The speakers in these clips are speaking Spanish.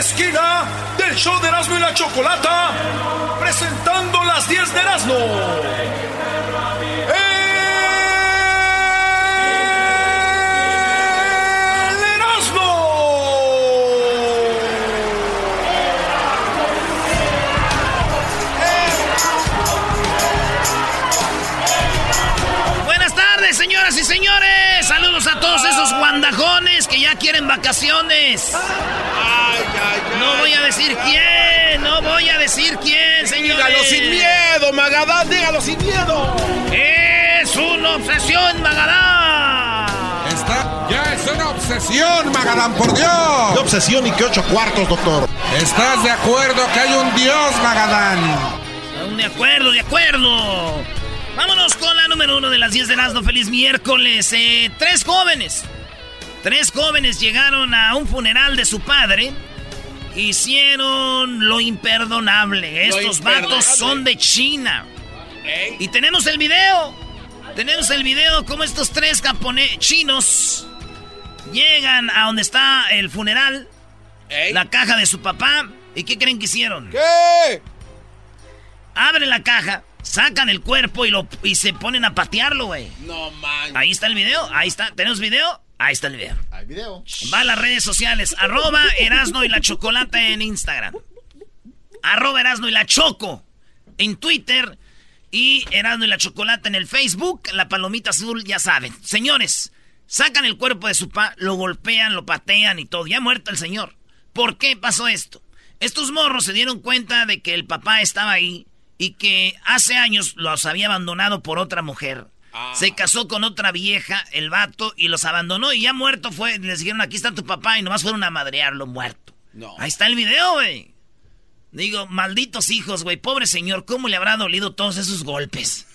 Esquina del show de Erasmo y la Chocolata, presentando las 10 de Erasmo. ¡El Erasmo! Buenas tardes, señoras y señores. Saludos a todos esos guandajones que ya quieren vacaciones. No voy a decir quién, no voy a decir quién, señores. Dígalo sin miedo, Magadán, dígalo sin miedo. Es una obsesión, Magadán. Está, ya es una obsesión, Magadán, por Dios. obsesión y que ocho cuartos, doctor? ¿Estás de acuerdo que hay un Dios, Magadán? De acuerdo, de acuerdo. Vámonos con la número uno de las 10 de Erasmo. Feliz miércoles. Eh, tres jóvenes. Tres jóvenes llegaron a un funeral de su padre. Hicieron lo imperdonable. Estos vatos son de China. Y tenemos el video. Tenemos el video como estos tres chinos llegan a donde está el funeral. La caja de su papá. ¿Y qué creen que hicieron? ¿Qué? Abren la caja, sacan el cuerpo y, lo, y se ponen a patearlo, güey. No man. Ahí está el video, ahí está. ¿Tenemos video? Ahí está el video. Hay video. Va a las redes sociales. Arroba Erasno y la Chocolata en Instagram. Arroba Erasno y la Choco en Twitter. Y Erasno y la Chocolata en el Facebook. La palomita azul, ya saben. Señores, sacan el cuerpo de su papá, lo golpean, lo patean y todo. Ya ha muerto el señor. ¿Por qué pasó esto? Estos morros se dieron cuenta de que el papá estaba ahí y que hace años los había abandonado por otra mujer. Se casó con otra vieja, el vato, y los abandonó. Y ya muerto fue. Les dijeron, aquí está tu papá. Y nomás fueron a madrearlo muerto. No. Ahí está el video, güey. Digo, malditos hijos, güey. Pobre señor, ¿cómo le habrá dolido todos esos golpes?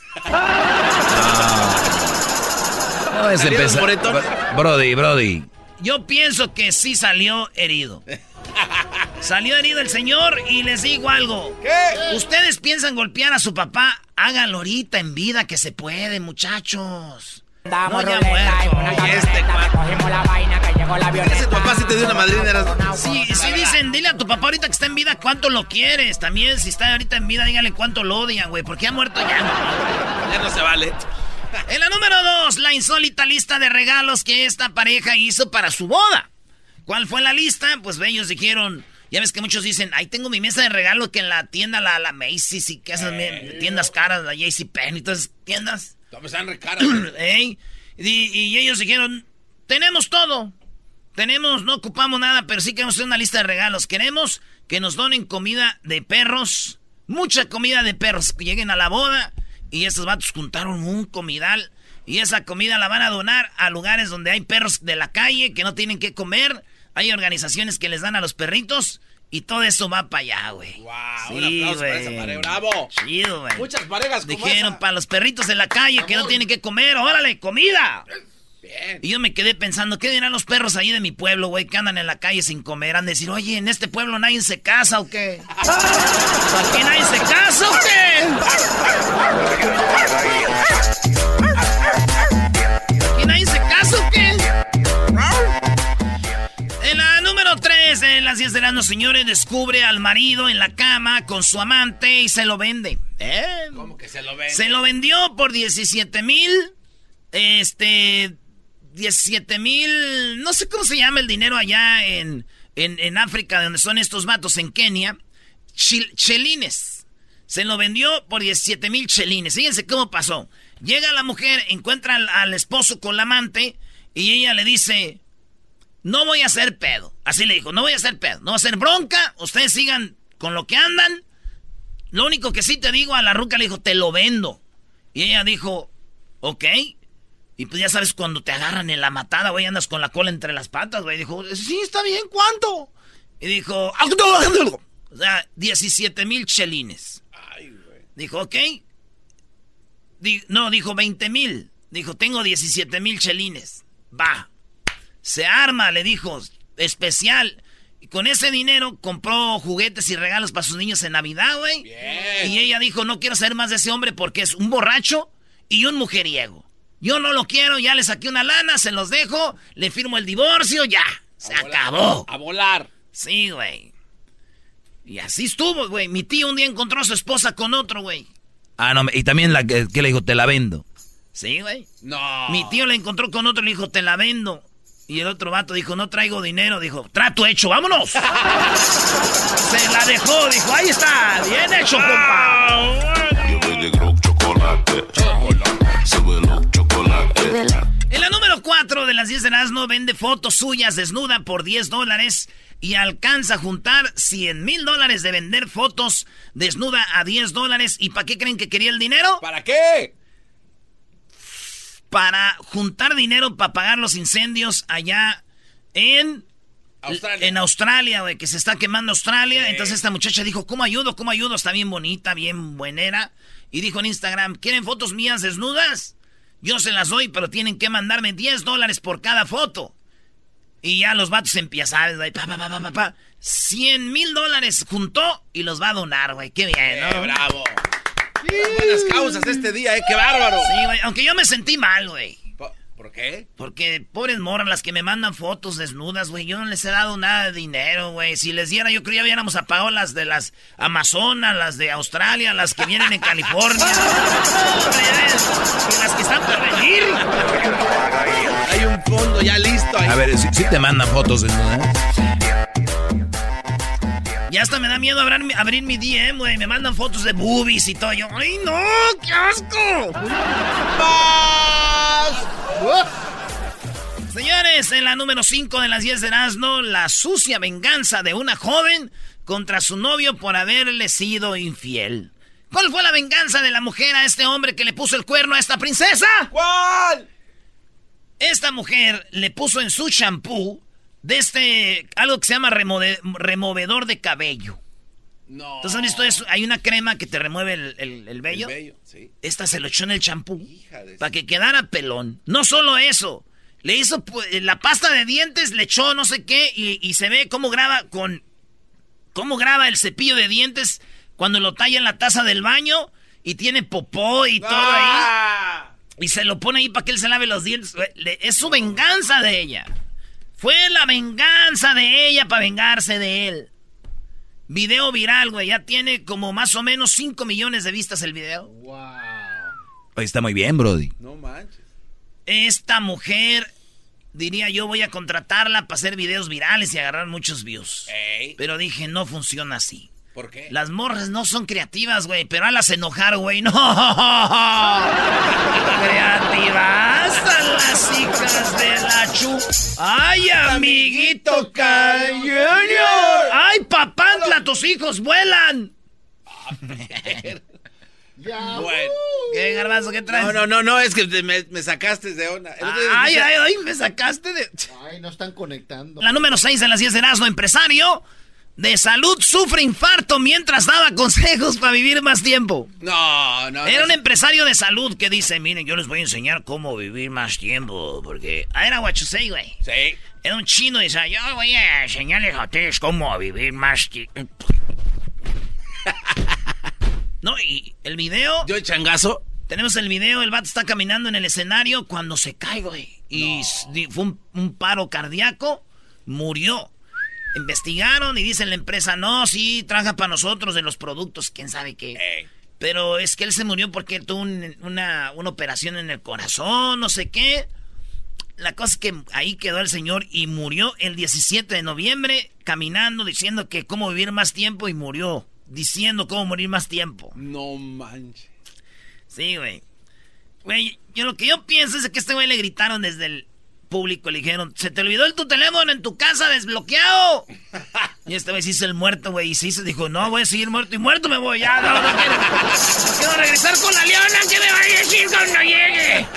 No es empezar. Brody, Brody. Yo pienso que sí salió herido. Salió herido el señor y les digo algo. ¿Qué? Ustedes piensan golpear a su papá, háganlo ahorita en vida que se puede, muchachos. Damos No, ya muerto. Y este cogimos la vaina que llegó la avioneta. Ese tu papá sí te dio una madrina, eras- Sí, sí dicen, dile a tu papá ahorita que está en vida cuánto lo quieres. También si está ahorita en vida, dígale cuánto lo odian, güey, porque ha muerto ya. Ya no se vale. En la número dos, la insólita lista de regalos que esta pareja hizo para su boda. ¿Cuál fue la lista? Pues ellos dijeron, ya ves que muchos dicen, ahí tengo mi mesa de regalos que en la tienda, la, la Macy's y que esas me- tiendas caras, la JCPenney y todas esas tiendas. Están están re caras. ¿eh? Y, y ellos dijeron, tenemos todo. Tenemos, no ocupamos nada, pero sí queremos hacer una lista de regalos. Queremos que nos donen comida de perros, mucha comida de perros, que lleguen a la boda. Y estos vatos juntaron un comidal. Y esa comida la van a donar a lugares donde hay perros de la calle que no tienen que comer. Hay organizaciones que les dan a los perritos. Y todo eso va para allá, güey. Wow, Sí, un aplauso para esa pareja. Bravo. Chido, güey. Muchas parejas como Dijeron esa. para los perritos de la calle que no tienen que comer. ¡Órale, comida! Y yo me quedé pensando, ¿qué dirán los perros ahí de mi pueblo, güey, que andan en la calle sin comer? Han de decir, oye, ¿en este pueblo nadie se casa o qué? ¿Aquí nadie se casa o qué? en las 10 de la señores, descubre al marido en la cama con su amante y se lo vende. ¿Eh? ¿Cómo que se lo vende? Se lo vendió por 17 mil. Este. 17 mil. No sé cómo se llama el dinero allá en, en, en África, donde son estos matos, en Kenia. Chil- chelines. Se lo vendió por 17 mil chelines. Fíjense cómo pasó. Llega la mujer, encuentra al, al esposo con la amante y ella le dice: No voy a hacer pedo. Así le dijo: No voy a hacer pedo. No va a hacer bronca. Ustedes sigan con lo que andan. Lo único que sí te digo, a la ruca le dijo: Te lo vendo. Y ella dijo: Ok. Y pues ya sabes, cuando te agarran en la matada, güey, andas con la cola entre las patas, güey. Dijo, sí, está bien, ¿cuánto? Y dijo, o sea, 17 mil chelines. Dijo, ok. Di- no, dijo 20 mil. Dijo, tengo 17 mil chelines. Va. Se arma, le dijo, especial. Y con ese dinero compró juguetes y regalos para sus niños en Navidad, güey. Y ella dijo, no quiero ser más de ese hombre porque es un borracho y un mujeriego. Yo no lo quiero, ya le saqué una lana, se los dejo, le firmo el divorcio, ya. Se acabó. A volar. Sí, güey. Y así estuvo, güey. Mi tío un día encontró a su esposa con otro, güey. Ah, no, y también la que, que le dijo, te la vendo. Sí, güey. No. Mi tío la encontró con otro y le dijo, te la vendo. Y el otro vato dijo, no traigo dinero. Dijo, trato hecho, vámonos. Se la dejó, dijo, ahí está, bien hecho, compa. En la número 4 de las 10 de Erasmo vende fotos suyas desnuda por 10 dólares y alcanza a juntar 100 mil dólares de vender fotos desnuda a 10 dólares. ¿Y para qué creen que quería el dinero? ¿Para qué? Para juntar dinero para pagar los incendios allá en... Australia. En Australia, güey, que se está quemando Australia. Entonces esta muchacha dijo, ¿cómo ayudo? ¿Cómo ayudo? Está bien bonita, bien buenera. Y dijo en Instagram, ¿quieren fotos mías desnudas? Yo se las doy, pero tienen que mandarme 10 dólares por cada foto. Y ya los vatos empiezan, güey, pa, pa, pa, pa, pa, pa. 100 mil dólares juntó y los va a donar, güey. Qué bien, ¿no? Eh, bravo. Buenas causas este día, eh, qué bárbaro. Sí, güey, aunque yo me sentí mal, güey. Po- ¿Por qué? Porque pobres morras las que me mandan fotos desnudas, güey. Yo no les he dado nada de dinero, güey. Si les diera, yo creo que ya hubiéramos apagado las de las Amazonas, las de Australia, las que vienen en California. Las que están por venir. Hay un fondo ya listo ahí. A ver, si, te mandan fotos de Ya hasta me da miedo abrir, mi- abrir mi DM, güey. Me mandan fotos de boobies y todo. Yo, ¡ay, no! ¡Qué asco! Señores, en la número 5 de las 10 de Erasmo, la sucia venganza de una joven contra su novio por haberle sido infiel. ¿Cuál fue la venganza de la mujer a este hombre que le puso el cuerno a esta princesa? ¿Cuál? Esta mujer le puso en su champú de este, algo que se llama remode- removedor de cabello. No. Entonces, ¿han visto eso? Hay una crema que te remueve el, el- el vello. El vello, sí. Esta se lo echó en el champú. Para que quedara pelón. No solo eso. Le hizo pu- la pasta de dientes, le echó no sé qué. Y, y se ve cómo graba con. Cómo graba el cepillo de dientes cuando lo talla en la taza del baño. Y tiene popó y todo ahí. Ah. Y se lo pone ahí para que él se lave los dientes. Es su venganza de ella. Fue la venganza de ella para vengarse de él. Video viral, güey. Ya tiene como más o menos 5 millones de vistas el video. Oye, está muy bien, Brody. No manches. Esta mujer, diría yo, voy a contratarla para hacer videos virales y agarrar muchos views. Ey. Pero dije, no funciona así. ¿Por qué? Las morras no son creativas, güey, pero las enojar, güey, no. creativas a las hijas de la chu. Ay, amiguito Junior. Ay, papantla, tus hijos vuelan. Bueno. ¿Qué garbanzo, qué traes? No, no, no, no, es que me, me sacaste de onda. Ay, ay, ay, me sacaste de... Ay, no están conectando. La número 6 de las 10 de Erasmo, empresario, de salud sufre infarto mientras daba consejos para vivir más tiempo. No, no. Era no. un empresario de salud que dice, miren, yo les voy a enseñar cómo vivir más tiempo, porque... Ah, era what you say, güey. Sí. Era un chino y decía, yo voy a enseñarles a ustedes cómo vivir más tiempo. no, y el video... Yo el changazo. Tenemos el video, el vato está caminando en el escenario cuando se cae, güey. Y fue un, un paro cardíaco, murió. Investigaron y dice la empresa, no, sí, trabaja para nosotros de los productos, quién sabe qué. Pero es que él se murió porque tuvo un- una, una operación en el corazón, no sé qué. La cosa es que ahí quedó el señor y murió el 17 de noviembre caminando diciendo que cómo vivir más tiempo y murió diciendo cómo morir más tiempo. No manches. Sí, güey. Güey, yo lo que yo pienso es que a este güey le gritaron desde el público, le dijeron, se te olvidó el tu teléfono en tu casa desbloqueado. y este güey se hizo el muerto, güey, y se hizo, dijo, no, voy a seguir muerto y muerto me voy, ya, no, no quiero, no quiero regresar con la leona, ¿qué me va a decir cuando llegue?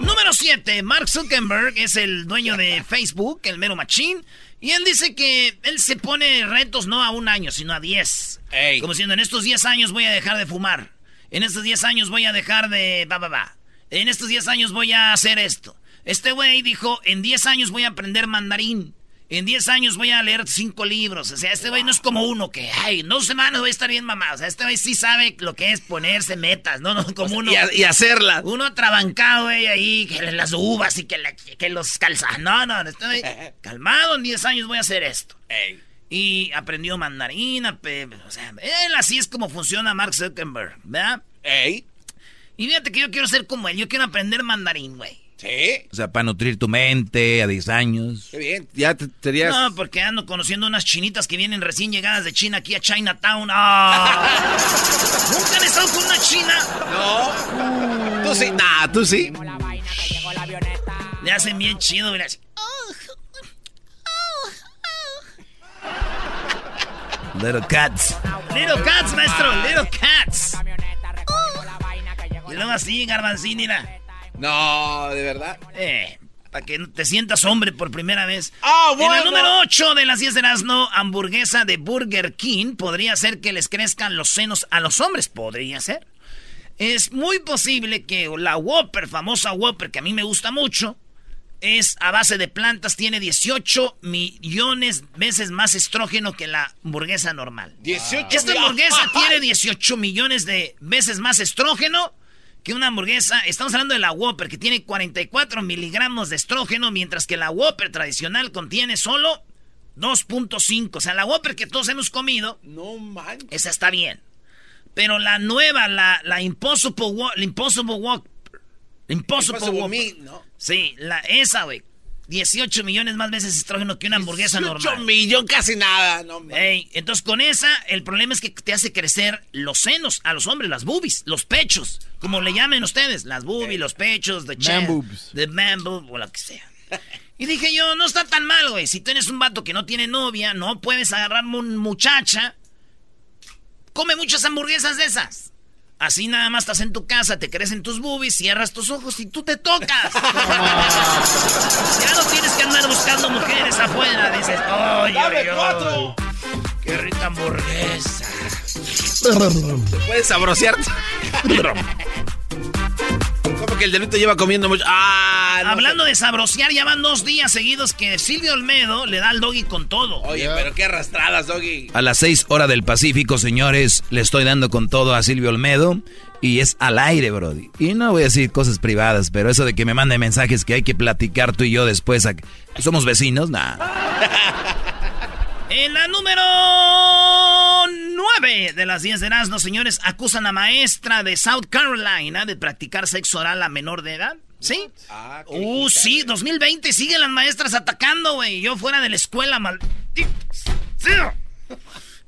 Número 7, Mark Zuckerberg es el dueño de Facebook, el mero machín. Y él dice que él se pone retos no a un año, sino a 10. Ey. Como diciendo, en estos 10 años voy a dejar de fumar. En estos 10 años voy a dejar de... Va, va, va. En estos 10 años voy a hacer esto. Este güey dijo, en 10 años voy a aprender mandarín. En 10 años voy a leer 5 libros. O sea, este güey no es como uno que, ay, en dos semanas voy a estar bien mamado. O sea, este güey sí sabe lo que es ponerse metas, no, no como uno... Y, a- y hacerla. Uno atrabancado, güey, ahí, que las uvas y que, la- que los calzas. No, no, estoy calmado, en 10 años voy a hacer esto. Ey. Y aprendió mandarín, o sea, él así es como funciona Mark Zuckerberg, ¿verdad? Ey. Y fíjate que yo quiero ser como él, yo quiero aprender mandarín, güey. Sí. O sea, para nutrir tu mente a 10 años. Qué bien. Ya te, serías. No, porque ando conociendo unas chinitas que vienen recién llegadas de China aquí a Chinatown. ¡Ah! ¿Nunca han estado con una china? No. Tú sí. Nah, tú sí. Le hacen bien chido, mira. Little cats. Little cats, maestro, little cats. Y luego así, garbanzín, mira. No, de verdad. Eh, para que te sientas hombre por primera vez. Ah, En la bueno. número 8 de las 10 de Erasmo, hamburguesa de Burger King podría ser que les crezcan los senos a los hombres. Podría ser. Es muy posible que la Whopper, famosa Whopper, que a mí me gusta mucho, es a base de plantas, tiene 18 millones veces más estrógeno que la hamburguesa normal. 18 Esta hamburguesa tiene 18 millones de veces más estrógeno que una hamburguesa. Estamos hablando de la Whopper, que tiene 44 miligramos de estrógeno, mientras que la Whopper tradicional contiene solo 2.5. O sea, la Whopper que todos hemos comido, No manches. esa está bien. Pero la nueva, la, la Impossible Whopper, la Impossible Whopper, Impossible Impossible Whopper. Sí, la, esa, güey. 18 millones más veces estrógeno que una hamburguesa 18 normal. millón casi nada. No. Ey, entonces con esa, el problema es que te hace crecer los senos a los hombres, las boobies, los pechos, como le llamen ustedes, las boobies, los pechos, de Man boobs. de man boob, o lo que sea. Y dije yo, no está tan mal, güey. Si tienes un vato que no tiene novia, no puedes agarrar un muchacha, come muchas hamburguesas de esas. Así nada más estás en tu casa, te crecen tus boobies, cierras tus ojos y tú te tocas. ya no tienes que andar buscando mujeres afuera. Dices, oye, oye, cuatro. qué rica hamburguesa. Puedes sabrosearte. Como que el delito lleva comiendo mucho. Ah, no Hablando de sabrosear, ya van dos días seguidos que Silvio Olmedo le da al doggy con todo. Oye, pero qué arrastradas, Doggy. A las 6 horas del Pacífico, señores, le estoy dando con todo a Silvio Olmedo. Y es al aire, Brody. Y no voy a decir cosas privadas, pero eso de que me mande mensajes que hay que platicar tú y yo después. a- Somos vecinos, nah. En la número 9 de las 10 de Erasmo, señores, acusan a maestra de South Carolina de practicar sexo oral a menor de edad. ¿Sí? Ah, Uh, sí, 2020 siguen las maestras atacando, güey. Yo fuera de la escuela, mal...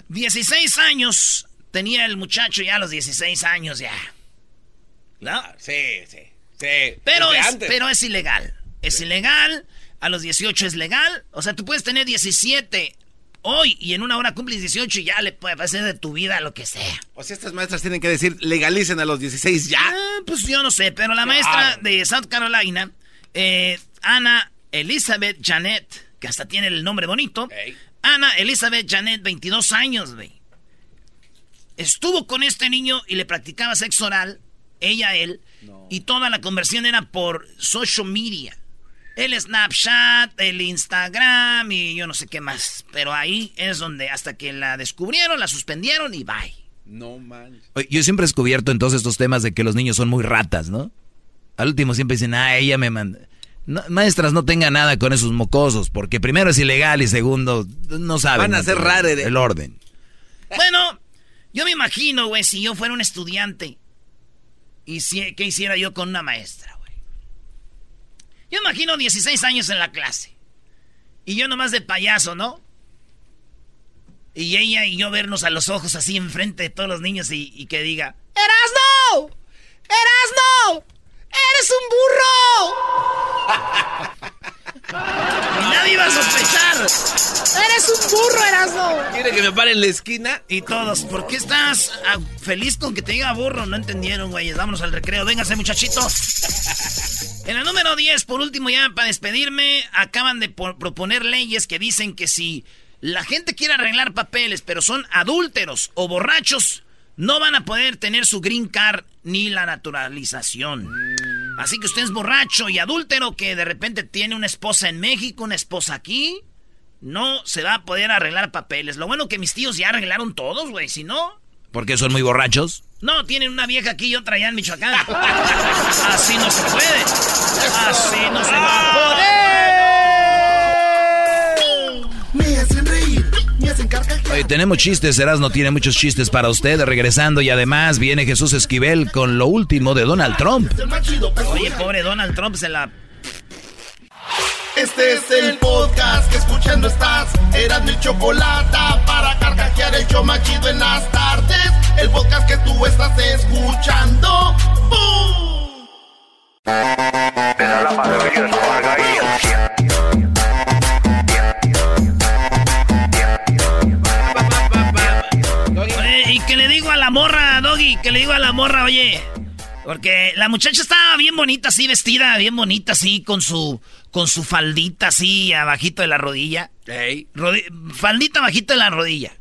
16 años tenía el muchacho ya a los 16 años ya. ¿No? Sí, sí. Sí. Pero es, pero es ilegal. Es ilegal. A los 18 es legal. O sea, tú puedes tener 17 hoy y en una hora cumples 18 y ya le puede hacer de tu vida lo que sea. O sea, estas maestras tienen que decir, legalicen a los 16 ya. Ah, pues yo no sé, pero la maestra de South Carolina, eh, Ana Elizabeth Janet, que hasta tiene el nombre bonito. Ana Elizabeth Janet, 22 años, güey. Estuvo con este niño y le practicaba sexo oral, ella a él, y toda la conversión era por social media. El Snapchat, el Instagram y yo no sé qué más. Pero ahí es donde hasta que la descubrieron, la suspendieron y bye. No man. Yo siempre he descubierto entonces estos temas de que los niños son muy ratas, ¿no? Al último siempre dicen, ah, ella me manda. maestras, no tengan nada con esos mocosos, porque primero es ilegal y segundo, no saben. Van a ser raros el orden. Bueno, yo me imagino, güey, si yo fuera un estudiante y si, qué hiciera yo con una maestra. Yo imagino 16 años en la clase y yo nomás de payaso, ¿no? Y ella y yo vernos a los ojos así enfrente de todos los niños y, y que diga, ¡Erasno! ¡Erasno! ¡Eres un burro! y nadie iba a sospechar. ¡Eres un burro, Erasmo! ¿Quiere que me pare en la esquina? Y todos, ¿por qué estás ah, feliz con que te diga burro? No entendieron, güey. Vámonos al recreo. Véngase, muchachitos. En el número 10, por último, ya para despedirme, acaban de proponer leyes que dicen que si la gente quiere arreglar papeles, pero son adúlteros o borrachos, no van a poder tener su green card ni la naturalización. Así que usted es borracho y adúltero que de repente tiene una esposa en México, una esposa aquí, no se va a poder arreglar papeles. Lo bueno que mis tíos ya arreglaron todos, güey, si no... ¿Por qué son muy borrachos? No, tienen una vieja aquí y otra allá en Michoacán. Así no se puede. Así no se va a poder. Me hacen reír Oye, tenemos chistes, no tiene muchos chistes para usted regresando y además viene Jesús Esquivel con lo último de Donald Trump. Oye, pobre Donald Trump se la... Este es el podcast que escuchando estás. Eran mi chocolate para carcajear el show machido en las tardes. El podcast que tú estás escuchando. ¡Bum! que le digo a la morra, Doggy, que le digo a la morra, oye. Porque la muchacha estaba bien bonita, así vestida, bien bonita, así, con su, con su faldita así, abajito de la rodilla. faldita abajito de la rodilla.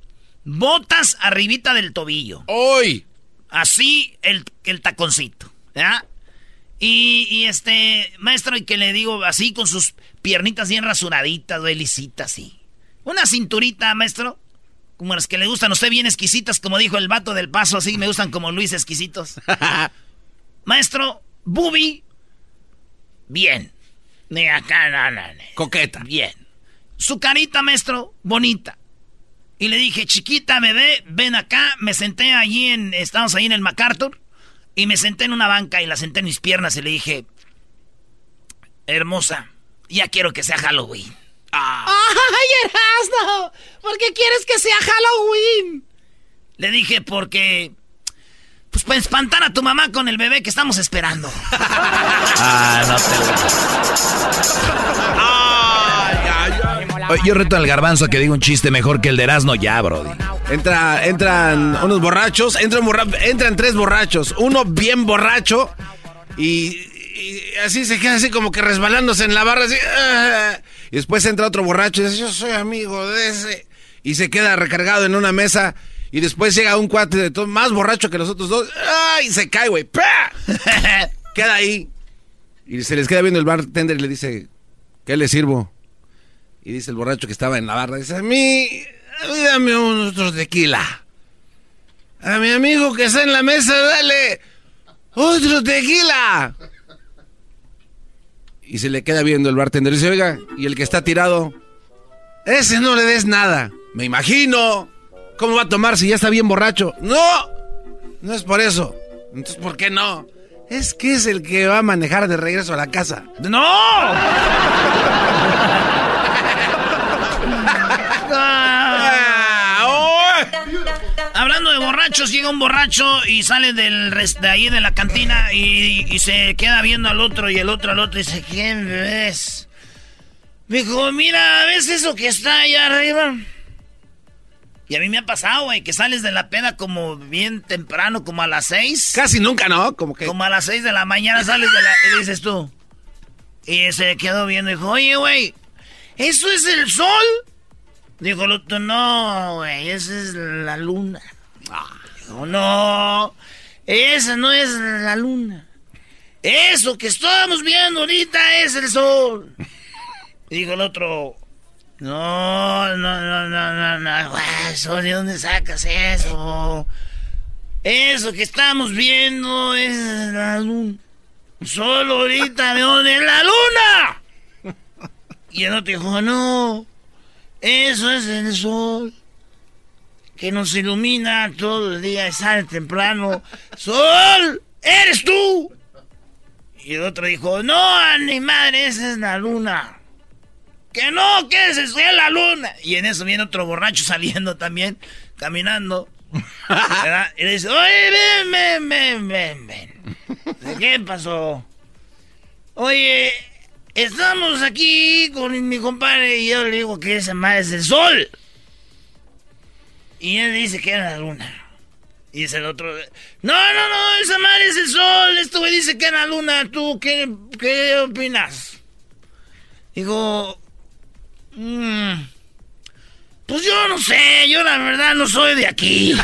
Botas arribita del tobillo. ¡Hoy! Así el, el taconcito, ¿ya? Y, y, este, maestro, y que le digo así, con sus piernitas bien rasuraditas, delicitas, así. Una cinturita, maestro, como las que le gustan a usted bien exquisitas, como dijo el vato del paso, así me gustan como Luis exquisitos. Maestro, Bubi, bien. Ni acá, no, no, Coqueta. Bien. Su carita, maestro, bonita. Y le dije, chiquita, bebé, ven acá. Me senté allí en, estamos ahí en el MacArthur. Y me senté en una banca y la senté en mis piernas y le dije, hermosa, ya quiero que sea Halloween. Ah. ¡Ay, Erasmo! ¿Por qué quieres que sea Halloween? Le dije porque... Pues para espantar a tu mamá con el bebé que estamos esperando. ah, no te... yo reto al garbanzo a que diga un chiste mejor que el de Erasmo ya, brody. Entra, entran unos borrachos, entran, entran tres borrachos, uno bien borracho y, así se queda así como que resbalándose en la barra así. Ah, y después entra otro borracho y dice, yo soy amigo de ese. Y se queda recargado en una mesa. Y después llega un cuate de todo, más borracho que los otros dos. ¡Ay! Se cae, güey. queda ahí. Y se les queda viendo el bartender y le dice, ¿qué le sirvo? Y dice el borracho que estaba en la barra, dice, a mí, dame un otro tequila. A mi amigo que está en la mesa, dale otro tequila y se le queda viendo el bartender y dice, oiga, y el que está tirado, ese no le des nada. Me imagino. ¿Cómo va a tomar si ya está bien borracho? No, no es por eso. Entonces, ¿por qué no? Es que es el que va a manejar de regreso a la casa. ¡No! Hablando de borrachos, llega un borracho y sale del de ahí de la cantina y, se queda viendo al otro y el otro al otro y dice, ¿quién ves? Me dijo, mira, ¿ves eso que está allá arriba? Y a mí me ha pasado, güey, que sales de la peda como bien temprano, como a las seis. Casi nunca, ¿no? Como que... Como a las seis de la mañana sales de la... Y dices tú, Y se quedó viendo y dijo, oye, güey, ¿eso es el sol? Dijo el otro, no, güey, esa es la luna. Dijo, no, esa no es la luna. Eso que estamos viendo ahorita es el sol. dijo el otro, no, no, no, no, no, no, eso, ¿de dónde sacas eso? Eso que estamos viendo es la luna. Solo ahorita de dónde es la luna. Y el otro dijo, no, eso es el sol. Que nos ilumina todo el día y sale temprano. ¡Sol! ¡Eres tú! Y el otro dijo, no, ni madre, esa es la luna. Que no, que es la luna. Y en eso viene otro borracho saliendo también, caminando. ¿verdad? Y le dice, oye, ven, ven, ven, ven, ven. ¿Qué pasó? Oye, estamos aquí con mi compadre y yo le digo que esa madre es el sol. Y él dice que era la luna. Y dice el otro, no, no, no, esa madre es el sol. Esto güey dice que era la luna. ¿Tú qué, qué opinas? Digo, mmm, pues yo no sé, yo la verdad no soy de aquí.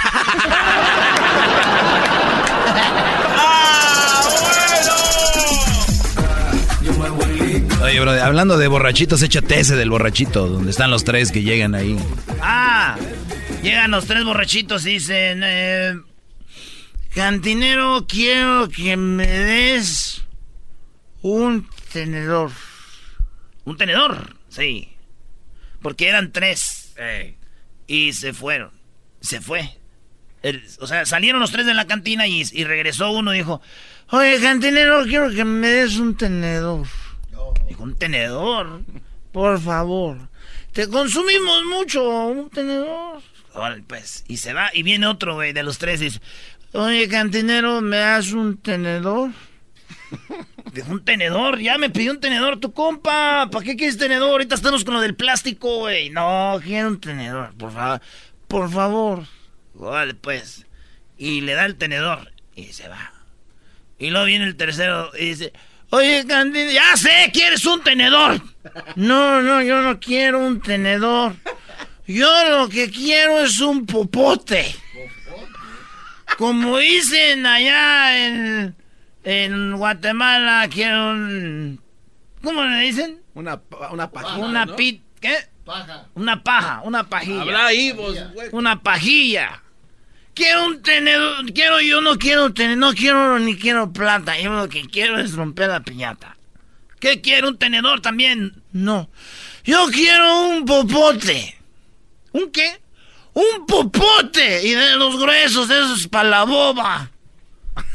Oye, bro, hablando de borrachitos, échate ese del borrachito, donde están los tres que llegan ahí. Ah, llegan los tres borrachitos y dicen, eh, cantinero, quiero que me des un tenedor. ¿Un tenedor? Sí. Porque eran tres. Y se fueron. Se fue. o sea, salieron los tres de la cantina y, y regresó uno y dijo, oye, cantinero, quiero que me des un tenedor. Dijo, un tenedor, por favor. Te consumimos mucho, un tenedor. pues, y se va, y viene otro, güey, de los tres y dice, oye, cantinero, ¿me das un tenedor? Un tenedor, ya me pidió un tenedor tu compa. ¿Para qué quieres tenedor? Ahorita estamos con lo del plástico, güey. No, quiero un tenedor, por favor. Por favor. Vale, pues. Y le da el tenedor y se va. Y luego viene el tercero y dice, Oye, Candido, ya sé, ¿quieres un tenedor? No, no, yo no quiero un tenedor. Yo lo que quiero es un popote. Como dicen allá en, en Guatemala, quiero un... ¿Cómo le dicen? Una, una pajilla. Una pit... ¿Qué? Paja. Una paja, una pajilla. Habla ahí, vos, Una pajilla. Quiero un tenedor, quiero, yo no quiero tener, no quiero ni quiero plata, yo lo que quiero es romper la piñata. ¿Qué quiero? ¿Un tenedor también? No. Yo quiero un popote. ¿Un qué? Un popote. Y de los gruesos, de esos para la boba.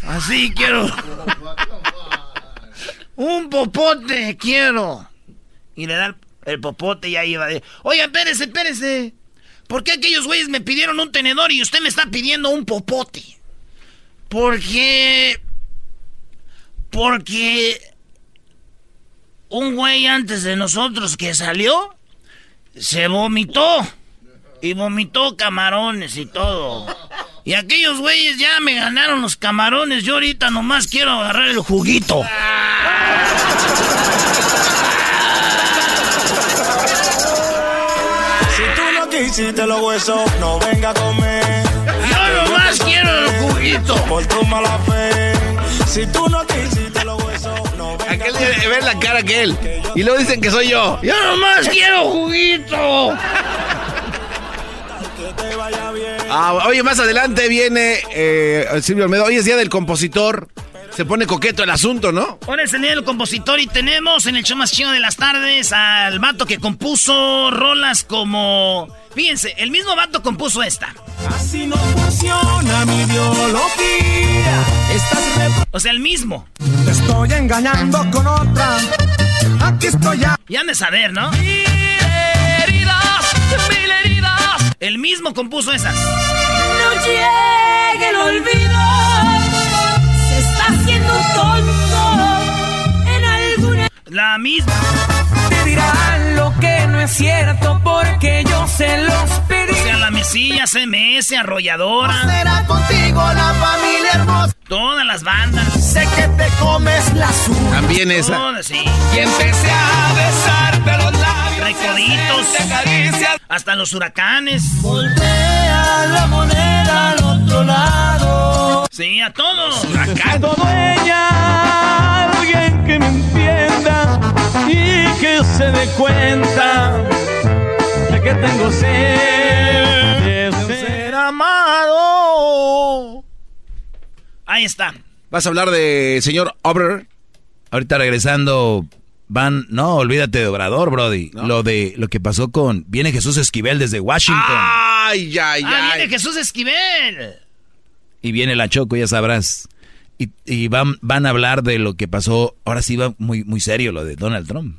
Así quiero. un popote quiero. Y le da el, popote y ahí va. Oye, espérese, espérese. ¿Por qué aquellos güeyes me pidieron un tenedor y usted me está pidiendo un popote? Porque... Porque... Un güey antes de nosotros que salió, se vomitó. Y vomitó camarones y todo. Y aquellos güeyes ya me ganaron los camarones. Yo ahorita nomás quiero agarrar el juguito. te los huesos, no venga a comer. Yo nomás quiero el juguito. Por tu mala fe. Si tú no quisiste los huesos, no venga Aquel ver la cara que él. Y luego dicen que soy yo. Yo nomás quiero juguito. Ah, oye, más adelante viene eh, Silvio Olmedo. Hoy es día del compositor. Se pone coqueto el asunto, ¿no? Ahora es el día del compositor y tenemos en el show más chido de las tardes al vato que compuso rolas como Fíjense, el mismo vato compuso esta. Así no funciona mi biología. Estás o sea, el mismo. Te estoy engañando con otra. Aquí estoy ya. Y han de saber, ¿no? Mil heridas, mil heridas. El mismo compuso esas. Llegue el olvido. Se está haciendo tonto en alguna. La misma dirán lo que no es cierto porque yo se los pedí. O sea, la mesilla, CMS, arrolladora. Será contigo la familia hermosa. Todas las bandas. Sé que te comes la bien esa. Y empecé a besarte los labios. Recoditos. Hasta los huracanes. Voltea la moneda al otro lado. Sí, a todos. Todo dueña, alguien que me entienda y que se dé cuenta de que tengo sed de ser amado. Ahí está. ¿Vas a hablar de señor Ober? Ahorita regresando, van. No, olvídate de Obrador, Brody. Lo de lo que pasó con. Viene Jesús Esquivel desde Washington. Ay, ay, Ah, ay. viene Jesús Esquivel. Y viene la Choco, ya sabrás. Y, y van, van a hablar de lo que pasó. Ahora sí va muy, muy serio lo de Donald Trump.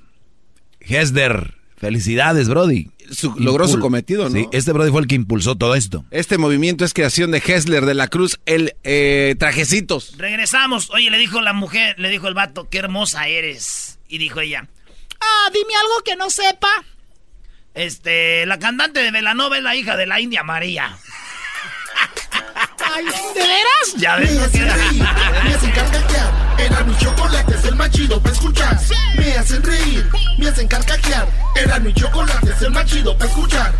Hesder, felicidades, Brody. Su- logró su cometido, ¿no? Sí, este Brody fue el que impulsó todo esto. Este movimiento es creación de Hessler de la Cruz, el eh, trajecitos. Regresamos. Oye, le dijo la mujer, le dijo el vato, qué hermosa eres. Y dijo ella, Ah, dime algo que no sepa. este, la cantante de Velanova es la hija de la India María. Ay, ¿de veras? Ya Me ves. hacen reír, me hacen carcajear. Era mi chocolate, es el más chido para escuchar. Me hacen reír, me hacen carcajear. Era mi chocolate, es el más chido para escuchar.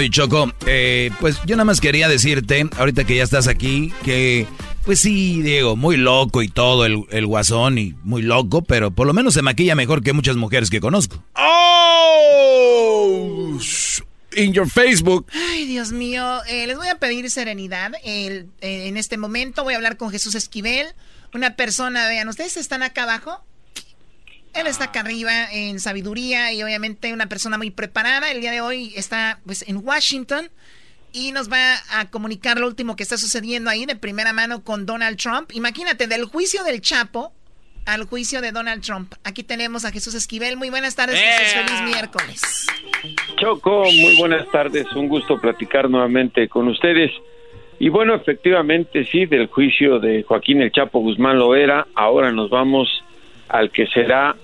Oye, Choco, eh, pues yo nada más quería decirte, ahorita que ya estás aquí, que pues sí, Diego, muy loco y todo el, el guasón y muy loco, pero por lo menos se maquilla mejor que muchas mujeres que conozco. ¡Oh! In your Facebook. Ay, Dios mío. Eh, les voy a pedir serenidad. El- eh, en este momento voy a hablar con Jesús Esquivel. Una persona, vean, ustedes están acá abajo. Él está acá arriba en sabiduría y obviamente una persona muy preparada. El día de hoy está pues en Washington y nos va a comunicar lo último que está sucediendo ahí de primera mano con Donald Trump. Imagínate, del juicio del Chapo al juicio de Donald Trump. Aquí tenemos a Jesús Esquivel. Muy buenas tardes, Jesús. Feliz miércoles. Choco, muy buenas tardes, un gusto platicar nuevamente con ustedes. Y bueno, efectivamente sí, del juicio de Joaquín el Chapo Guzmán lo era, ahora nos vamos al que será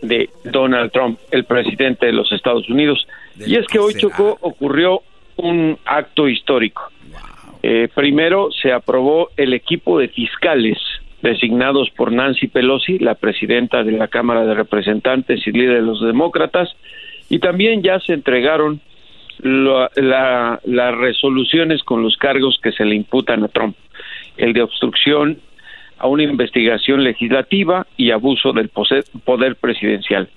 de Donald Trump, el presidente de los Estados Unidos. Y es que hoy, Choco, ocurrió un acto histórico. Eh, primero se aprobó el equipo de fiscales designados por Nancy Pelosi, la presidenta de la Cámara de Representantes y líder de los demócratas, y también ya se entregaron lo- la- las resoluciones con los cargos que se le imputan a Trump, el de obstrucción a una investigación legislativa y abuso del poder presidencial,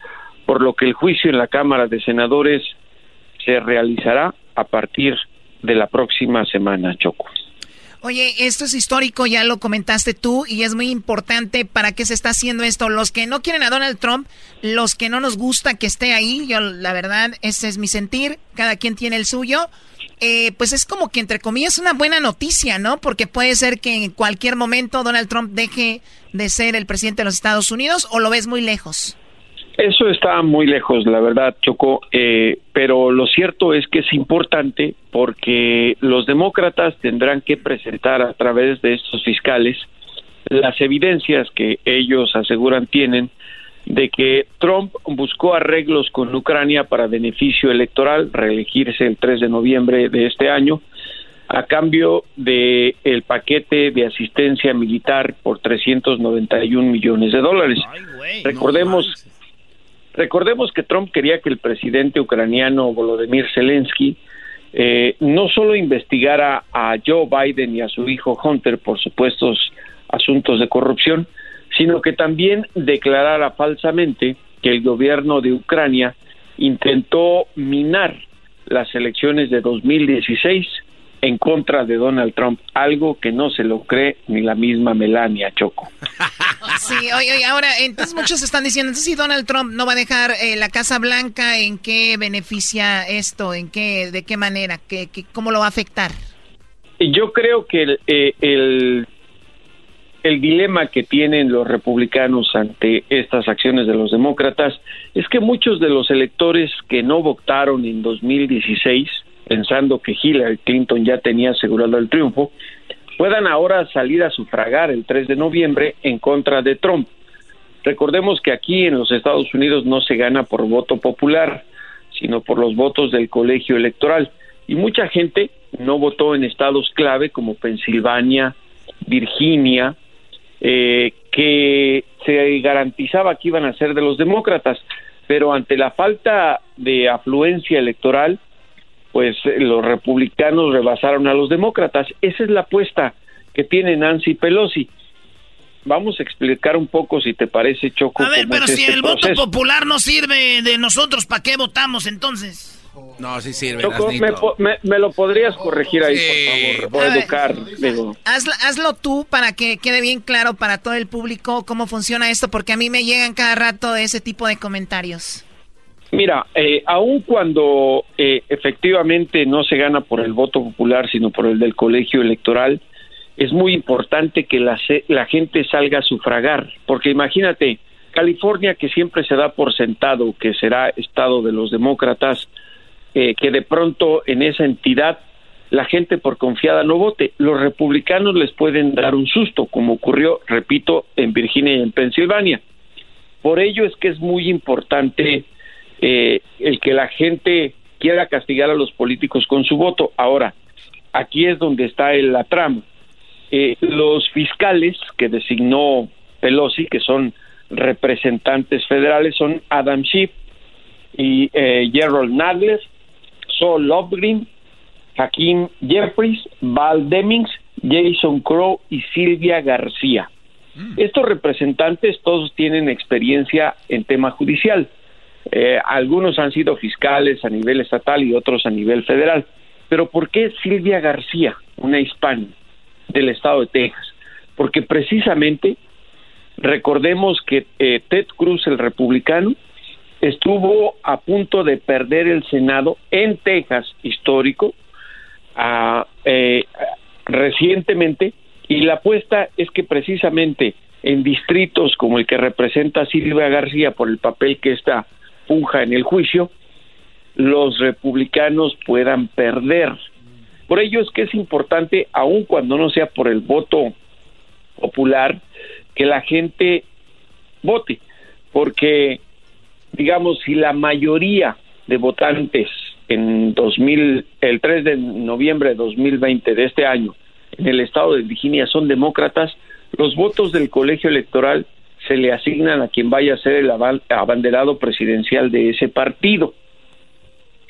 por lo que el juicio en la Cámara de Senadores se realizará a partir de la próxima semana, Choco. Oye, esto es histórico, ya lo comentaste tú, y es muy importante para qué se está haciendo esto. Los que no quieren a Donald Trump, los que no nos gusta que esté ahí, yo la verdad, ese es mi sentir, cada quien tiene el suyo. Eh, pues es como que entre comillas una buena noticia, ¿no? Porque puede ser que en cualquier momento Donald Trump deje de ser el presidente de los Estados Unidos o lo ves muy lejos. Eso está muy lejos, la verdad, Choco, eh, pero lo cierto es que es importante porque los demócratas tendrán que presentar a través de estos fiscales las evidencias que ellos aseguran tienen de que Trump buscó arreglos con Ucrania para beneficio electoral, reelegirse el 3 de noviembre de este año, a cambio de el paquete de asistencia militar por 391 millones de dólares. Recordemos Recordemos que Trump quería que el presidente ucraniano Volodymyr Zelensky eh, no solo investigara a Joe Biden y a su hijo Hunter por supuestos asuntos de corrupción, sino que también declarara falsamente que el gobierno de Ucrania intentó minar las elecciones de 2016 en contra de Donald Trump, algo que no se lo cree ni la misma Melania Choco. Sí, oye, oye, ahora, entonces muchos están diciendo, entonces si Donald Trump no va a dejar eh, la Casa Blanca, ¿en qué beneficia esto? ¿En qué, de qué manera? ¿Qué, qué- ¿Cómo lo va a afectar? Yo creo que el, eh, el, el dilema que tienen los republicanos ante estas acciones de los demócratas es que muchos de los electores que no votaron en 2016, pensando que Hillary Clinton ya tenía asegurado el triunfo, puedan ahora salir a sufragar el 3 de noviembre en contra de Trump. Recordemos que aquí en los Estados Unidos no se gana por voto popular, sino por los votos del colegio electoral. Y mucha gente no votó en estados clave como Pensilvania, Virginia, eh, que se garantizaba que iban a ser de los demócratas, pero ante la falta de afluencia electoral, pues eh, los republicanos rebasaron a los demócratas. Esa es la apuesta que tiene Nancy Pelosi. Vamos a explicar un poco, si te parece, Choco. A ver, pero si este el voto popular no sirve de nosotros, ¿para qué votamos entonces? No, sí sirve. Choco, me, me, me, lo podrías corregir ahí, por favor. A educar. Digo. Hazlo, hazlo, tú para que quede bien claro para todo el público cómo funciona esto, porque a mí me llegan cada rato ese tipo de comentarios. Mira, eh, aun cuando eh, efectivamente no se gana por el voto popular, sino por el del colegio electoral, es muy importante que la, la gente salga a sufragar, porque imagínate, California, que siempre se da por sentado que será estado de los demócratas, eh, que de pronto en esa entidad la gente por confiada no vote. Los republicanos les pueden dar un susto, como ocurrió, repito, en Virginia y en Pensilvania. Por ello es que es muy importante eh, el que la gente quiera castigar a los políticos con su voto. Ahora, aquí es donde está el, la trama. Eh, los fiscales que designó Pelosi, que son representantes federales, son Adam Schiff y eh, Gerald Nadler, Saul Lofgren, Hakim Jeffries, Val Demings, Jason Crow y Silvia García. Estos representantes todos tienen experiencia en tema judicial. Eh, algunos han sido fiscales a nivel estatal y otros a nivel federal. Pero ¿por qué Silvia García, una hispana del estado de Texas? Porque precisamente recordemos que eh, Ted Cruz, el republicano, estuvo a punto de perder el Senado en Texas histórico a, eh, recientemente y la apuesta es que precisamente en distritos como el que representa Silvia García por el papel que está funja en el juicio, los republicanos puedan perder. Por ello es que es importante, aun cuando no sea por el voto popular, que la gente vote, porque digamos, si la mayoría de votantes en 2000, el 3 de noviembre de 2020 de este año en el estado de Virginia son demócratas, los votos del colegio electoral se le asignan a quien vaya a ser el abanderado presidencial de ese partido.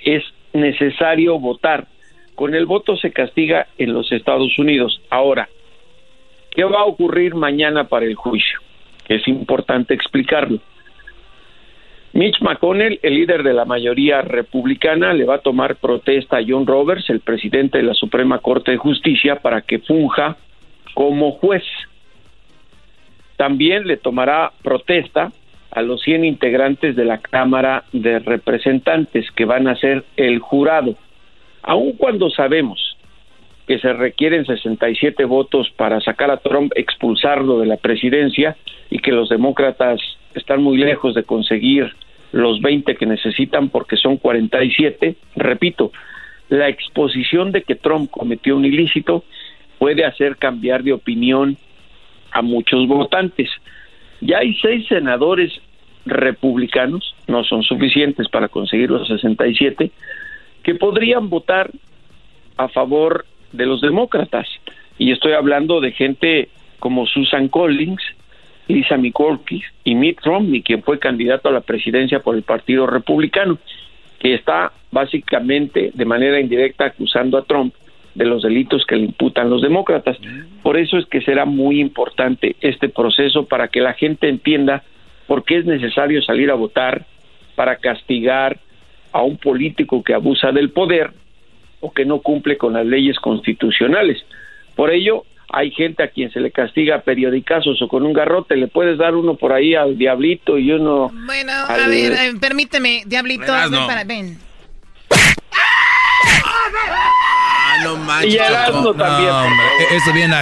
Es necesario votar. Con el voto se castiga en los Estados Unidos. Ahora, ¿qué va a ocurrir mañana para el juicio? Es importante explicarlo. Mitch McConnell, el líder de la mayoría republicana, le va a tomar protesta a John Roberts, el presidente de la Suprema Corte de Justicia, para que funja como juez. También le tomará protesta a los 100 integrantes de la Cámara de Representantes que van a ser el jurado. Aun cuando sabemos que se requieren 67 votos para sacar a Trump, expulsarlo de la presidencia y que los demócratas están muy lejos de conseguir los 20 que necesitan porque son 47. Repito, la exposición de que Trump cometió un ilícito puede hacer cambiar de opinión a muchos votantes. Ya hay seis senadores republicanos, no son suficientes para conseguir los 67, que podrían votar a favor de los demócratas. Y estoy hablando de gente como Susan Collins, Lisa McCorkey y Mitt Romney, quien fue candidato a la presidencia por el Partido Republicano, que está básicamente de manera indirecta acusando a Trump de los delitos que le imputan los demócratas. Por eso es que será muy importante este proceso para que la gente entienda por qué es necesario salir a votar para castigar a un político que abusa del poder o que no cumple con las leyes constitucionales. Por ello, hay gente a quien se le castiga periodicazos o con un garrote, le puedes dar uno por ahí al diablito y uno... Bueno, a ver, eh, permíteme, diablito, ven, para, ven. Ah, no manches. Y Erasmo también. E-, esto viene a,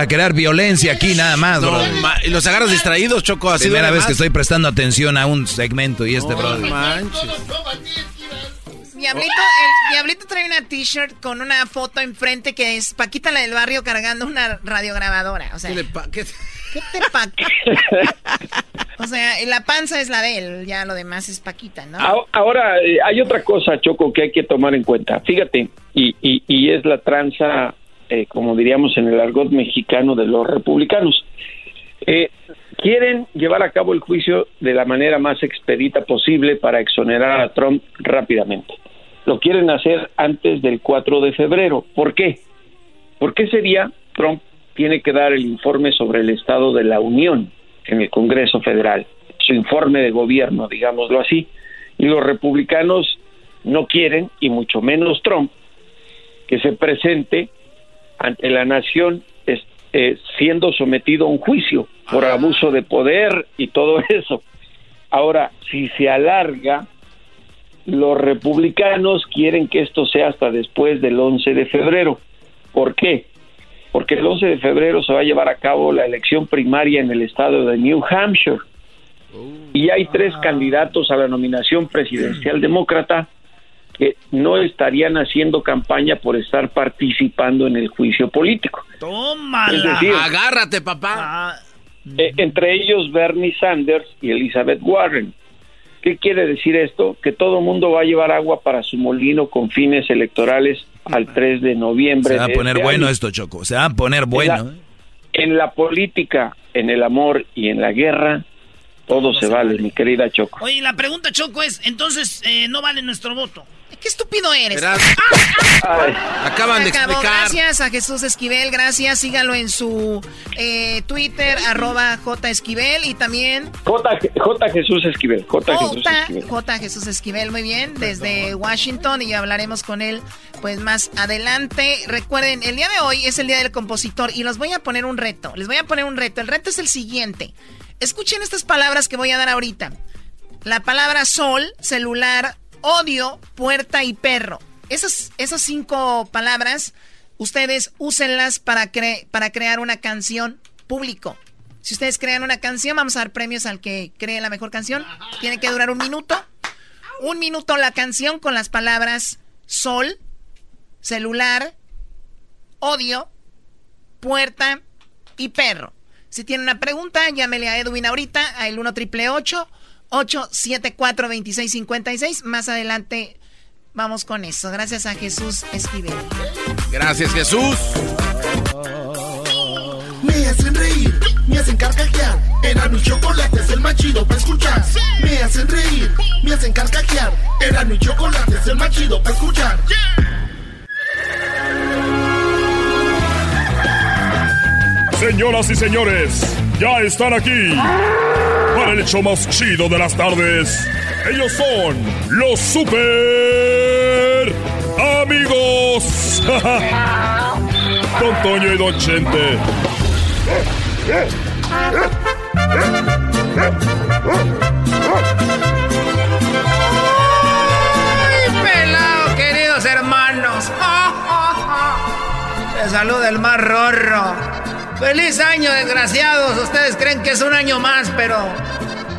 a, crear violencia aquí nada más, no, bro. y los agarras distraídos, Choco. Así Primera vez más. que estoy prestando atención a un segmento y este, no, bro. manches. Diablito, el Diablito trae una t-shirt con una foto enfrente que es Paquita la del barrio cargando una radiograbadora. O sea, ¿Qué le pa- qué- ¿Qué te pa... o sea, la panza es la de él, ya lo demás es Paquita, ¿no? Ahora, eh, hay otra cosa, Choco, que hay que tomar en cuenta. Fíjate, y, y, y es la tranza, eh, como diríamos en el argot mexicano, de los republicanos. Eh, quieren llevar a cabo el juicio de la manera más expedita posible para exonerar a Trump rápidamente. Lo quieren hacer antes del 4 de febrero. ¿Por qué? Porque ese día Trump tiene que dar el informe sobre el estado de la Unión en el Congreso Federal, su informe de gobierno, digámoslo así. Y los republicanos no quieren, y mucho menos Trump, que se presente ante la nación eh, siendo sometido a un juicio por Ah. abuso de poder y todo eso. Ahora, si se alarga, los republicanos quieren que esto sea hasta después del 11 de febrero. ¿Por qué? Porque el 11 de febrero se va a llevar a cabo la elección primaria en el estado de New Hampshire. Y hay tres candidatos a la nominación presidencial demócrata que no estarían haciendo campaña por estar participando en el juicio político. Tómala. Es decir, Agárrate, papá. eh, entre ellos Bernie Sanders y Elizabeth Warren. ¿Qué quiere decir esto? Que todo mundo va a llevar agua para su molino con fines electorales al 3 de noviembre. Se va a poner este bueno año. esto, Choco. Se va a poner bueno. En la, en la política, en el amor y en la guerra, todo se vale, mi querida Choco. Oye, la pregunta, Choco, es, entonces, eh, no vale nuestro voto. ¿Qué estúpido eres? Verás. Acaban de Se acabó. explicar. Gracias a Jesús Esquivel, gracias. Sígalo en su eh, Twitter, arroba J Esquivel y también J, J. Jesús Esquivel. J. Jesús Esquivel. J Jesús Esquivel, muy bien, desde Washington y hablaremos con él pues más adelante. Recuerden, el día de hoy es el día del compositor y los voy a poner un reto. Les voy a poner un reto. El reto es el siguiente. Escuchen estas palabras que voy a dar ahorita. La palabra sol, celular, odio, puerta y perro. Esas, esas cinco palabras, ustedes úsenlas para, cre- para crear una canción público. Si ustedes crean una canción, vamos a dar premios al que cree la mejor canción. Tiene que durar un minuto. Un minuto la canción con las palabras sol, celular, odio, puerta y perro. Si tiene una pregunta, llámele a Edwin ahorita al 1 triple 874 2656 Más adelante vamos con eso. Gracias a Jesús Esquivel. Gracias, Jesús. Me hacen reír, me hacen carcajear. Era mi chocolate es el más chido para escuchar. Me hacen reír, me hacen carcajear. Era mi chocolate es el más chido para escuchar. Señoras y señores, ya están aquí para el hecho más chido de las tardes. Ellos son los super amigos. Don Toño y Don Chente. ¡Ay, pelado, queridos hermanos! Les saluda el más. ¡Feliz año, desgraciados! Ustedes creen que es un año más, pero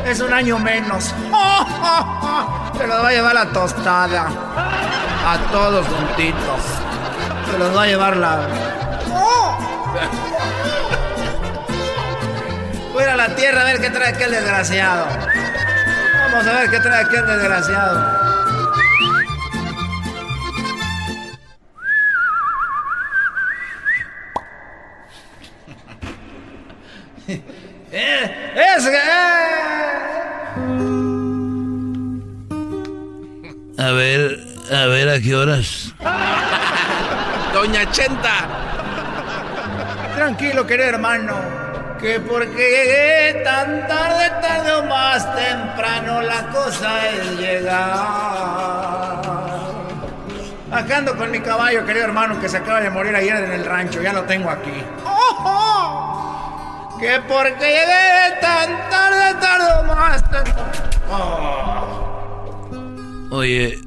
es un año menos. Se los va a llevar la tostada. A todos juntitos. Se los va a llevar la... Voy a la tierra a ver qué trae aquel desgraciado. Vamos a ver qué trae aquel desgraciado. es que- A ver, a ver a qué horas. Doña Chenta. Tranquilo, querido hermano. Que porque llegué tan tarde, tarde o más temprano, la cosa es llegar. Acá ando con mi caballo, querido hermano, que se acaba de morir ayer en el rancho. Ya lo tengo aquí. Que porque llegué tan tarde, tarde o más temprano. Oye,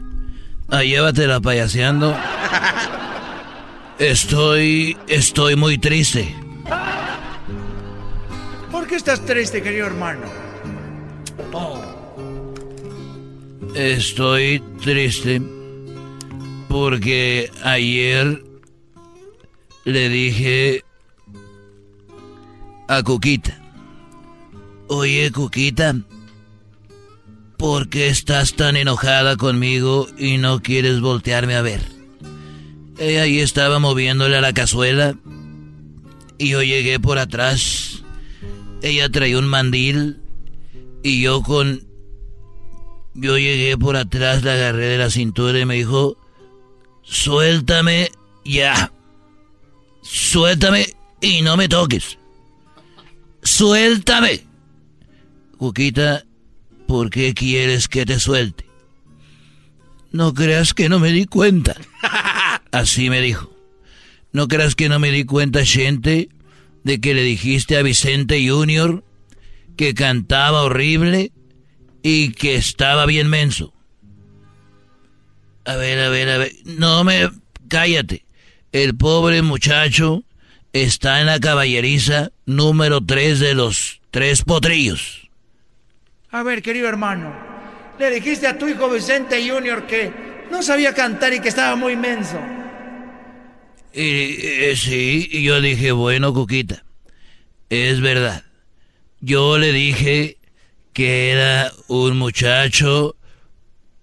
ah, llévatela payaseando. Estoy, estoy muy triste. ¿Por qué estás triste, querido hermano? Oh. Estoy triste porque ayer le dije a Cuquita. Oye, Cuquita, ¿por qué estás tan enojada conmigo y no quieres voltearme a ver? Ella ahí estaba moviéndole a la cazuela y yo llegué por atrás. Ella traía un mandil y yo con... Yo llegué por atrás, la agarré de la cintura y me dijo, suéltame ya. Suéltame y no me toques. Suéltame. Cuquita, ¿por qué quieres que te suelte? No creas que no me di cuenta. Así me dijo. No creas que no me di cuenta, gente, de que le dijiste a Vicente Junior que cantaba horrible y que estaba bien menso. A ver, a ver, a ver. No me... Cállate. El pobre muchacho está en la caballeriza número 3 de los tres potrillos. A ver, querido hermano, le dijiste a tu hijo Vicente Junior que no sabía cantar y que estaba muy inmenso. Y, eh, sí, y yo dije, bueno, Cuquita, es verdad. Yo le dije que era un muchacho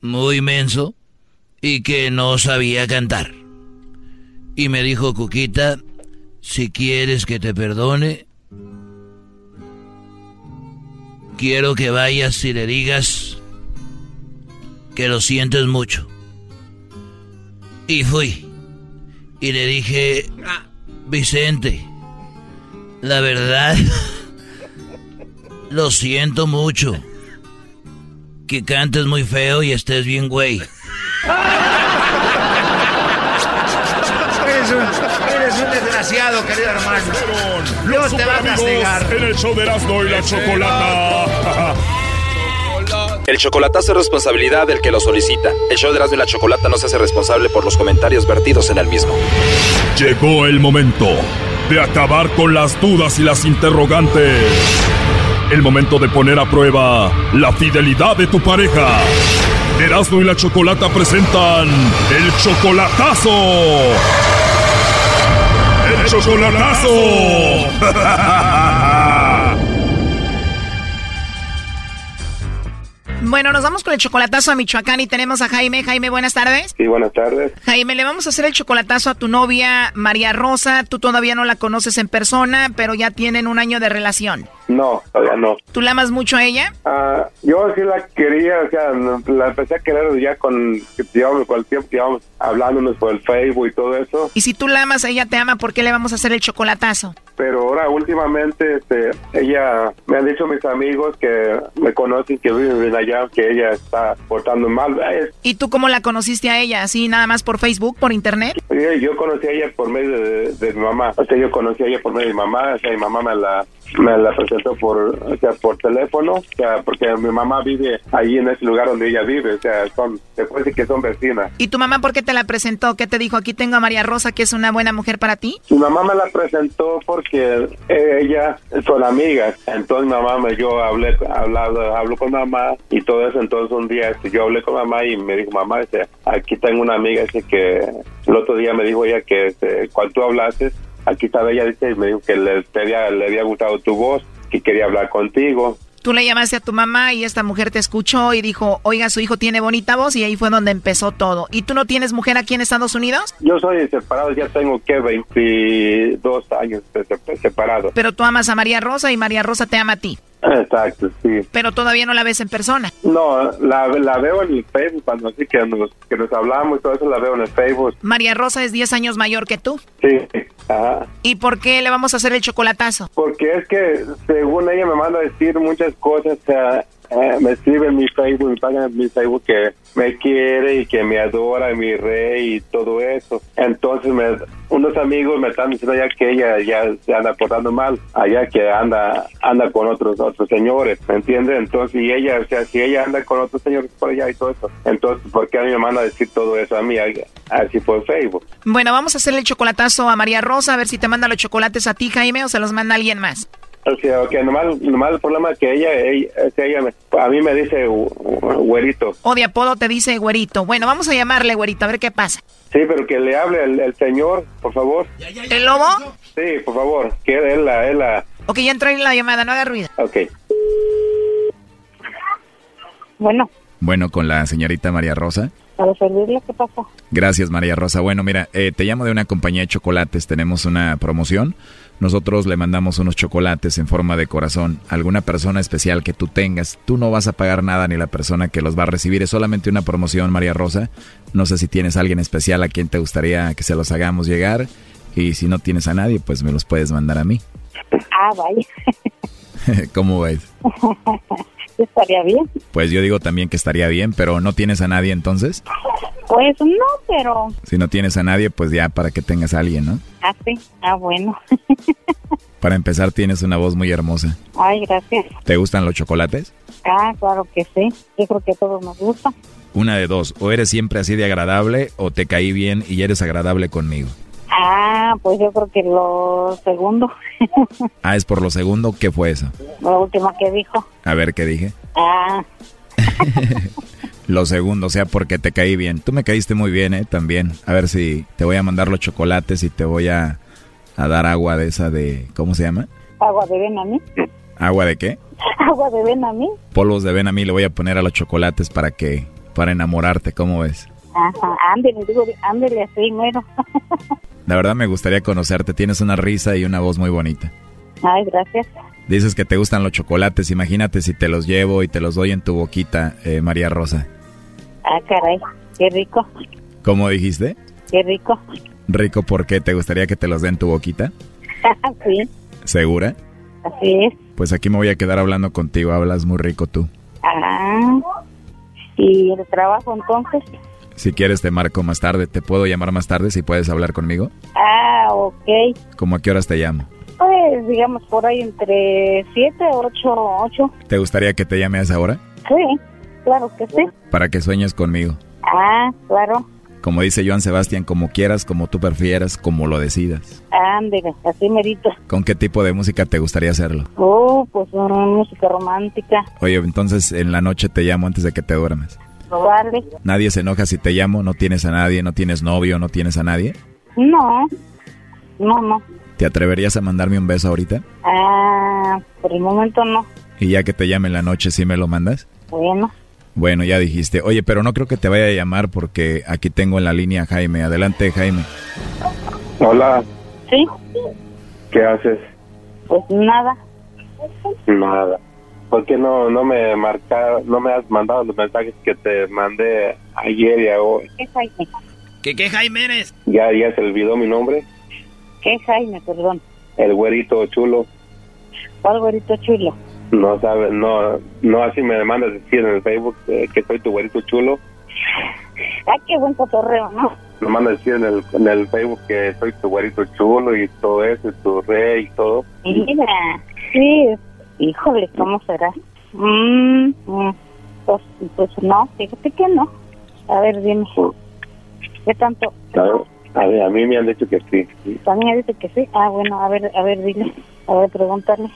muy inmenso y que no sabía cantar. Y me dijo, Cuquita, si quieres que te perdone, quiero que vayas y le digas que lo sientes mucho. Y fui. Y le dije, Vicente, la verdad, lo siento mucho. Que cantes muy feo y estés bien, güey. Eres un, desgraciado, querido hermano. Los Dios te va a castigar. en el show de Erasmo y la Chocolata. El chocolatazo es responsabilidad del que lo solicita. El show de Erasmo y la Chocolata no se hace responsable por los comentarios vertidos en el mismo. Llegó el momento de acabar con las dudas y las interrogantes. El momento de poner a prueba la fidelidad de tu pareja. Erasmo y la Chocolata presentan el chocolatazo. ¡El chocolatazo! Bueno, nos vamos con el chocolatazo a Michoacán y tenemos a Jaime. Jaime, buenas tardes. Sí, buenas tardes. Jaime, le vamos a hacer el chocolatazo a tu novia María Rosa. Tú todavía no la conoces en persona, pero ya tienen un año de relación. No, todavía no. ¿Tú la amas mucho a ella? Ah, yo sí la quería, o sea, la empecé a querer ya con, llevamos, con el tiempo que llevamos hablándonos por el Facebook y todo eso. Y si tú la amas, ella te ama, ¿por qué le vamos a hacer el chocolatazo? Pero ahora últimamente, este, ella, me han dicho mis amigos que me conocen, que viven allá, que ella está portando mal. ¿Y tú cómo la conociste a ella? ¿Así nada más por Facebook, por internet? Yo conocí a ella por medio de, de mi mamá. O sea, yo conocí a ella por medio de mi mamá. O sea, mi mamá me la, me la presentó por, o sea, por teléfono. O sea, porque mi mamá vive ahí en ese lugar donde ella vive. O sea, son, se puede decir que son vecinas. ¿Y tu mamá por qué te la presentó? ¿Qué te dijo? Aquí tengo a María Rosa, que es una buena mujer para ti. Mi mamá me la presentó porque ella son amigas. Entonces mi mamá me, yo hablé, hablado, hablo con mamá y todo eso. Entonces un día este, yo hablé con mamá y me dijo, mamá, este, aquí tengo una amiga dice que el otro día me dijo ella que este, cuando tú hablaste, aquí estaba ella, dice, y me dijo que le, te había, le había gustado tu voz, que quería hablar contigo. Tú le llamaste a tu mamá y esta mujer te escuchó y dijo, oiga, su hijo tiene bonita voz y ahí fue donde empezó todo. ¿Y tú no tienes mujer aquí en Estados Unidos? Yo soy separado, ya tengo que 22 años separado. Pero tú amas a María Rosa y María Rosa te ama a ti. Exacto, sí. Pero todavía no la ves en persona. No, la, la veo en el Facebook, cuando así que nos, que nos hablamos y todo eso, la veo en el Facebook. María Rosa es 10 años mayor que tú. Sí, ajá. ¿Y por qué le vamos a hacer el chocolatazo? Porque es que, según ella, me manda a decir muchas cosas. o sea, eh, me escribe en mi Facebook, me paga en mi Facebook que me quiere y que me adora, mi rey y todo eso. Entonces, me, unos amigos me están diciendo ya que ella ya se anda portando mal, allá que anda anda con otros otros señores, ¿me entiendes? Entonces, y ella, o sea, si ella anda con otros señores por allá y todo eso, entonces, ¿por qué a mí me manda a decir todo eso a mí, así por Facebook? Bueno, vamos a hacerle el chocolatazo a María Rosa, a ver si te manda los chocolates a ti, Jaime, o se los manda alguien más. O sea, que nomás, nomás el problema es que ella, ella, es que ella me- a mí me dice "Gu- gu- güerito. O de apodo te dice güerito. Bueno, vamos a llamarle güerito, a ver qué pasa. Sí, pero que le hable el, el señor, por favor. ¿El lobo? Sí, por favor, que él la, él la, Ok, ya entró en la llamada, no haga ruido. Ok. Bueno. Bueno, con la señorita María Rosa. Para servirle, ¿qué pasa? Gracias, María Rosa. Bueno, mira, eh, te llamo de una compañía de chocolates. Tenemos una promoción. Nosotros le mandamos unos chocolates en forma de corazón a alguna persona especial que tú tengas. Tú no vas a pagar nada ni la persona que los va a recibir. Es solamente una promoción, María Rosa. No sé si tienes a alguien especial a quien te gustaría que se los hagamos llegar. Y si no tienes a nadie, pues me los puedes mandar a mí. Ah, vaya. ¿Cómo ves? Estaría bien. Pues yo digo también que estaría bien, pero ¿no tienes a nadie entonces? Pues no, pero... Si no tienes a nadie, pues ya para que tengas a alguien, ¿no? Ah, sí. Ah, bueno. Para empezar, tienes una voz muy hermosa. Ay, gracias. ¿Te gustan los chocolates? Ah, claro que sí. Yo creo que a todos nos gusta. Una de dos, o eres siempre así de agradable o te caí bien y eres agradable conmigo. Ah, pues yo creo que lo segundo. Ah, es por lo segundo, ¿qué fue eso? Lo último que dijo. A ver, ¿qué dije? Ah, Lo segundo, o sea, porque te caí bien. Tú me caíste muy bien, ¿eh? También. A ver si te voy a mandar los chocolates y te voy a, a dar agua de esa de... ¿Cómo se llama? agua de ven a mí. ¿Agua de qué? Agua de ven a mí. Polvos de ven a mí le voy a poner a los chocolates para que... Para enamorarte, ¿cómo ves? Ajá, ándele, digo, ándele así, mero. La verdad me gustaría conocerte. Tienes una risa y una voz muy bonita. Ay, gracias. Dices que te gustan los chocolates. Imagínate si te los llevo y te los doy en tu boquita, eh, María Rosa. Ah, caray, qué rico, ¿Cómo dijiste? qué rico. Rico, ¿por qué? ¿Te gustaría que te los dé en tu boquita? sí, ¿Segura? así es. Pues aquí me voy a quedar hablando contigo. Hablas muy rico tú. Ah, y el trabajo entonces. Si quieres te marco más tarde. ¿Te puedo llamar más tarde si puedes hablar conmigo? Ah, ok. ¿Cómo a qué horas te llamo? Pues digamos por ahí entre 7, 8, 8. ¿Te gustaría que te llame a esa hora? Sí, claro que sí. Para que sueñes conmigo. Ah, claro. Como dice Joan Sebastián, como quieras, como tú prefieras, como lo decidas. Ándele, así merito. ¿Con qué tipo de música te gustaría hacerlo? Oh, pues una música romántica. Oye, entonces en la noche te llamo antes de que te duermas. ¿Nadie se enoja si te llamo? ¿No tienes a nadie? ¿No tienes novio? ¿No tienes a nadie? No, no, no. ¿Te atreverías a mandarme un beso ahorita? Ah, por el momento no. Y ya que te llame en la noche, ¿sí me lo mandas? Bueno, Bueno, ya dijiste. Oye, pero no creo que te vaya a llamar porque aquí tengo en la línea a Jaime. Adelante, Jaime. Hola, sí, ¿qué haces? pues nada. Nada. ¿Por qué no, no me marca, no me has mandado los mensajes que te mandé ayer y hoy? ¿Qué Jaime? ¿Qué, qué Jaime eres? Ya, ya se olvidó mi nombre, ¿Qué Jaime, perdón? el güerito chulo. ¿Cuál güerito chulo? No sabes, no, no así me mandas decir en el Facebook eh, que soy tu güerito chulo. Ah, qué buen cotorreo, ¿no? Me mandas decir en el, en el Facebook que soy tu güerito chulo y todo eso, y tu rey y todo. Mira, sí, híjole, ¿cómo será? Mm, mm, pues, pues no, fíjate que no. A ver, dime. ¿Qué tanto? A, a, ver, a mí me han dicho que sí. También dice que sí. Ah, bueno, a ver, a ver, dile. A ver, pregúntale.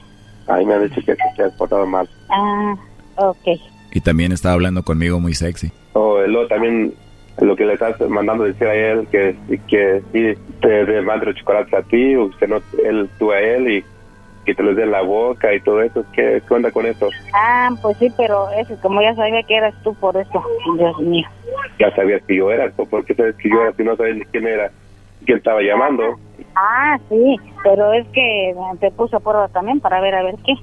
A mí me han dicho que sí, te has portado mal. Ah, ok. Y también estaba hablando conmigo muy sexy. O luego también lo que le estás mandando decir a él, que, que sí te, te mande los chocolates a ti, o que no, él, tú a él, y que te los dé la boca y todo eso. ¿Qué, qué onda con eso? Ah, pues sí, pero eso, como ya sabía que eras tú por eso. Dios mío. Ya sabías que yo era, ¿por qué sabes que yo era si no sabes ni quién era? ¿Quién estaba llamando? Ah, sí, pero es que te puse a prueba también para ver a ver qué.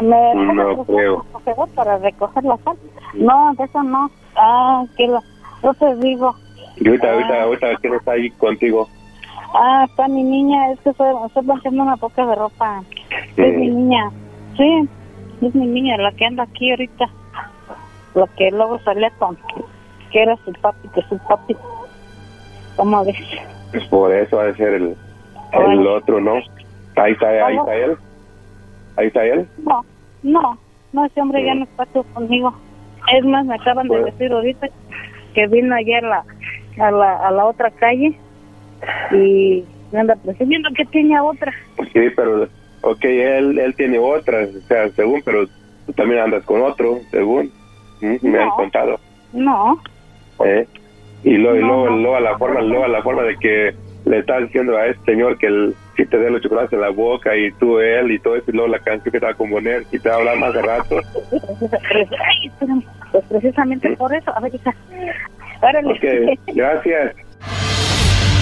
Me No creo. para recoger la sal. No, de eso no. Ah, que lo, yo te digo. Y ahorita, ahorita, ahorita, ¿quién está ahí contigo? Ah, está mi niña, es que estoy, estoy planchando una poca de ropa. Es mi niña. Sí, es mi niña, la que anda aquí ahorita. La que luego salía con, que era su papi, que su papi. ¿Cómo ves? Pues por eso ha de ser el, el otro, ¿no? Ahí está, ahí está él. Ahí está él. No, no, no, ese hombre ya no está conmigo. Es más, me acaban de Pues- decir ahorita que vino ayer la, a la, a la otra calle y me anda presumiendo que tiene otra. Sí, pero, ok, él, él tiene otra, o sea, según, pero tú también andas con otro, según. Mm, Me han No. contado. No, ¿eh? Y luego, y No, luego, no. luego a la forma, luego a la forma de que le estás diciendo a este señor que él, que te dé los chocolates en la boca y tú él y todo eso y luego la canción que te va a componer y te va a hablar más de rato. Ay. Pues precisamente por eso. A ver, hija. Órale. Ok, gracias.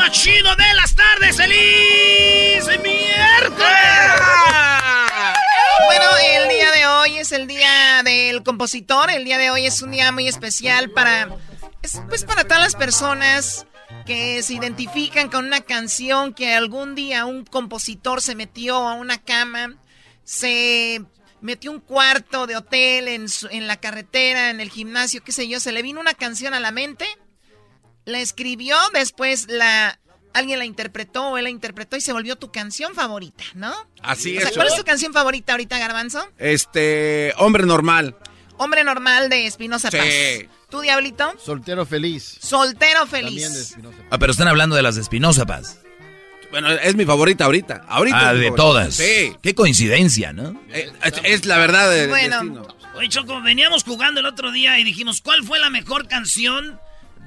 más chido de las tardes. ¡Feliz miércoles! Bueno, el día de hoy es el día del compositor. El día de hoy es un día muy especial para, es, pues para todas las personas que se identifican con una canción que algún día un compositor se metió a una cama, se metió un cuarto de hotel en, en la carretera, en el gimnasio, qué sé yo, se le vino una canción a la mente, la escribió, después la alguien la interpretó o él la interpretó y se volvió tu canción favorita, ¿no? Así O sea, es. ¿Cuál es tu canción favorita ahorita, Garbanzo? Este, hombre normal. Hombre normal de Espinosa Sí. Paz. ¿Tú, Diablito? Soltero feliz. Soltero También de feliz. Ah, pero están hablando de las de Espinosa Paz. Bueno, es mi favorita ahorita. Ahorita Ah, de favorita. todas. Sí. Qué coincidencia, ¿no? Eh, Es, es la verdad de Bueno. destino. Oye, Choco, veníamos jugando el otro día y dijimos, ¿cuál fue la mejor canción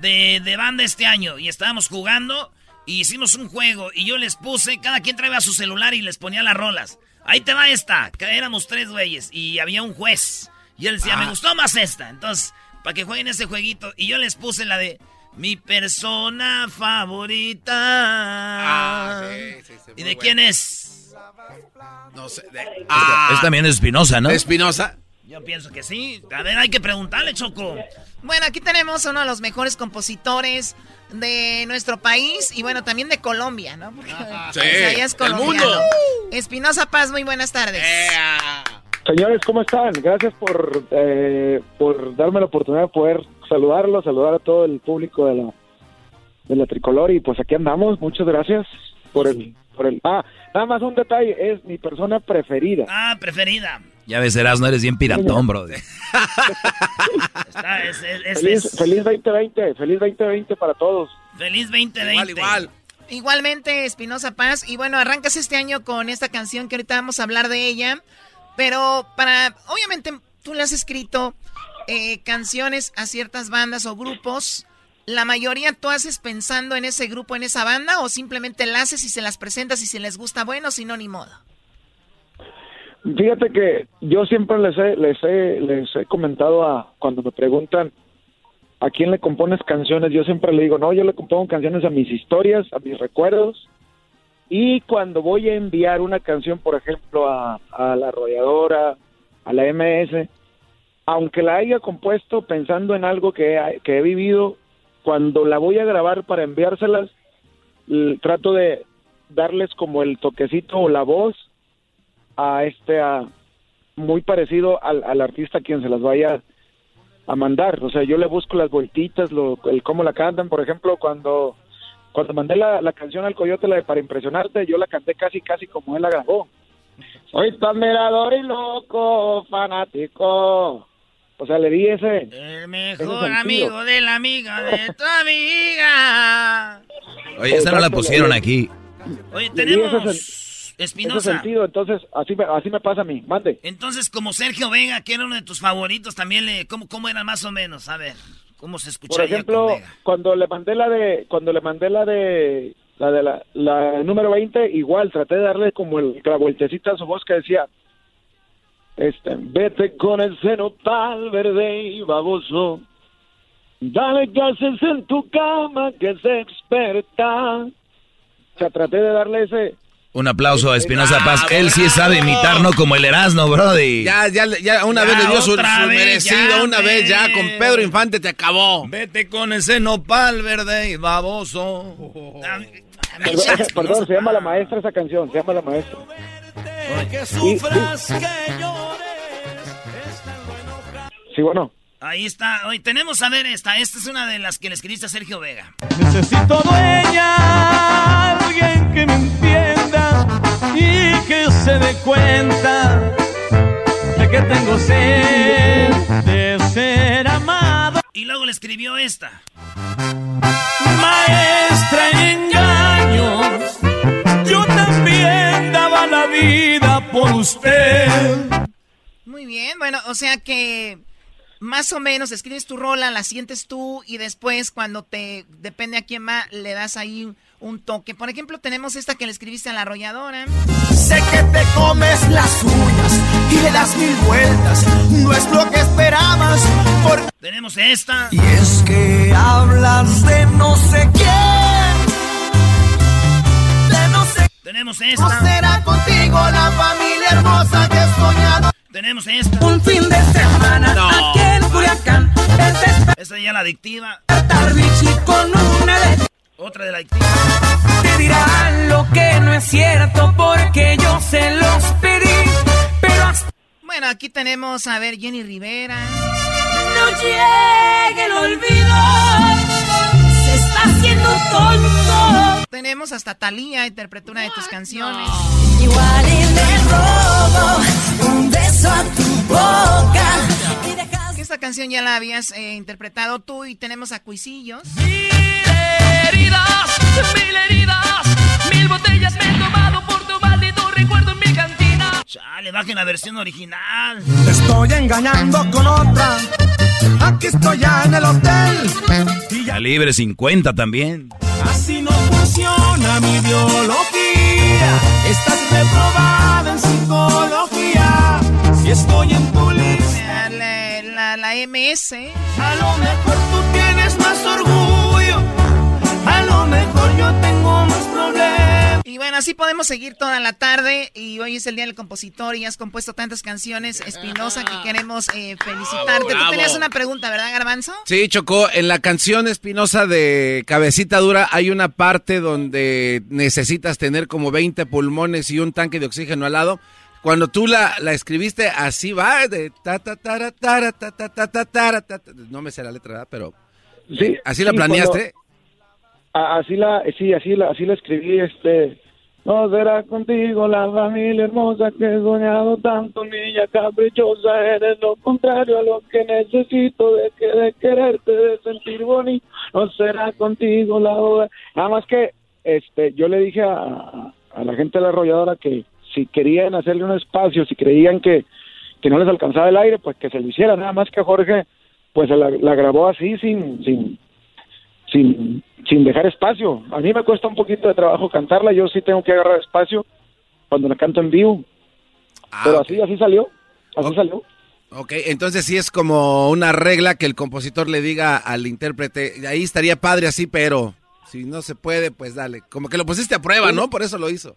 de, de banda este año? Y estábamos jugando y hicimos un juego y yo les puse, cada quien traía su celular y les ponía las rolas. Ahí te va esta, que éramos tres güeyes y había un juez. Y él decía, Ah. me gustó más esta. Entonces, para que jueguen ese jueguito. Y yo les puse la de mi persona favorita. Ah, sí, sí, sí, ¿Y de quién es? No sé. de- es también de Espinosa, ¿no? ¿De Espinosa? Yo pienso que sí. A ver, hay que preguntarle, Choco. Bueno, aquí tenemos uno de los mejores compositores de nuestro país y bueno, también de Colombia, ¿no? Porque, Sí, o sea, ella es colombiano. mundo. Espinosa Paz, muy buenas tardes. Señores, ¿cómo están? Gracias por, eh, por darme la oportunidad de poder saludarlos, saludar a todo el público de la, de la tricolor y pues aquí andamos. Muchas gracias por el, por el. Ah, nada más un detalle, es mi persona preferida. Ah, preferida. Ya ves, Erasno, eres bien piratón, bro. Está, es, es- es- Feliz, es- feliz 2020, feliz 2020 para todos. feliz 2020. Igual, igual. Igualmente, Espinosa Paz. Y bueno, arrancas este año con esta canción que ahorita vamos a hablar de ella. Pero para, obviamente, tú le has escrito eh, canciones a ciertas bandas o grupos. ¿La mayoría tú haces pensando en ese grupo, en esa banda? ¿O simplemente la haces y se las presentas y si les gusta, bueno, si no, ni modo? Fíjate que yo siempre les he, les he, les he comentado a cuando me preguntan a quién le compones canciones, yo siempre le digo, no, yo le compongo canciones a mis historias, a mis recuerdos. Y cuando voy a enviar una canción, por ejemplo, a, a la arrolladora, a la MS, aunque la haya compuesto pensando en algo que, que he vivido, cuando la voy a grabar para enviárselas, trato de darles como el toquecito o la voz a este a muy parecido al, al artista a quien se las vaya a mandar. O sea yo le busco las vueltitas lo, el cómo la cantan. Por ejemplo cuando cuando mandé la, la canción al coyote la de para impresionarte yo la canté casi casi como él la grabó. Soy tan mirador y loco fanático. O sea le di ese El mejor amigo de la amiga de tu amiga. Oye, esa no la pusieron aquí. Oye, tenemos Espinosa. sentido entonces así me, así me pasa a mí mande Entonces, como Sergio Vega, que era uno de tus favoritos, también le, ¿cómo, cómo era más o menos? A ver, ¿cómo se Por escucharía ejemplo, con Vega? cuando le mandé la de cuando le mandé la de la de la, la número 20, igual traté de darle como el, la vueltecita a su voz que decía este, vete con el seno tal verde y baboso. Dale gases en tu cama que es experta. O sea, traté de darle ese Un aplauso a Espinosa Paz. Él sí sabe imitar, no como el Erasno, brody. Ya, ya, ya una Ya, vez le dio su, su vez, merecido, ya, una vez ya con. Pedro Infante te acabó. Vete con ese nopal verde y baboso. Perdón, perdón, se llama La Maestra esa canción, se llama La Maestra. Que Sí, sufras, que llores. Sí, bueno. Ahí está. Hoy tenemos a ver esta. Esta es una de las que le escribiste a Sergio Vega. Necesito dueña, alguien que me entienda y que se dé cuenta de que tengo sed de ser amado. Y luego le escribió esta. Maestra en engaños, yo también daba la vida por usted. Muy bien, bueno, o sea que más o menos escribes tu rola, la sientes tú y después cuando te depende a quién va, le das ahí un toque. Por ejemplo, tenemos esta que le escribiste a la arrolladora. Sé que te comes las uñas y le das mil vueltas. No es lo que esperabas. Por... Tenemos esta. Y es que hablas de no sé quién. De no sé Tenemos esta. No será contigo la familia hermosa que he soñado. Tenemos esta. Un fin de semana No. aquí en Culiacán. El Esta ya la adictiva. despertar Richie con una de Otra de la. Te dirán lo que no es cierto porque yo se los pedí. Pero hasta Bueno, aquí tenemos, a ver, Jenny Rivera. no llegue el olvido. Se está haciendo tonto. Tenemos hasta Thalía, interpretó una de tus canciones. Igual y le robo un beso a tu boca. Y dejas Esta canción ya la habías eh, interpretado tú y tenemos a Cuisillos. Heridas, mil heridas, mil botellas me he tomado por tu maldito recuerdo en mi cantina. Chale, bajen la versión original. Te estoy engañando con otra. Aquí estoy ya en el hotel. Y ya Calibre 50 también. Así no funciona mi biología. Estás reprobada en psicología. Si estoy en tu lista, La, la- la MS. a lo mejor tú tienes más orgullo. Lo mejor yo tengo más problemas. Y bueno, así podemos seguir toda la tarde. Y hoy es el Día del Compositor y has compuesto tantas canciones, Espinosa, que queremos eh, felicitarte. Tú tenías una pregunta, ¿verdad, Garbanzo? Sí, Chocó, en la canción Espinosa de Cabecita Dura hay una parte donde necesitas tener como 20 pulmones y un tanque de oxígeno al lado. Cuando tú la, la escribiste, así va, de ta ta tara, tara, ta ta ta ta tara, ta, ta. no me sé la letra, ¿verdad? pero Sí, así la planeaste. Así la, sí, así la, así la escribí, este, no será contigo la familia hermosa que he soñado tanto, niña caprichosa, eres lo contrario a lo que necesito, de que de quererte, de sentir bonito, no será contigo la boda. Nada más que, este, yo le dije a, a la gente de la arrolladora que si querían hacerle un espacio, si creían que, que no les alcanzaba el aire, pues que se lo hiciera, nada más que Jorge, pues la, la grabó así, sin, sin, sin, sin dejar espacio. A mí me cuesta un poquito de trabajo cantarla, yo sí tengo que agarrar espacio cuando la canto en vivo. Pero así, así salió, así salió. Ok, entonces sí es como una regla que el compositor le diga al intérprete, ahí estaría padre así, pero si no se puede, pues dale. Como que lo pusiste a prueba, ¿no? Por eso lo hizo.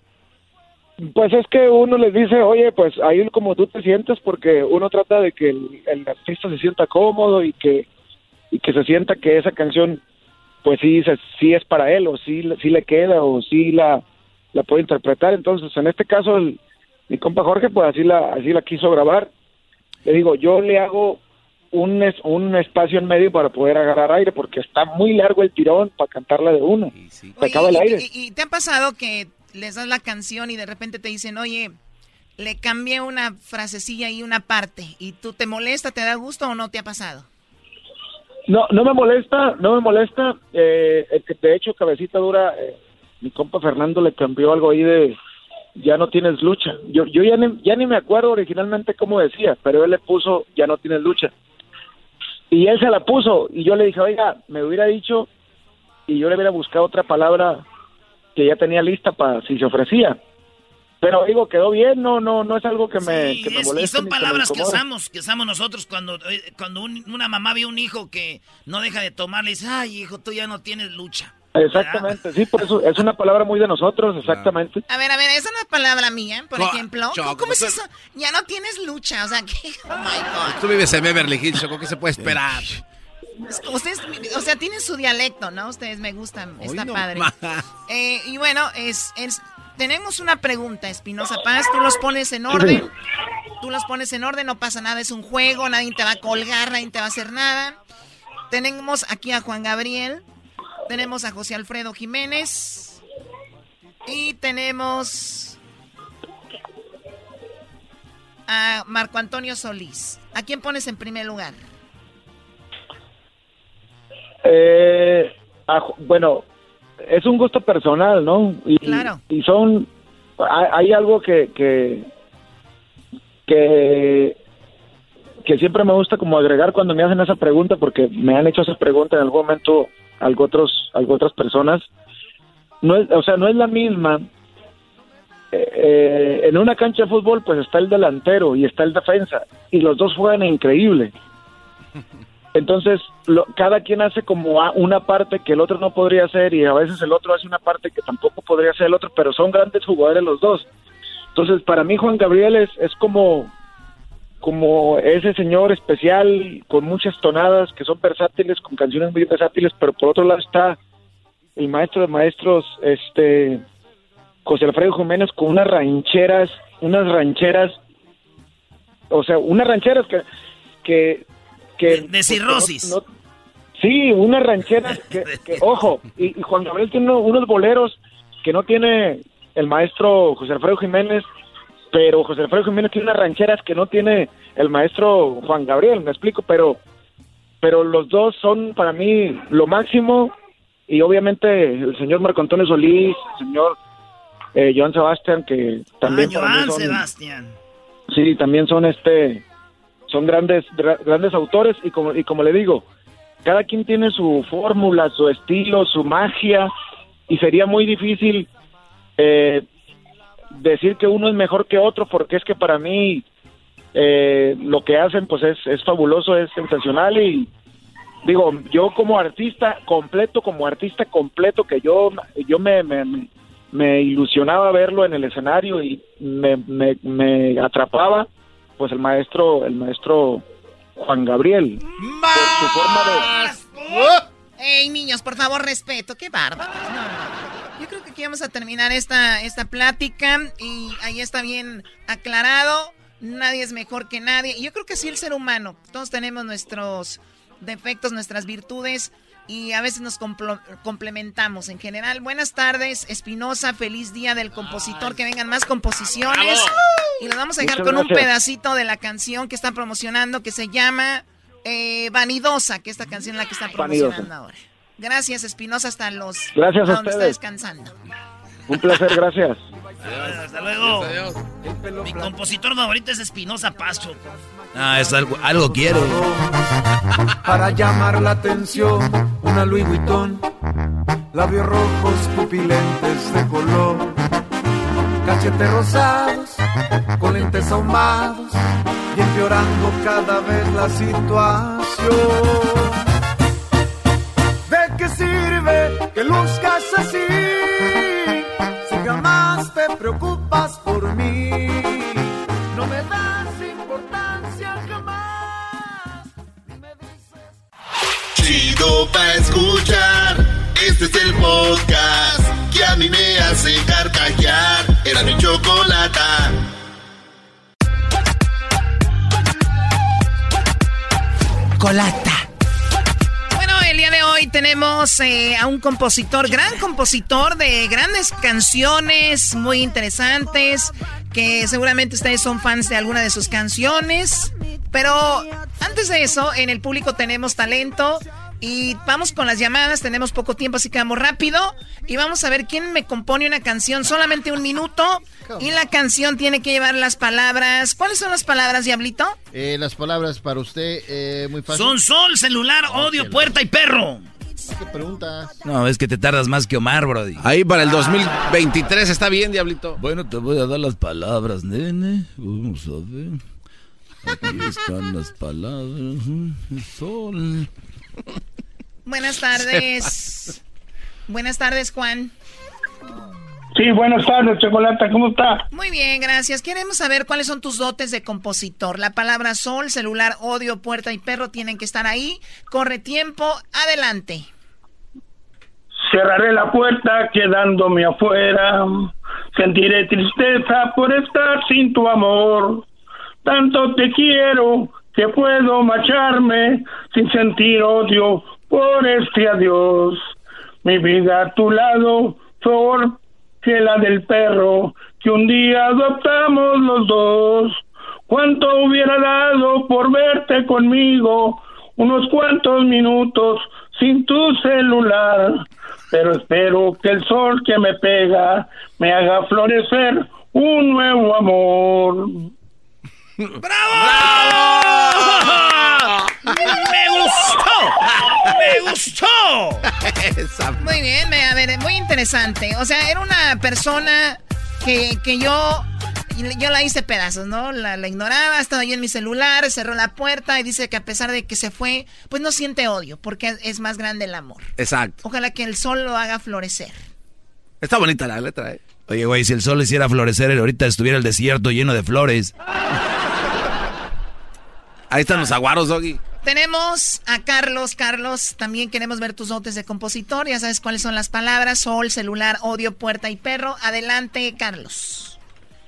Pues es que uno les dice, oye, pues ahí como tú te sientes, porque uno trata de que el, el artista se sienta cómodo y que, y que se sienta que esa canción, pues sí, sí es para él, o sí, le- sí le queda, o sí la, la puede interpretar. Entonces, en este caso, el- mi compa Jorge, pues así la, así la quiso grabar. Le digo, yo le hago un, es- un espacio en medio para poder agarrar aire, porque está muy largo el tirón para cantarla de una. Se acaba el Oye, aire. Y, y- y te ha pasado que les das la canción y de repente te dicen, oye, le cambié una frasecilla y una parte, y tú te molesta, te da gusto o no te ha pasado? No, no me molesta, no me molesta. Eh, que de hecho cabecita dura, eh, mi compa Fernando le cambió algo ahí de ya no tienes lucha. Yo, yo ya ni, ya ni me acuerdo originalmente cómo decía, pero él le puso ya no tienes lucha. Y él se la puso y yo le dije, oiga, me hubiera dicho y yo le hubiera buscado otra palabra que ya tenía lista para si se ofrecía. Pero digo, quedó bien, no, no, no es algo que me, Sí, que me es- moleste. y son palabras que usamos, que usamos nosotros cuando, eh, cuando un- una mamá ve un hijo que no deja de tomar, le dice, ay hijo, tú ya no tienes lucha. Exactamente, sí, por eso es una palabra muy de nosotros, exactamente. A ver, a ver, esa no es palabra mía, por Co- ejemplo. Choco, ¿Cómo, es pues- eso? Ya no tienes lucha, o sea, que... Oh, my God. Tú vives en Beverly Hills, Choco, ¿qué se puede esperar? Ustedes, o sea, tienen su dialecto, ¿no? Ustedes me gustan, está no padre. Eh, y bueno, es, es- tenemos una pregunta, Espinosa Paz. Tú los pones en orden. Tú los pones en orden, no pasa nada. Es un juego, nadie te va a colgar, nadie te va a hacer nada. Tenemos aquí a Juan Gabriel. Tenemos a José Alfredo Jiménez. Y tenemos a Marco Antonio Solís. ¿A quién pones en primer lugar? Eh, bueno, es un gusto personal, ¿no? Y, claro. Y son, hay, algo que, que, que, que siempre me gusta como agregar cuando me hacen esa pregunta, porque me han hecho esa pregunta en algún momento algo otros, algo otras personas. No es, o sea, no es la misma. Eh, eh, en una cancha de fútbol, pues está el delantero y está el defensa, y los dos juegan increíble. Entonces, cada quien hace como una parte que el otro no podría hacer y a veces el otro hace una parte que tampoco podría hacer el otro, pero son grandes jugadores los dos. Entonces, para mí Juan Gabriel es, es como, como ese señor especial con muchas tonadas que son versátiles, con canciones muy versátiles, pero por otro lado está el maestro de maestros, este José Alfredo Jiménez con unas rancheras, unas rancheras, o sea, unas rancheras que, que de, cirrosis. sí, una ranchera que, ojo, y, Juan Gabriel tiene unos boleros que no tiene el maestro José Alfredo Jiménez, pero José Alfredo Jiménez tiene unas rancheras que no tiene el maestro Juan Gabriel, me explico, pero pero los dos son para mí lo máximo y obviamente el señor Marco Antonio Solís, el señor eh, Joan Sebastián que también ah, Joan Sebastián. Sí, también son este son grandes grandes autores y como y como le digo cada quien tiene su fórmula su estilo su magia y sería muy difícil eh, decir que uno es mejor que otro porque es que para mí eh, lo que hacen pues es, es fabuloso es sensacional y digo yo como artista completo como artista completo que yo yo me, me, me ilusionaba verlo en el escenario y me, me, me atrapaba pues el maestro, el maestro Juan Gabriel. Por su forma de. Ey, niños, por favor, respeto. Qué bárbaro. Yo creo que aquí vamos a terminar esta, esta plática y ahí está bien aclarado. Nadie es mejor que nadie. Yo creo que sí el ser humano. Todos tenemos nuestros defectos, nuestras virtudes y a veces nos complementamos en general. Buenas tardes, Espinosa, feliz día del compositor, que vengan más composiciones. Y los vamos a dejar con un pedacito de la canción que están promocionando que se llama eh, Vanidosa, que esta canción es la que están promocionando ahora. Gracias, Espinosa, hasta los... Gracias a donde está descansando. Un placer, gracias. hasta luego. Mi compositor favorito es Espinosa Pacho. Ah, es algo, algo quiero. Para llamar la atención, una Louis Vuitton, labios rojos pupilentes de color, cachetes rosados, con lentes ahumados, y empeorando cada vez la situación. ¿De qué sirve que luzcas así? Preocupas por mí, no me das importancia jamás. Chido pa escuchar, este es el podcast que a mí me hace carcajear. Era mi chocolata. Colata. Hoy tenemos eh, a un compositor, gran compositor de grandes canciones, muy interesantes, que seguramente ustedes son fans de alguna de sus canciones. Pero antes de eso, en el público tenemos talento. Y vamos con las llamadas, tenemos poco tiempo, así que vamos rápido. Y vamos a ver quién me compone una canción, solamente un minuto. Y la canción tiene que llevar las palabras. ¿Cuáles son las palabras, Diablito? Eh, las palabras para usted, eh, muy fácil. Son sol, celular, odio, puerta y perro. ¿Qué pregunta? No, es que te tardas más que Omar, Brody. Ahí para el 2023 está bien, Diablito. Bueno, te voy a dar las palabras, nene. Vamos a ver. Aquí están las palabras. Sol. Buenas tardes. Buenas tardes, Juan. Sí, buenas tardes, Chocolata, ¿cómo está? Muy bien, gracias. Queremos saber cuáles son tus dotes de compositor. La palabra sol, celular, odio, puerta y perro tienen que estar ahí. Corre tiempo, adelante. Cerraré la puerta quedándome afuera. Sentiré tristeza por estar sin tu amor. Tanto te quiero que puedo marcharme sin sentir odio por este adiós. Mi vida a tu lado, flor que la del perro que un día adoptamos los dos. ¿Cuánto hubiera dado por verte conmigo? Unos cuantos minutos sin tu celular. Pero espero que el sol que me pega me haga florecer un nuevo amor. ¡Me gustó! ¡Me gustó! Muy bien, me- a ver, muy interesante. O sea, era una persona que, que yo, yo la hice pedazos, ¿no? La, la ignoraba, estaba yo en mi celular, cerró la puerta y dice que a pesar de que se fue, pues no siente odio, porque es- es más grande el amor. Exacto. Ojalá que el sol lo haga florecer. Está bonita la letra, ¿eh? Oye, güey, si el sol hiciera florecer, ahorita estuviera el desierto lleno de flores. Ahí están los aguaros, Doggy. Tenemos a Carlos. Carlos, también queremos ver tus dotes de compositor. Ya sabes cuáles son las palabras: sol, celular, odio, puerta y perro. Adelante, Carlos.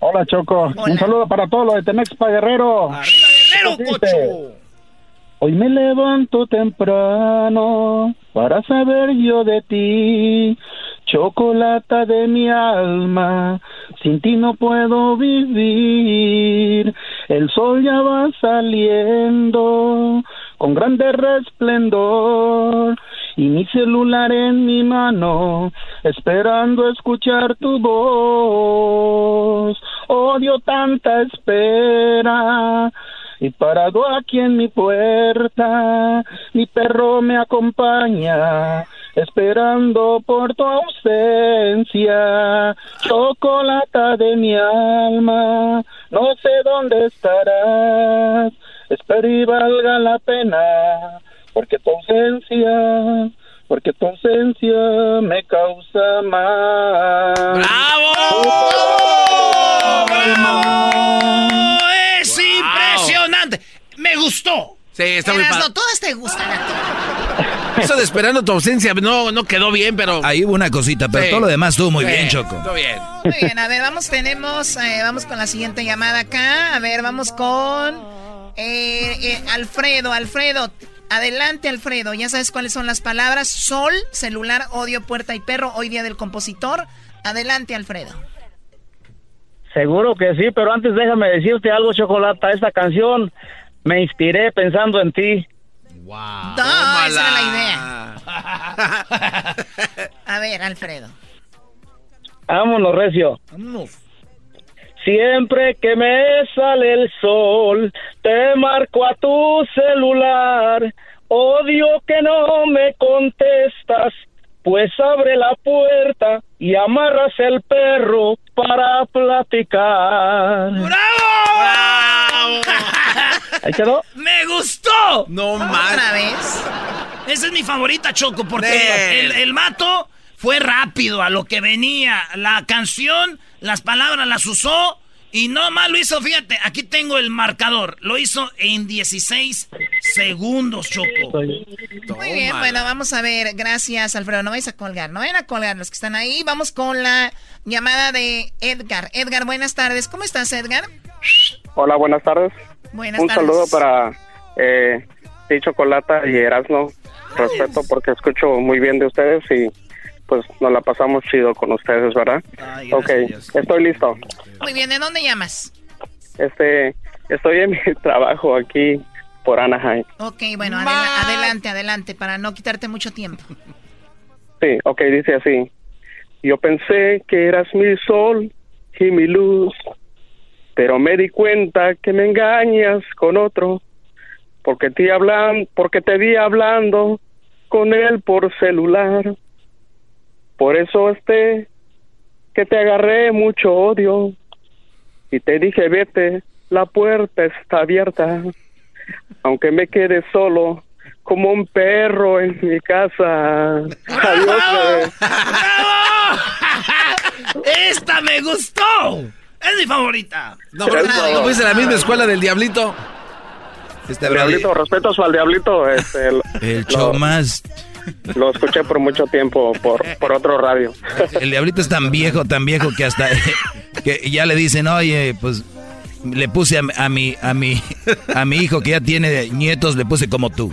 Hola, Choco. Hola. Un saludo para todos los de Temexpa Guerrero. Guerrero, ¿Qué dice? Hoy me levanto temprano para saber yo de ti, chocolata de mi alma, sin ti no puedo vivir. El sol ya va saliendo con grande resplendor y mi celular en mi mano, esperando escuchar tu voz. Odio tanta espera. Y parado aquí en mi puerta, mi perro me acompaña, esperando por tu ausencia. Chocolata de mi alma, no sé dónde estarás, espero y valga la pena, porque tu ausencia, porque tu ausencia me causa mal. ¡Bravo! ¡Es impresionante! ¡Me gustó! Sí, está muy padre. todas te gustan a ti. Eso de esperando tu ausencia no, no quedó bien, pero... Ahí hubo una cosita, pero Sí. todo lo demás estuvo muy Sí, bien, Choco. Todo bien. Muy bien, a ver, vamos, tenemos, eh, vamos con la siguiente llamada acá. A ver, vamos con eh, eh, Alfredo. Alfredo, adelante, Alfredo. Ya sabes cuáles son las palabras: sol, celular, odio, puerta y perro. Hoy día del compositor. Adelante, Alfredo. Seguro que sí, pero antes déjame decirte algo, Chocolata. Esta canción me inspiré pensando en ti. No, esa era la idea. A ver, Alfredo. Vámonos, Recio. Vámonos. Siempre que me sale el sol, te marco a tu celular. Odio que no me contestas, pues abre la puerta y amarras el perro para platicar. ¡Bravo! Ahí quedó. ¡Me gustó! No ¿Otra vez? Esa es mi favorita, Choco, porque el, el mato fue rápido a lo que venía. La canción, las palabras las usó y no más lo hizo, fíjate, aquí tengo el marcador. Lo hizo en 16 segundos, Choco. Muy bien, bueno, vamos a ver. Gracias, Alfredo. No vais a colgar, no vayan a colgar los que están ahí. Vamos con la llamada de Edgar. Edgar, buenas tardes. ¿Cómo estás, Edgar? Hola, buenas tardes. Buenas Un tardes. saludo para eh, Chocolata y Erasmo. Respeto porque escucho muy bien de ustedes y pues nos la pasamos chido con ustedes, ¿verdad? ok, estoy listo. Muy bien, ¿de dónde llamas? Este, estoy en mi trabajo aquí por Anaheim. Ok, bueno, adela- adelante, adelante, para no quitarte mucho tiempo. Sí, ok, dice así. Yo pensé que eras mi sol y mi luz, pero me di cuenta que me engañas con otro, porque te hablan, porque te vi hablando con él por celular. Por eso este que te agarré mucho odio y te dije vete, la puerta está abierta, aunque me quede solo como un perro en mi casa. Adiós. bebé. ¡Esta me gustó! Es mi favorita. No, pero no fuiste a la misma escuela del Diablito. Este El diablito, respetos al diablito. Este, lo- El show más. Lo escuché por mucho tiempo por, por otro radio. El diablito es tan viejo, tan viejo que hasta que ya le dicen, oye, pues le puse a, a mi a mi a mi hijo que ya tiene nietos, le puse como tú.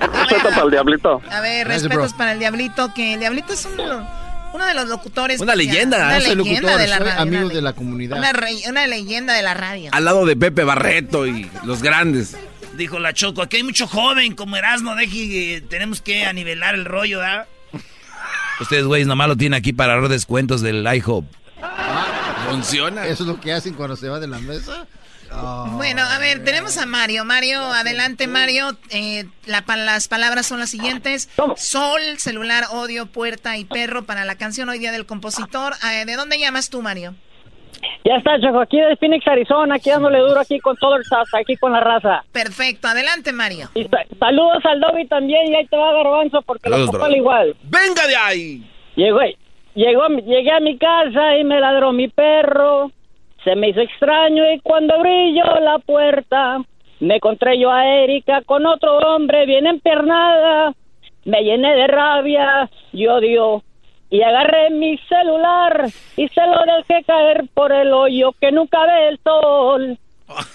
Respeto para el diablito. A ver, respetos para el Diablito, que el Diablito es un, Uno de los locutores. Una leyenda, Una no soy leyenda locutor, de la Soy radio. amigo de la comunidad. una re- una leyenda de la radio. Al lado de Pepe Barreto y los grandes. Dijo la Choco, aquí hay mucho joven como Erasmo, deje, tenemos que anivelar el rollo, ¿verdad? Ustedes, güeyes, nomás lo tienen aquí para dar descuentos del IHOP. Funciona. ¿Eso es lo que hacen cuando se va de la mesa? Oh. Bueno, a ver, tenemos a Mario. Mario, adelante, Mario. Eh, la las palabras son las siguientes: Sol, celular, odio, puerta y perro para la canción Hoy Día del Compositor. Eh, ¿De dónde llamas tú, Mario? Ya está, Choco, aquí de Phoenix, Arizona, aquí dándole duro aquí con todo el SAS, aquí con la raza. Perfecto, adelante, Mario. Y sa- saludos al Dobby también, y ahí te va Garbanzo, porque lo al igual. ¡Venga de ahí! Llegó, llegó, a mi- llegué a mi casa y me ladró mi perro. Se me hizo extraño y cuando abrí yo la puerta, me encontré yo a Erika con otro hombre bien empiernada. Me llené de rabia y odio y agarré mi celular y se lo dejé caer por el hoyo que nunca ve el sol.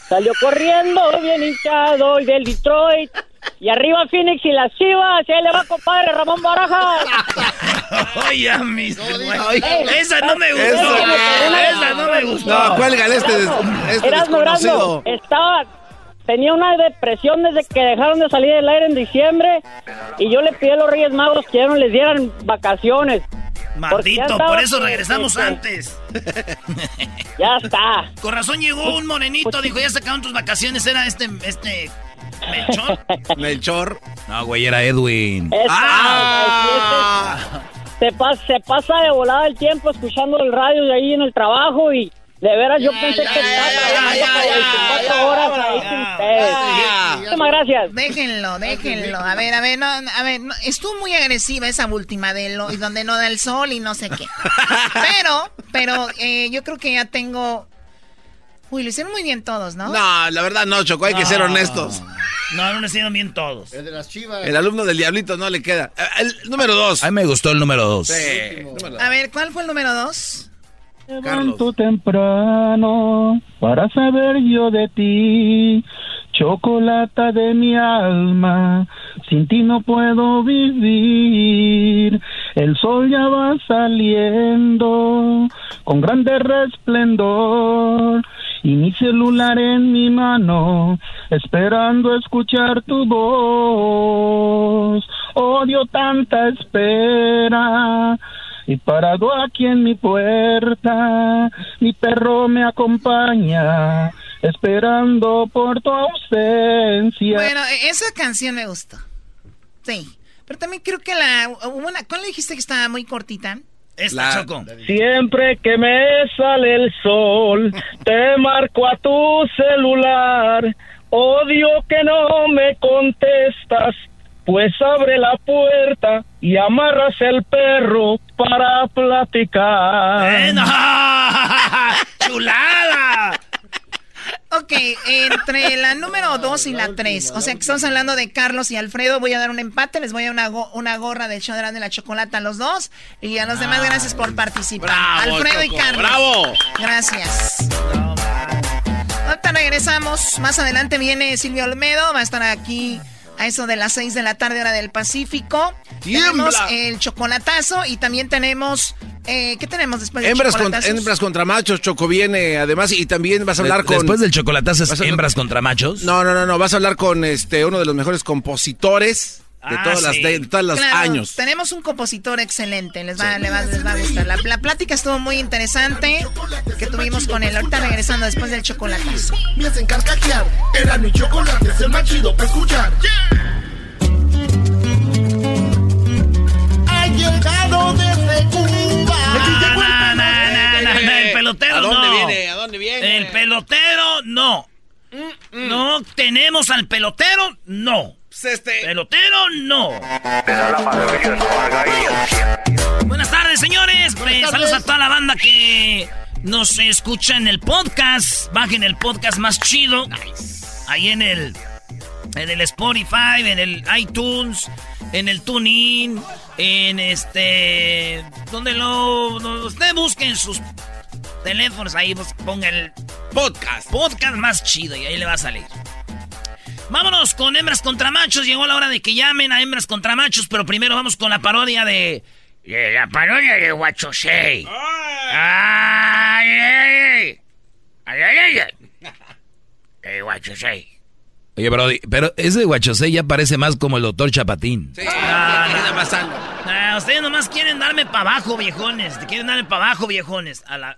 Salió corriendo bien hinchado y del Detroit. Y arriba Phoenix y las chivas. Y ahí le va compadre Ramón Barajas. Oye, mis Esa no me gustó. Esa- Esa no me gustó. No, cuélgale este, este Erasmo, desconocido. Erasmo, estaba, tenía una depresión desde que dejaron de salir del aire en diciembre y yo le pedí a los Reyes Magos que ya no les dieran vacaciones. Maldito, por eso regresamos que- antes. Ya está. Con razón llegó un morenito, dijo, ya se acabaron tus vacaciones, era este, este, Melchor. Melchor. No, güey, era Edwin. Ah. Se, pasa, se pasa de volada el tiempo escuchando el radio de ahí en el trabajo y de veras yo pensé que estaba trabajando como 24 horas ahí sin ustedes. Muchísimas gracias. Déjenlo, déjenlo. A ver, a ver, no, a ver, no, estuvo muy agresiva esa última de lo, y donde no da el sol y no sé qué. Pero, pero eh, yo creo que ya tengo. Uy, lo hicieron muy bien todos, ¿no? No, la verdad no, Choco, hay que ser No. honestos. No, no lo hicieron bien todos. El de las chivas. El alumno del diablito no le queda. Eh, El número dos. A mí me gustó el número dos. Sí, número dos. A ver, ¿cuál fue el número dos? Levanto temprano para saber yo de ti, chocolata de mi alma, sin ti no puedo vivir. El sol ya va saliendo con grande resplendor y mi celular en mi mano, esperando escuchar tu voz. Odio tanta espera. Y parado aquí en mi puerta, mi perro me acompaña, esperando por tu ausencia. Bueno, e- esa canción me gustó. Sí. Pero también creo que la. Una, ¿Cuál le dijiste que estaba muy cortita? Esta, Choco. Siempre que me sale el sol, te marco a tu celular. Odio que no me contestas, pues abre la puerta y amarras el perro para platicar. ¡Eh, no! ¡Chulada! Ok, entre la número 2 y la 3, o sea que estamos hablando de Carlos y Alfredo, voy a dar un empate, les voy a dar una, go- una gorra del show de la chocolate a los dos y a los demás gracias por participar. Bravo, Alfredo y Carlos. bravo. Gracias. Ahorita regresamos, más adelante viene Silvio Olmedo, va a estar aquí a eso de las 6 de la tarde hora del Pacífico. ¡Tiembla! Tenemos el chocolatazo y también tenemos, eh, ¿qué tenemos después del Hembras, con- chocolatazos? hembras contra machos, Choco viene además y también vas a hablar De- con... Después del chocolatazo, a- hembras contra machos. No, no, no, no, vas a hablar con este uno de los mejores compositores de Ah, todas las sí. de, de todos los Claro, años. Tenemos un compositor excelente, les va, le va- les va a gustar. La, la plática estuvo muy interesante que tuvimos con él. Ahorita regresando después del chocolatazo. Me hacen carcajear. Era mi chocolate, es el más chido para escuchar. Ha llegado desde Cuba. Na, na, na, na, na, el pelotero ¿A dónde no. viene? ¿A dónde viene? El pelotero no. No tenemos al pelotero, no. Pues este... Pelotero, no. Buenas tardes, señores. Pues, saludos a toda la banda que nos escucha en el podcast. Bajen el podcast más chido. Ahí en el, en el Spotify, en el iTunes, en el TuneIn, en este... Donde lo... donde usted busque en sus teléfonos, ahí pues, ponga el Podcast. podcast más chido y ahí le va a salir. Vámonos con hembras contra machos. Llegó la hora de que llamen a hembras contra machos, pero primero vamos con la parodia de la parodia de Guachosei. ¡Ay, ay, ay! ¡Ay, ay, ay! De Guachosei. Oye, Brody, pero ese guachosé ya parece más como el doctor Chapatín. Sí, queda más sano. Ah, ustedes nomás quieren darme para abajo, viejones. Quieren darme para abajo, viejones. A la...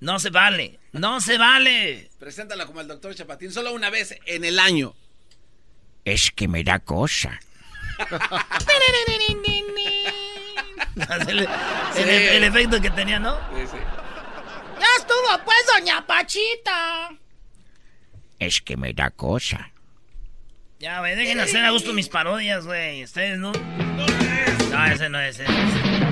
No se vale. No se vale. Preséntala como el doctor Chapatín, solo una vez en el año. Es que me da cosa. el, el- el efecto que tenía, ¿no? Ya estuvo, pues, doña Pachita. Es que me da cosa. Ya, güey, dejen hacer a gusto mis parodias, güey. Ustedes no. No, ese no es. Ese.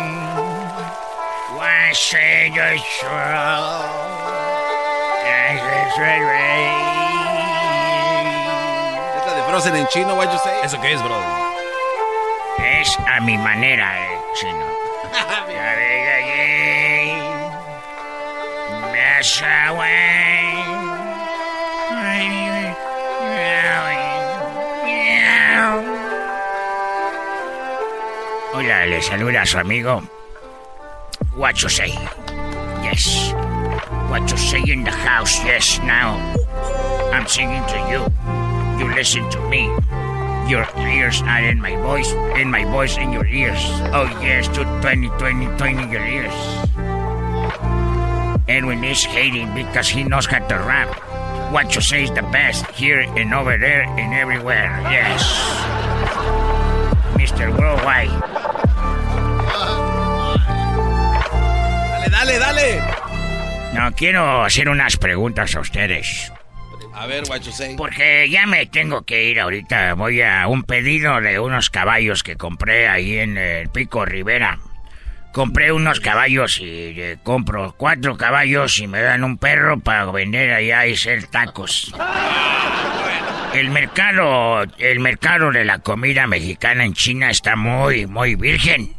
Esta de Frozen en chino, what you say? ¿Eso qué es, Brody? Es a mi manera, eh, chino. Hola, le saluda a su amigo. What you say? Yes. What you say in the house? Yes. Now I'm singing to you. You listen to me. Your ears are in my voice, and my voice in your ears. Oh yes, to 20, 20, 20 your ears. Edwin is hating because he knows how to rap. What you say is the best here and over there and everywhere. Yes. Mr. Worldwide. Dale, dale. No, quiero hacer unas preguntas a ustedes. A ver, what you say. Porque ya me tengo que ir ahorita. Voy a un pedido de unos caballos que compré ahí en el Pico Rivera. Compré unos caballos y eh, compro cuatro caballos y me dan un perro para vender allá y hacer tacos. El mercado, el mercado de la comida mexicana en China está muy, muy virgen.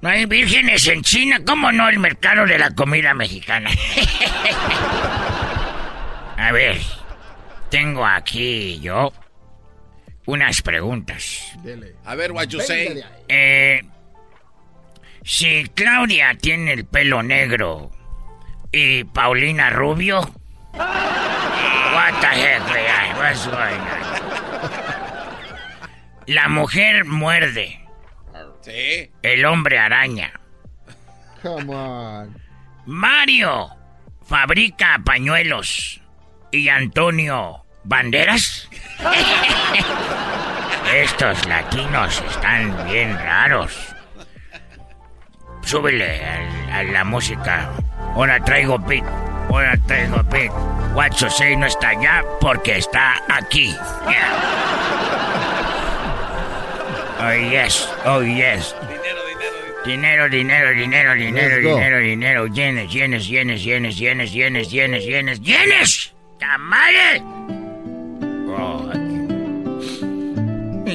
No hay vírgenes en China, ¿cómo no el mercado de la comida mexicana? A ver, tengo aquí yo unas preguntas. A ver, what you say. Eh, si Claudia tiene el pelo negro y Paulina rubio, what the heck? What's going on? La mujer muerde, Sí. el hombre araña. Come on. Mario fabrica pañuelos y Antonio banderas. Estos latinos están bien raros. Súbele al- a, la música. Ahora traigo beat. Ahora traigo beat. What you say no está allá porque está aquí. Yeah. Oh yes, oh yes. Dinero, dinero, dinero, dinero, dinero, dinero, yenes, yenes, yenes, yenes, yenes, yenes, yenes, yenes, yenes. ¡Tamales! Aquí.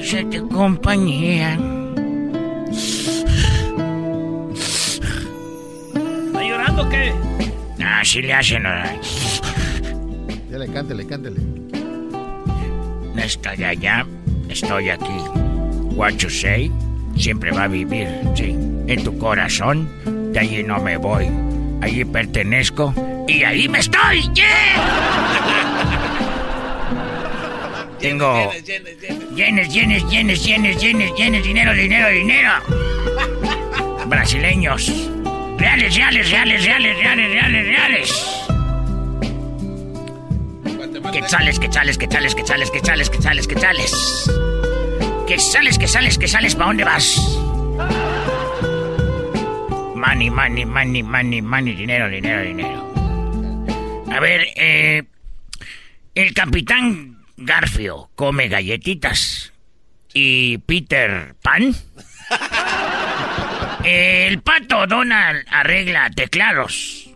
Hacerte compañía. ¿Está llorando o qué? Así le hacen. ah, Dale, cántele, cántele. Estoy allá, estoy aquí. What you say siempre va a vivir, sí. En tu corazón, de allí no me voy. Allí pertenezco y ahí me estoy. ¡Yeah! Tengo yenes, yenes, yenes, yenes, yenes, yenes, dinero, dinero, dinero. Brasileños. Reales, reales, reales, reales, reales, reales, reales. Quetzales, quetzales, quetzales, quetzales, quetzales, quetzales, quetzales. Que sales, que sales, que sales, ¿para dónde vas? Money, money, money, money, money, dinero, dinero, dinero. A ver, eh, el capitán Garfio come galletitas y Peter Pan El pato Donald arregla teclados.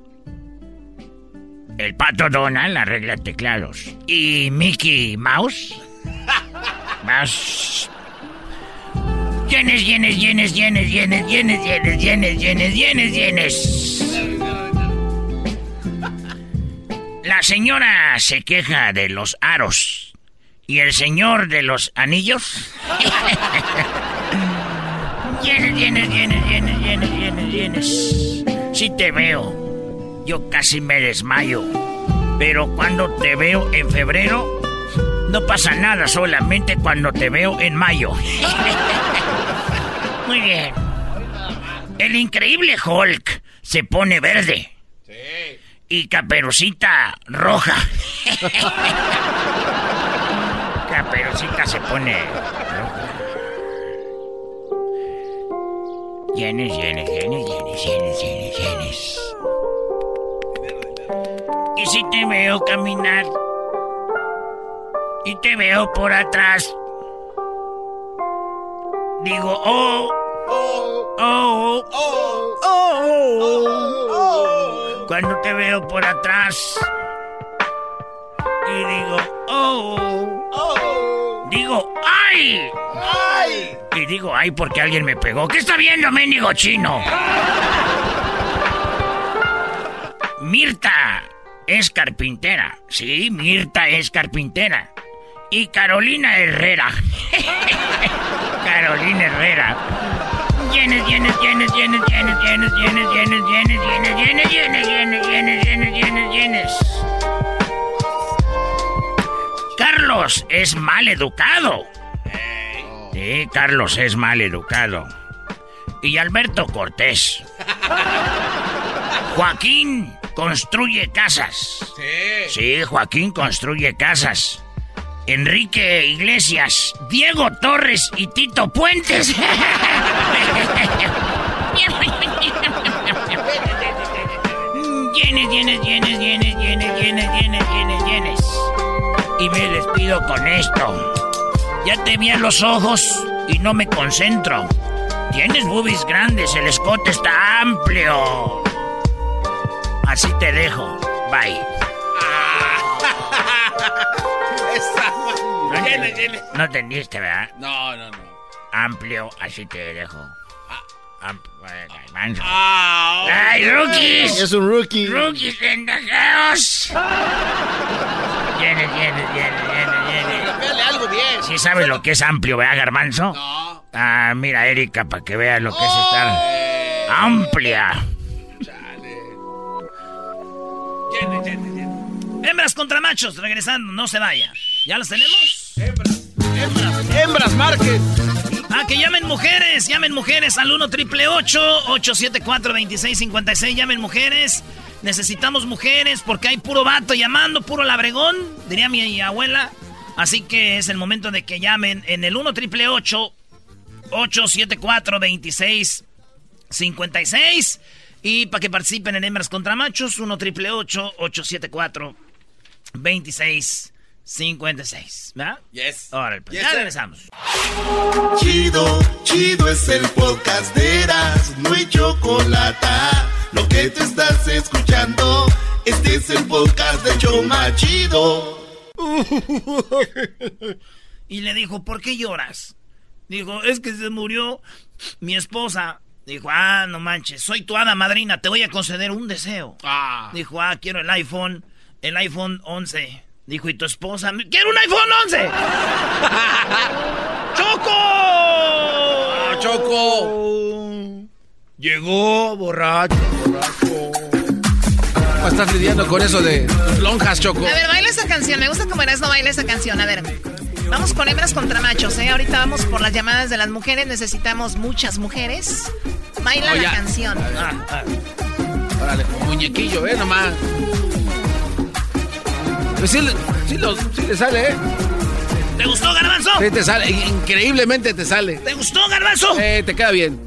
El pato Donald arregla teclados. ¿Y Mickey Mouse? Mouse. Yenes, yenes, yenes, yenes, yenes, yenes, yenes, yenes, yenes, yenes, yenes. La señora se queja de los aros. ¿Y el señor de los anillos? Yenes, yenes, yenes, yenes, yenes, yenes, yenes. Si te veo, yo casi me desmayo. Pero cuando te veo en febrero, no pasa nada, solamente cuando te veo en mayo. Muy bien. El increíble Hulk se pone verde. Y Caperucita roja. Caperucita se pone roja. Llenes, llenes, llenes, llenes, llenes, llenes, llenes. Y si te veo caminar y te veo por atrás, digo, oh, oh, oh, oh, oh, Cuando te veo por atrás y digo, oh, oh, digo, ay, ay. Y digo, ay, porque alguien me pegó. ¿Qué está viendo, mendigo chino? Mirta es carpintera. Sí, Mirta es carpintera. Y Carolina Herrera. Carolina Herrera. Llenes, llenes, llenes, llenes, llenes, llenes, llenes, llenes, llenes, llenes, llenes, llenes, llenes, llenes, llenes, llenes, llenes. Carlos es mal educado. Sí, Carlos es mal educado. Y Alberto Cortés. Joaquín construye casas. Sí. Sí, Joaquín construye casas. Enrique Iglesias, Diego Torres y Tito Puentes. Llenes, llenes, llenes, llenes, llenes, llenes, llenes, llenes, llenes. Y me despido con esto. Ya te vi a los ojos y no me concentro. Tienes boobies grandes, el escote está amplio. Así te dejo. Bye. No, entendiste, no entendiste, ¿verdad? No, no, no. Amplio, así te dejo. Am- bueno, manso. Ah, ¡Ay, rookies! Es un rookie. ¡Rookies pendejeos! Llenes, llenes, llenes, llenes. Dale algo bien. ¿Sí sabes lo que es amplio, verdad, Garbanzo? No. Ah, mira, Erika, para que veas lo que es estar amplia. Llenes, llenes, llenes. Hembras contra machos, regresando, no se vaya. ¿Ya las tenemos? Hembras, hembras, marquen. Ah, que llamen mujeres, llamen mujeres al 1 triple 874 2656 llamen mujeres. Necesitamos mujeres porque hay puro vato llamando, puro labregón, diría mi abuela. Así que es el momento de que llamen en el 1 triple 874 2656 y para que participen en hembras contra machos, 1 triple 874 2656. ¿Verdad? Yes. Ahora, pues Yes, ya sir. regresamos. Chido, chido es el podcast de Eras, no hay chocolate. Lo que te estás escuchando, este es el podcast de Choma Chido. Y le dijo, ¿por qué lloras? Dijo, es que se murió mi esposa. Dijo, ah, no manches, soy tu hada madrina, te voy a conceder un deseo. Ah. Dijo, ah, quiero el iPhone, el iPhone 11. Dijo, ¿y tu esposa? ¡Quiero un iPhone 11! ¡Choco! Ah, Choco. Llegó borracho. Ah, Estás lidiando con eso de lonjas, Choco. A ver, baila esa canción. Me gusta cómo eras, no baila esa canción. A ver. Vamos con hembras contra machos, ¿eh? Ahorita vamos por las llamadas de las mujeres. Necesitamos muchas mujeres. Baila Oh, la canción. Ah, ah. Órale, como muñequillo, ¿eh? Nomás. Pues sí, le- sí, lo- sí le sale, ¿eh? ¿Te gustó, Garbanzo? Sí te sale, increíblemente te sale. ¿Te gustó, Garbanzo? Eh, te queda bien.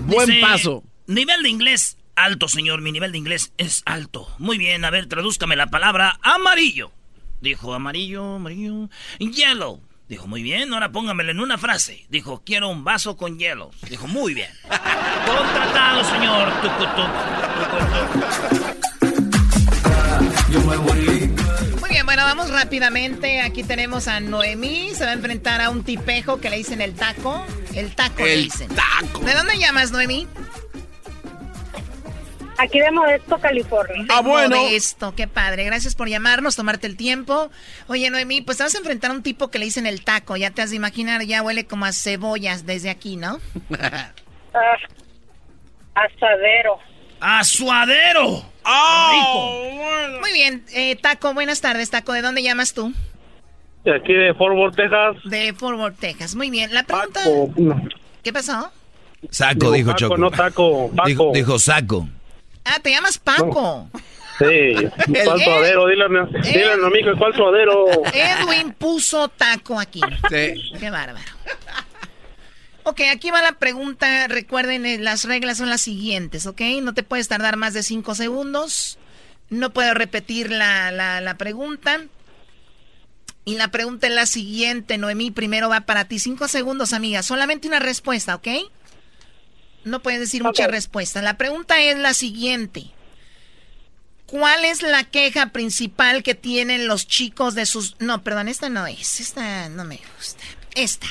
Buen Dice, paso. Nivel de inglés alto, señor. Mi nivel de inglés es alto. Muy bien, a ver, tradúzcame la palabra amarillo. Dijo amarillo, amarillo. Yellow. Dijo, muy bien, ahora póngamelo en una frase. Dijo, quiero un vaso con hielo. Dijo, muy bien. Contratado, señor. Muy bien, bueno, vamos rápidamente. Aquí tenemos a Noemí. Se va a enfrentar a un tipejo que le dicen el taco. El taco le El dicen. taco. ¿De dónde llamas, Noemí? Aquí de Modesto, California. Ah, bueno. Modesto, qué padre. Gracias por llamarnos, tomarte el tiempo. Oye, Noemí, pues te vas a enfrentar a un tipo que le dicen el taco. Ya te has de imaginar, ya huele como a cebollas desde aquí, ¿no? Ah, asadero. ¡Asuadero! ¡Oh! Muy bien, eh, Taco, buenas tardes, Taco. ¿De dónde llamas tú? De aquí de Fort Worth, Texas. De Fort Worth, Texas. Muy bien. La pregunta... Taco. ¿Qué pasó? Saco, dijo Choco. no taco, taco. Dijo, dijo saco. Ah, te llamas Paco. Sí. ¿Cuál suadero? Dile, dile a mi amigo, ¿cuál suadero? Edwin puso taco aquí. Sí. Qué bárbaro. Ok, aquí va la pregunta. Recuerden, eh, las reglas son las siguientes, ¿ok? No te puedes tardar más de cinco segundos. No puedo repetir la, la, la pregunta. Y la pregunta es la siguiente, Noemí. Primero va para ti. Cinco segundos, amiga. Solamente una respuesta, ¿ok? No puedes decir muchas respuestas. La pregunta es la siguiente. ¿Cuál es la queja principal que tienen los chicos de sus... No, perdón, esta no es. Esta no me gusta. Esta.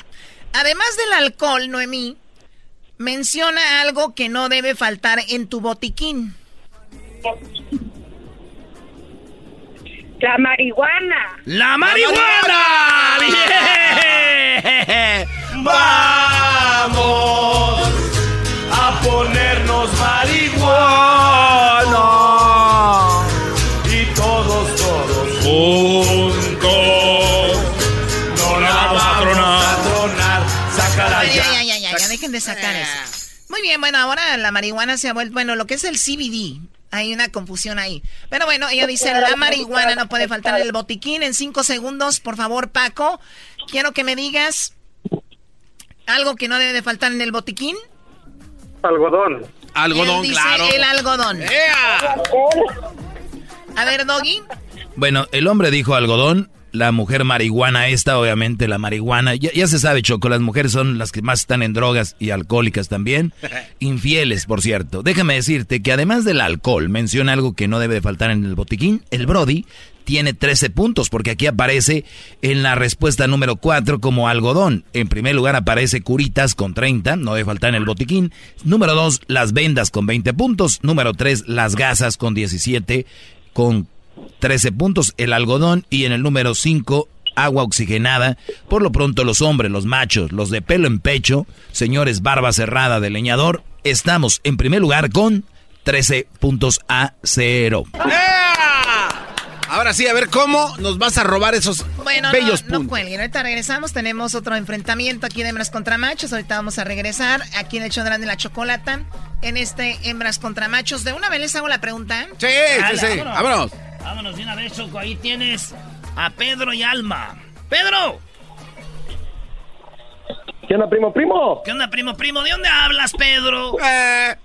Además del alcohol, Noemí, menciona algo que no debe faltar en tu botiquín. La marihuana. ¡La marihuana! ¡Bien! Vamos a ponernos marihuana dejen de sacar eso. Muy bien, bueno, ahora la marihuana se ha vuelto, bueno, lo que es el CBD, hay una confusión ahí. Pero bueno, ella dice, la marihuana no puede faltar en el botiquín. En cinco segundos, por favor, Paco, quiero que me digas algo que no debe de faltar en el botiquín. Algodón. Algodón, dice claro. el algodón. A ver, Doggy. Bueno, el hombre dijo algodón, la mujer marihuana esta, obviamente la marihuana. Ya, ya se sabe, Choco, las mujeres son las que más están en drogas y alcohólicas también. Infieles, por cierto. Déjame decirte que además del alcohol, menciona algo que no debe de faltar en el botiquín. El Brody tiene 13 puntos, porque aquí aparece en la respuesta número 4 como algodón. En primer lugar aparece curitas con 30, no debe faltar en el botiquín. Número 2, las vendas con 20 puntos. Número 3, las gasas con 17, con 13 puntos el algodón y en el número 5 agua oxigenada. Por lo pronto los hombres, los machos, los de pelo en pecho, señores barba cerrada de leñador, estamos en primer lugar con 13 puntos a cero. Ahora sí, a ver cómo nos vas a robar esos Bueno, bellos no, no puntos. cuelguen. Ahorita regresamos. Tenemos otro enfrentamiento aquí de hembras contra machos. Ahorita vamos a regresar aquí en el show de la Chocolata. En este hembras contra machos. ¿De una vez les hago la pregunta? Sí, Dale, sí, sí. Vámonos. Vámonos de una vez, Choco. Ahí tienes a Pedro y Alma. ¡Pedro! ¿Qué onda, primo, primo? ¿Qué onda, primo, primo? ¿De dónde hablas, Pedro? Eh,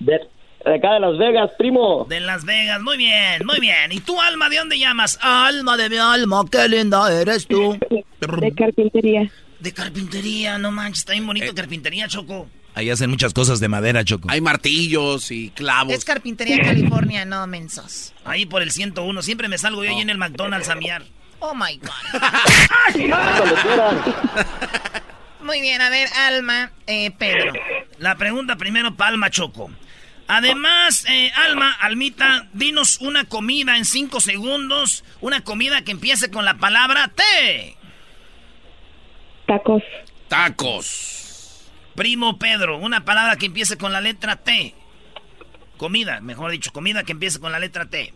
De, de acá de Las Vegas, primo. De Las Vegas. Muy bien, muy bien. ¿Y tú, Alma, de dónde llamas? Alma de mi alma, qué linda eres tú. De carpintería. De carpintería, no manches, está bien bonito carpintería, Choco. Ahí hacen muchas cosas de madera, Choco. Hay martillos y clavos. Es Carpintería California, no mensos. Ahí por el 101, siempre me salgo yo ahí en el McDonald's a miar. Oh my God. Muy bien, a ver, Alma, eh, Pedro. La pregunta primero para Alma Choco. Además, eh, Alma, Almita, dinos una comida en cinco segundos. Una comida que empiece con la palabra T. Tacos. Tacos. Primo Pedro, una palabra que empiece con la letra T. Comida, mejor dicho, comida que empiece con la letra T.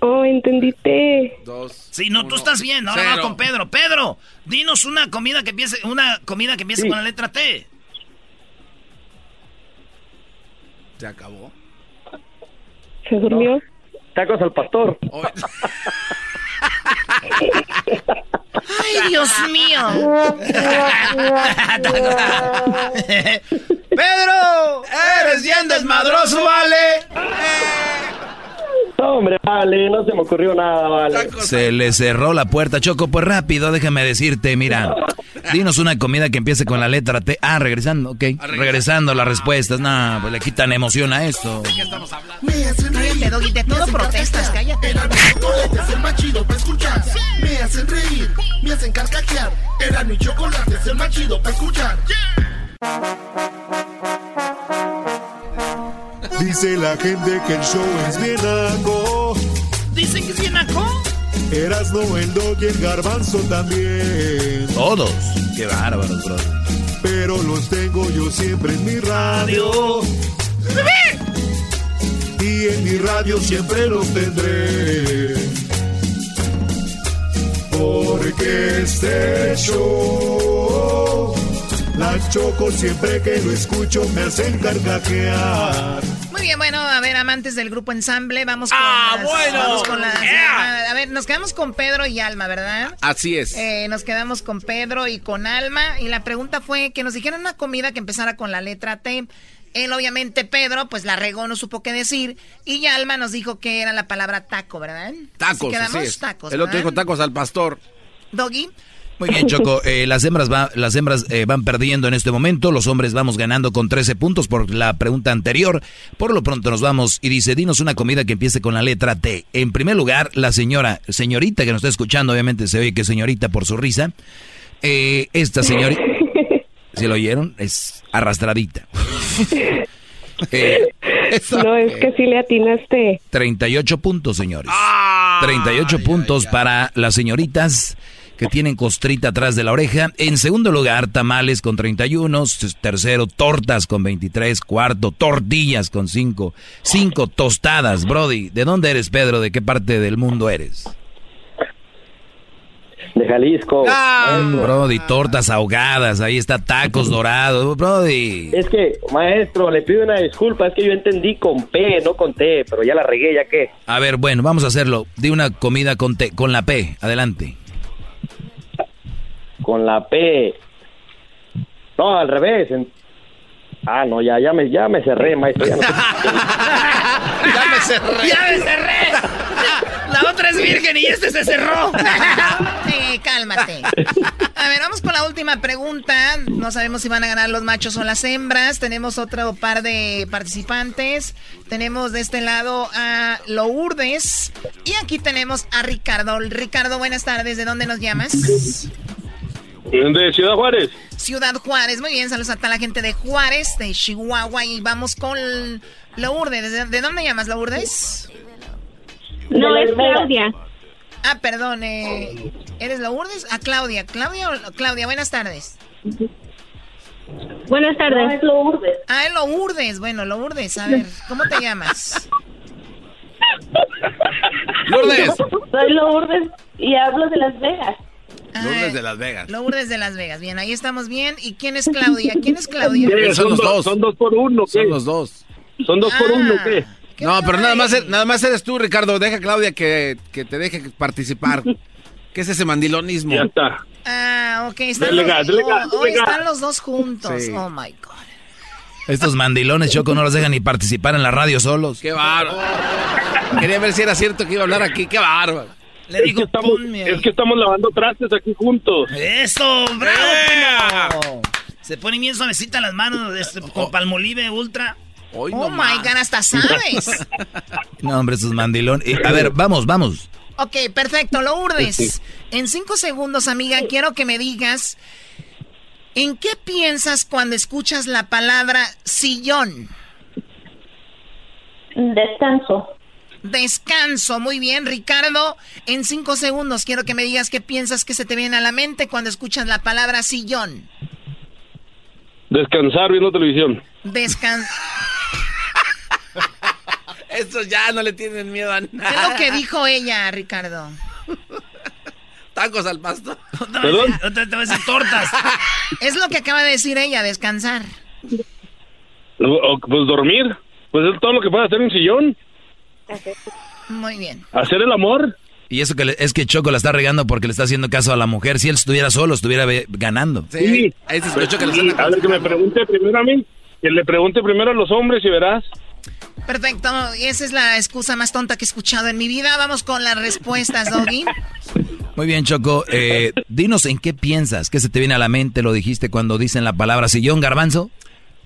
Oh, entendiste. Dos. Sí, no, tú estás bien. Ahora Cero. va con Pedro. Pedro, dinos una comida que empiece, una comida que empiece con la letra T. Se acabó. ¿Se durmió? Tacos al pastor. Ay, Dios mío. Pedro, eres bien desmadroso, vale. No, hombre, vale, no se me ocurrió nada, vale. Se le cerró la puerta, Choco. Pues rápido, déjame decirte, mira. Dinos una comida que empiece con la letra T. Ah, regresando, ok. Regresando las respuestas. No, pues le quitan emoción a esto. ¿De qué estamos hablando? Cállate, Doggy, de todo protestas, cállate. chocolate es el más chido para escuchar. Me hacen reír, me hacen carcajear. Era mi chocolate es el más chido para escuchar. Dice la gente que el show es bien naco. Dicen que es bien naco. Erasno, el dog y el garbanzo también. Todos. Qué bárbaros, bro. Pero los tengo yo siempre en mi radio. Y en mi radio siempre los tendré. Porque este show, la choco siempre que lo escucho me hacen carcajear. Muy bien, bueno, a ver, amantes del grupo ensamble, vamos con Ah, las- bueno. vamos con las- Yeah. A ver, nos quedamos con Pedro y Alma, ¿verdad? Así es. Eh, nos quedamos con Pedro y con Alma y la pregunta fue que nos dijeran una comida que empezara con la letra T. Él, obviamente, Pedro, pues la regó, no supo qué decir. Y Alma nos dijo que era la palabra taco, ¿verdad? Tacos, Así quedamos así es. tacos. El otro dijo tacos al pastor. Doggy. Muy bien, Choco. eh, las hembras, va- las hembras eh, van perdiendo en este momento. Los hombres vamos ganando con 13 puntos por la pregunta anterior. Por lo pronto nos vamos y dice, dinos una comida que empiece con la letra T. En primer lugar, la señora, señorita que nos está escuchando, obviamente se oye que es señorita por su risa. Eh, esta señorita, ¿se lo oyeron? Es arrastradita. Eh, No, es que sí le atinaste. 38 puntos, señores. 38 puntos para las señoritas que tienen costrita atrás de la oreja. En segundo lugar, tamales con 31. S- Tercero, tortas con 23. Cuarto, tortillas con 5. Cinco tostadas, Brody. ¿De dónde eres, Pedro? ¿De qué parte del mundo eres? De Jalisco. Maestro. Brody, tortas ahogadas. Ahí está tacos dorados. Brody. Es que, maestro, le pido una disculpa, es que yo entendí con P, no con T, pero ya la regué, ya que. A ver, bueno, vamos a hacerlo. Di una comida con, T- con la P. Adelante. Con la P. No, al revés. en- Ah, no, ya, ya me, ya me cerré, maestro. ya no sé. Ya me cerré. ¡Ya me cerré! La otra es virgen y este se cerró. Eh, cálmate. A ver, vamos con la última pregunta. No sabemos si van a ganar los machos o las hembras. Tenemos otro par de participantes. Tenemos de este lado a Lourdes. Y aquí tenemos a Ricardo. Ricardo, buenas tardes. ¿De dónde nos llamas? De Ciudad Juárez. Ciudad Juárez. Muy bien, saludos a toda la gente de Juárez, de Chihuahua. Y vamos con Lourdes. ¿De, de dónde llamas, Lourdes? No, es Claudia. Ah, perdón. Eh, ¿Eres Lourdes? Ah, Claudia. Claudia o Claudia, buenas tardes. Buenas tardes. es Lourdes. Ah, es Lourdes. Bueno, Lourdes, a ver, ¿cómo te llamas? Lourdes. Soy Lourdes y hablo de Las Vegas. Lourdes de Las Vegas. Lourdes de Las Vegas. Bien, ahí estamos bien. ¿Y quién es Claudia? ¿Quién es Claudia? ¿Qué? Son los dos. Son dos por uno, ¿qué? Son los dos. ¿Son dos por uno, ¿qué? No, pero nada más, nada más eres tú, Ricardo. Deja a Claudia que, que te deje participar. ¿Qué es ese mandilonismo? Ya está. Ah, ok. Están, Delega, los, delega, oh, hoy están los dos juntos. Sí. Oh, my God. Estos mandilones, Choco, no los dejan ni participar en la radio solos. ¡Qué bárbaro! Quería ver si era cierto que iba a hablar aquí. ¡Qué bárbaro! Le digo, Es que estamos, ponme ahí. es que estamos lavando trastes aquí juntos. ¡Eso! ¡Bravo, primo! Se ponen bien suavecitas las manos este, con palmolive ultra. Hoy Oh, no my más. God, hasta sabes. No, hombre, esos mandilones. Eh, a ver, vamos, vamos. ok, perfecto. Lourdes, en cinco segundos, amiga, quiero que me digas... ¿En qué piensas cuando escuchas la palabra sillón? Descanso. Descanso, muy bien, Ricardo. En cinco segundos quiero que me digas qué piensas que se te viene a la mente cuando escuchas la palabra sillón. Descansar viendo televisión. Descan... Estos ya no le tienen miedo a ¿Qué nada. es lo que dijo ella, Ricardo? Tacos al pasto. Otra vez, otra tortas. Es lo que acaba de decir ella, descansar. O- Pues dormir. Pues es todo lo que puede hacer un sillón. Muy bien. Hacer el amor. Y eso que le- es que Choco la está regando porque le está haciendo caso a la mujer. Si él estuviera solo, estuviera ganando. Sí, ahí se escuchó que le Sí, están a ver, que me pregunte primero a mí. Que le pregunte primero a los hombres y verás. Perfecto, esa es la excusa más tonta que he escuchado en mi vida. Vamos con las respuestas, Doggy. Muy bien, Choco. Eh, dinos en qué piensas, qué se te viene a la mente, lo dijiste cuando dicen la palabra sillón, garbanzo.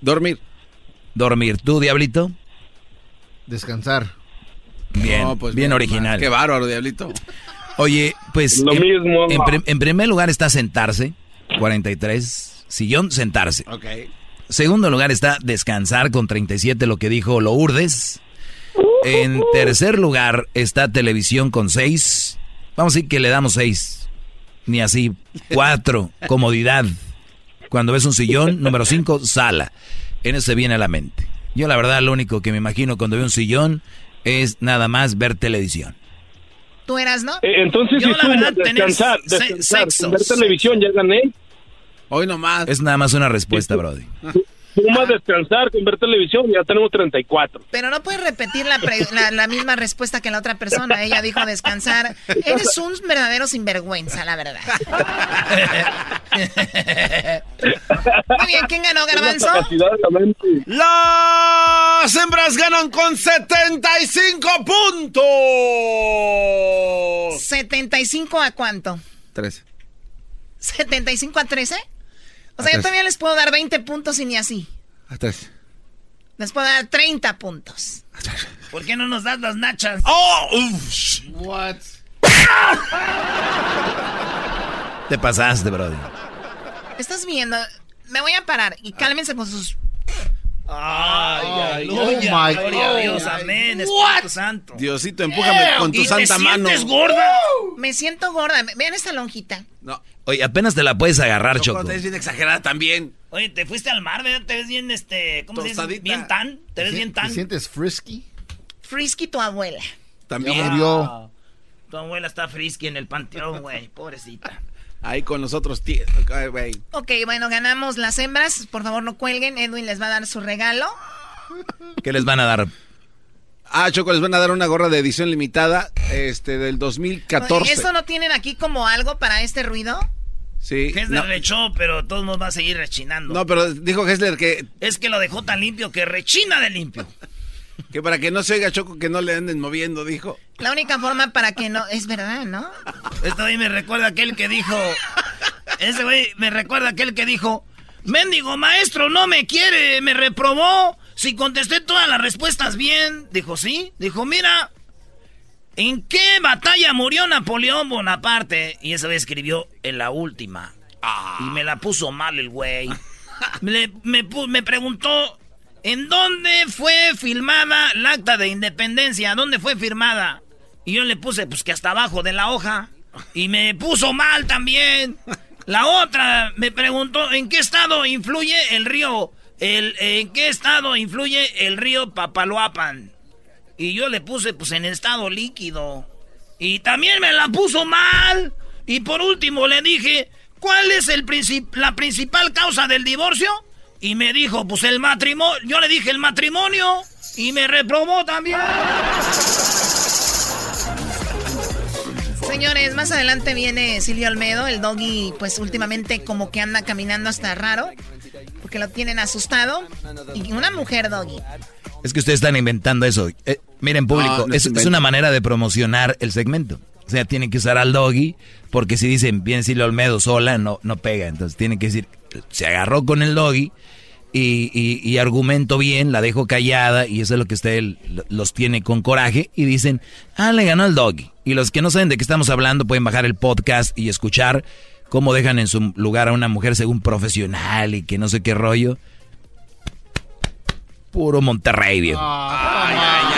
Dormir. Dormir. ¿Tú, Diablito? Descansar. Bien, pues, bien original. Qué bárbaro, Diablito. Oye, pues Lo en, mismo, en primer lugar está sentarse, 43, sillón, sentarse. Ok. Segundo lugar está descansar con 37, lo que dijo Lourdes. En tercer lugar está televisión con 6. Vamos a decir que le damos 6. Ni así. 4, comodidad. Cuando ves un sillón, número 5, sala. En eso viene a la mente. Yo la verdad lo único que me imagino cuando veo un sillón es nada más ver televisión. ¿Tú eras, no? Eh, entonces, Yo, si la verdad, tener descansar, se- descansar, sexo, ver televisión, ya gané. Hoy nomás. Es nada más una respuesta, Brody. Suma descansar sin ver televisión, ya tenemos 34. Pero no puedes repetir la, pre- la, la misma respuesta que la otra persona. Ella dijo descansar. Eres un verdadero sinvergüenza, la verdad. Muy bien, ¿quién ganó, Garbanzo? la. Las hembras ganan con 75 puntos. ¿75 a cuánto? 13. ¿75 a 13? O sea, yo 13. todavía les puedo dar 20 puntos y ni así. A 13. Les puedo dar 30 puntos. ¿Por qué no nos das las nachas? ¡Oh! uf. What? Te pasaste, Brody. ¿Estás viendo? Me voy a parar y cálmense con sus... Ay, Ay, aleluya. oh my Gloria a God. Dios, amén, Espíritu? Santo. Diosito, empújame con tu ¿Y santa te mano. sientes gorda? Me siento gorda. Vean esta lonjita. No. Oye, apenas te la puedes agarrar, Choco, Choco. te ves bien exagerada también. Oye, te fuiste al mar, ¿verdad? Te ves bien, este, ¿cómo se dice? Bien tan. Te ves bien ¿Te tan. sientes frisky? Frisky tu abuela. Ya También. murió. Tu abuela está frisky en el panteón, güey. Pobrecita. Ahí con los otros tíos. Ok, bueno, ganamos las hembras. Por favor, no cuelguen. Edwin les va a dar su regalo. ¿Qué les van a dar? Ah, Choco, les van a dar una gorra de edición limitada este del 2014. ¿Esto no tienen aquí como algo para este ruido? Sí. Es de No, rechó, pero todos nos va a seguir rechinando. no, pero dijo Hessler que, Es que lo dejó tan limpio que rechina de limpio. que para que no se oiga Choco que no le anden moviendo, dijo. La única forma para que no... Es verdad, ¿no? Esto ahí me recuerda a aquel que dijo. Ese güey me recuerda a aquel que dijo. Mendigo maestro, no me quiere, me reprobó. Si contesté todas las respuestas bien. Dijo, sí. Dijo, mira. ¿En qué batalla murió Napoleón Bonaparte? Y esa vez escribió en la última. Y me la puso mal el güey. Me, pu- me preguntó, ¿en dónde fue filmada el acta de independencia? ¿Dónde fue firmada? Y yo le puse, pues que hasta abajo de la hoja. Y me puso mal también. La otra me preguntó, ¿en qué estado influye el río? El, ¿En qué estado influye el río Papaloapan? Y yo le puse, pues en estado líquido. Y también me la puso mal. Y por último le dije, ¿cuál es el princip- la principal causa del divorcio? Y me dijo, pues el matrimonio. Yo le dije el matrimonio. Y me reprobó también. Señores, más adelante viene Silvio Almedo. El doggy, pues últimamente como que anda caminando hasta raro. Porque lo tienen asustado. Y una mujer doggy. Es que ustedes están inventando eso. Eh, miren, público, No, no es, una manera de promocionar el segmento. O sea, tienen que usar al doggy, porque si dicen bien Silvio Olmedo sola, no, no pega. Entonces tienen que decir, se agarró con el doggy y, y- argumento bien, la dejo callada, y eso es lo que usted los tiene con coraje, y dicen, ah, le ganó el doggy. Y los que no saben de qué estamos hablando pueden bajar el podcast y escuchar cómo dejan en su lugar a una mujer según profesional y que no sé qué rollo. Puro Monterrey, viejo. Ay, ay.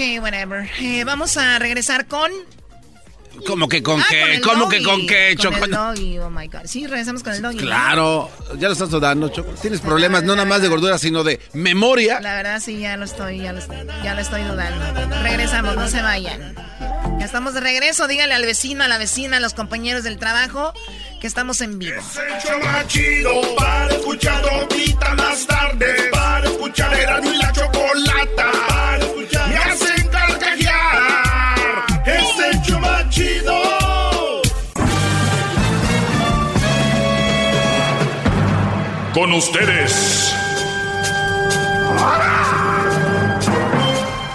Ok, whatever. Eh, vamos a regresar con... ¿Cómo que con Ah, qué? el ¿Cómo que con qué, Con Choco? el doggy, oh my God. Sí, regresamos con el doggy. ¿no? Claro, ya lo estás dudando, Choco. Tienes problemas no nada más de gordura, sino de memoria. La verdad sí, ya lo estoy, ya lo, ya lo estoy dudando. Regresamos, no se vayan. Ya estamos de regreso, dígale al vecino, a la vecina, a los compañeros del trabajo que estamos en vivo. El show más chido para escuchar ahorita más tarde. Para escuchar era Con ustedes.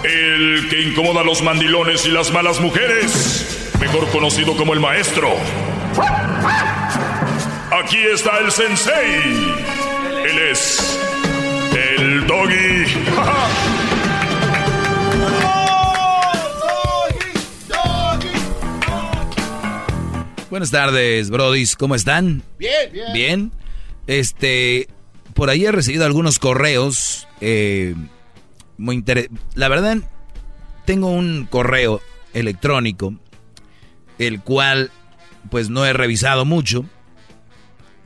El que incomoda a los mandilones y las malas mujeres, mejor conocido como el maestro. Aquí está el sensei. Él es el doggy. Buenas tardes, brodis. ¿Cómo están? Bien, bien. Bien. Este, por ahí he recibido algunos correos. eh, muy La verdad, tengo un correo electrónico, el cual, pues no he revisado mucho,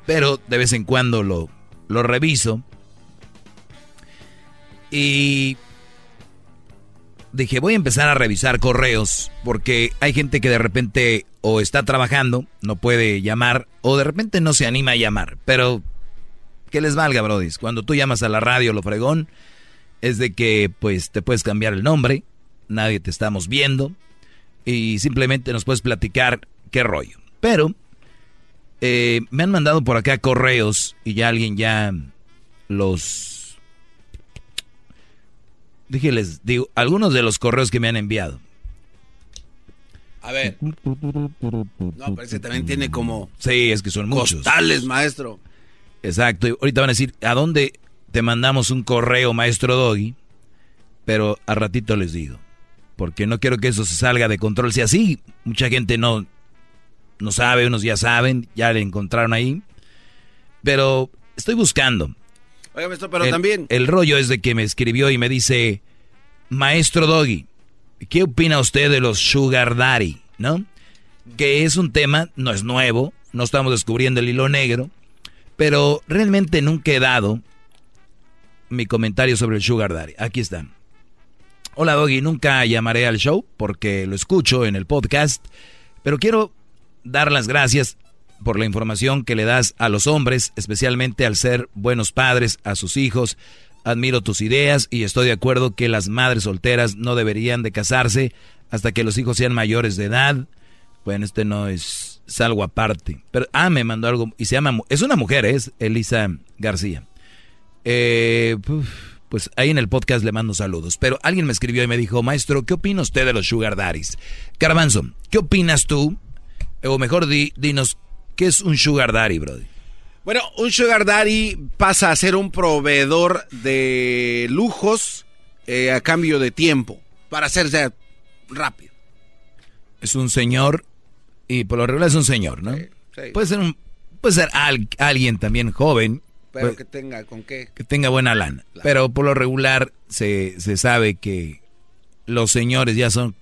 pero de vez en cuando lo, lo reviso. Y dije, voy a empezar a revisar correos porque hay gente que de repente o está trabajando, no puede llamar, o de repente no se anima a llamar. Pero que les valga, brodis. Cuando tú llamas a la radio, lo fregón, es de que pues te puedes cambiar el nombre, nadie te estamos viendo, y simplemente nos puedes platicar qué rollo. Pero eh, me han mandado por acá correos y ya alguien ya los... Dije, les digo, algunos de los correos que me han enviado. A ver. No, pero ese también tiene como Sí, es que son muchos. costales, maestro. Exacto. Y ahorita van a decir, ¿a dónde te mandamos un correo, maestro Doggy? Pero a ratito les digo. Porque no quiero que eso se salga de control. Si así, mucha gente no, no sabe, unos ya saben, ya le encontraron ahí. Pero estoy buscando. Oiga, maestro, pero el, también. El rollo es de que me escribió y me dice, maestro Doggy, ¿qué opina usted de los sugar daddy? ¿No? Que es un tema, no es nuevo, no estamos descubriendo el hilo negro, pero realmente nunca he dado mi comentario sobre el sugar daddy. Aquí está. Hola Doggy, nunca llamaré al show porque lo escucho en el podcast, pero quiero dar las gracias por la información que le das a los hombres, especialmente al ser buenos padres a sus hijos. Admiro tus ideas y estoy de acuerdo que las madres solteras no deberían de casarse hasta que los hijos sean mayores de edad. Bueno, este no es, es algo aparte. Pero, ah, me mandó algo y se llama, es una mujer, es Elisa García. Eh, pues ahí en el podcast le mando saludos. Pero alguien me escribió y me dijo, maestro, ¿qué opina usted de los sugar daddies? Garbanzo, ¿qué opinas tú? O mejor di- dinos, ¿qué es un sugar daddy, brother? Bueno, un sugar daddy pasa a ser un proveedor de lujos eh, a cambio de tiempo para hacerse rápido. Es un señor y por lo regular es un señor, ¿no? sí. Puede ser un puede ser al- alguien también joven Pero puede- que tenga con qué. que tenga buena lana, pero por lo regular se, se sabe que los señores ya son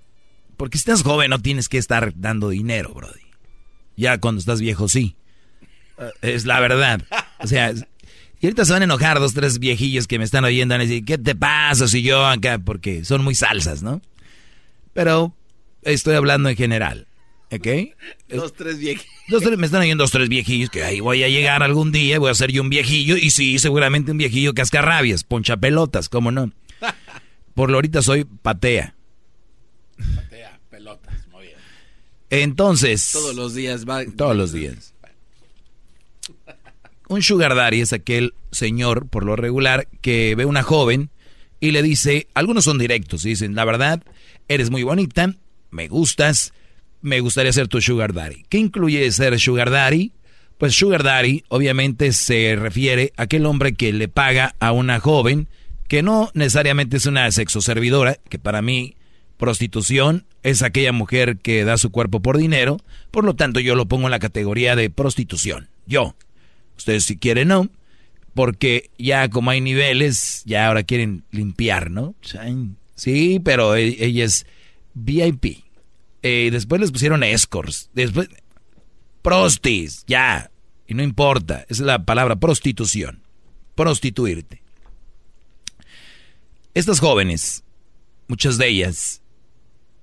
porque si estás joven no tienes que estar dando dinero, brody. Ya cuando estás viejo sí. Eh, Es la verdad. O sea, y ahorita se van a enojar dos, tres viejillos que me están oyendo van a decir, ¿qué te pasa si yo acá? Porque son muy salsas, ¿no? Pero estoy hablando en general, ¿ok? Dos, tres viejas. Dos, tres- me están oyendo dos, tres viejillos que ahí voy a llegar algún día, voy a ser yo un viejillo, y sí, seguramente un viejillo cascarrabias, poncha pelotas, ¿cómo no? Por lo ahorita soy patea. Patea, pelotas, muy bien. Entonces... Todos los días va. Todos los días. Un sugar daddy es aquel señor, por lo regular, que ve una joven y le dice, algunos son directos, y dicen, la verdad, eres muy bonita, me gustas, me gustaría ser tu sugar daddy. ¿Qué incluye ser sugar daddy? Pues sugar daddy obviamente se refiere a aquel hombre que le paga a una joven que no necesariamente es una sexoservidora, que para mí prostitución es aquella mujer que da su cuerpo por dinero, por lo tanto yo lo pongo en la categoría de prostitución. Yo. Ustedes si quieren no, porque ya como hay niveles, ya ahora quieren limpiar, ¿no? Sí, pero e- ella es VIP. Eh, después les pusieron escorts. Después, prostis, ya. Y no importa, es la palabra prostitución. Prostituirte. Estas jóvenes, muchas de ellas,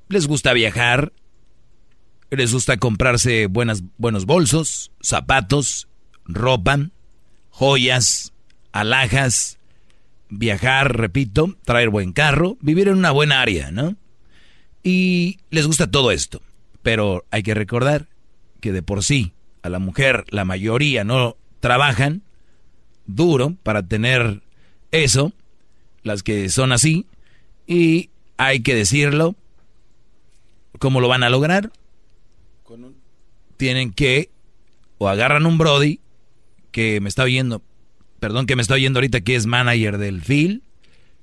les gusta viajar, les gusta comprarse buenos bolsos, zapatos, ropa, joyas, alhajas, viajar, repito, traer buen carro, vivir en una buena área, ¿no? Y les gusta todo esto. Pero hay que recordar que de por sí a la mujer la mayoría no trabajan duro para tener eso, las que son así, y hay que decirlo. ¿Cómo lo van a lograr? Tienen que, o agarran un Brody, que me está oyendo, perdón que me está oyendo ahorita, que es manager del Phil,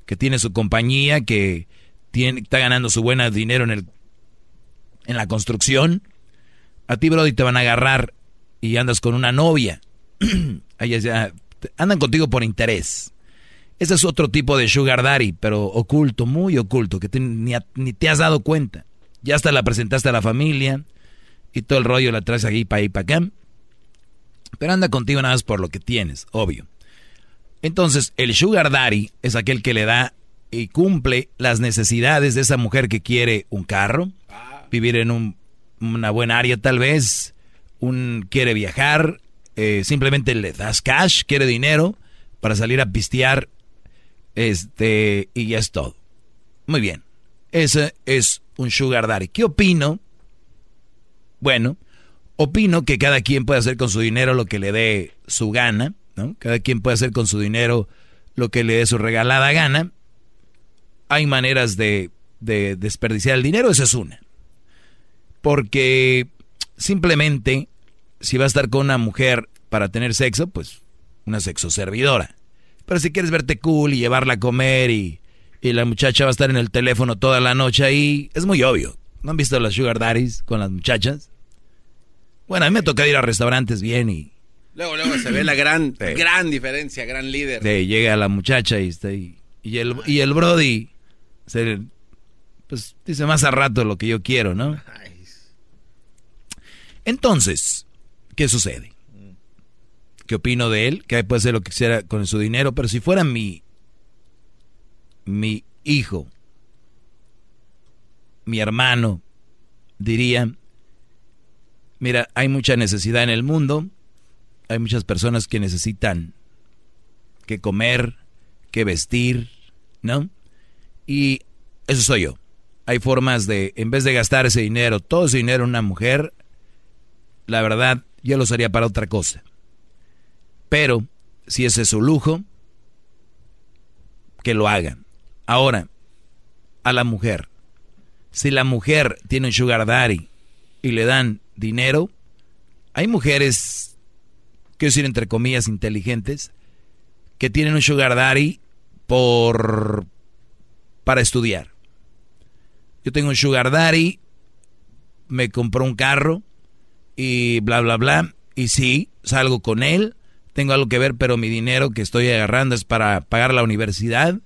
que tiene su compañía, que tiene, está ganando su buen dinero en, el, en la construcción. A ti, Brody, te van a agarrar y andas con una novia. ya, andan contigo por interés. Ese es otro tipo de sugar daddy, pero oculto, muy oculto, que ni, ni, te has dado cuenta. Ya hasta la presentaste a la familia y todo el rollo la traes aquí para ahí para acá. Pero anda contigo nada más por lo que tienes, obvio. Entonces, el sugar daddy es aquel que le da y cumple las necesidades de esa mujer que quiere un carro, vivir en un, una buena área tal vez, un quiere viajar, eh, simplemente le das cash, quiere dinero para salir a pistear este, y ya es todo. Muy bien. Ese es un sugar daddy. ¿Qué opino? Bueno, opino que cada quien puede hacer con su dinero lo que le dé su gana, ¿no? Cada quien puede hacer con su dinero lo que le dé su regalada gana. Hay maneras de, de desperdiciar el dinero, esa es una. Porque simplemente, si va a estar con una mujer para tener sexo, pues una sexo servidora. Pero si quieres verte cool y llevarla a comer y, la muchacha va a estar en el teléfono toda la noche ahí, es muy obvio. ¿No han visto las sugar daddies con las muchachas? Bueno, a mí me toca ir a restaurantes bien y... Luego, luego se ve la gran, gran diferencia, gran líder. llega la muchacha y está ahí. Y el, y el Brody, se, pues dice más a rato lo que yo quiero, ¿no? Entonces, ¿qué sucede? qué opino de él, que puede hacer lo que quisiera con su dinero, pero si fuera mi, mi hijo, mi hermano, diría, mira, hay mucha necesidad en el mundo, hay muchas personas que necesitan que comer, que vestir, ¿no? Y eso soy yo. Hay formas de, en vez de gastar ese dinero, todo ese dinero en una mujer, la verdad, yo lo usaría para otra cosa. Pero, si ese es su lujo, que lo hagan. Ahora, a la mujer. Si la mujer tiene un sugar daddy y le dan dinero, hay mujeres, quiero decir entre comillas, inteligentes, que tienen un sugar daddy por para estudiar. Yo tengo un sugar daddy, me compró un carro y bla bla bla y sí, salgo con él, tengo algo que ver, pero mi dinero que estoy agarrando es para pagar la universidad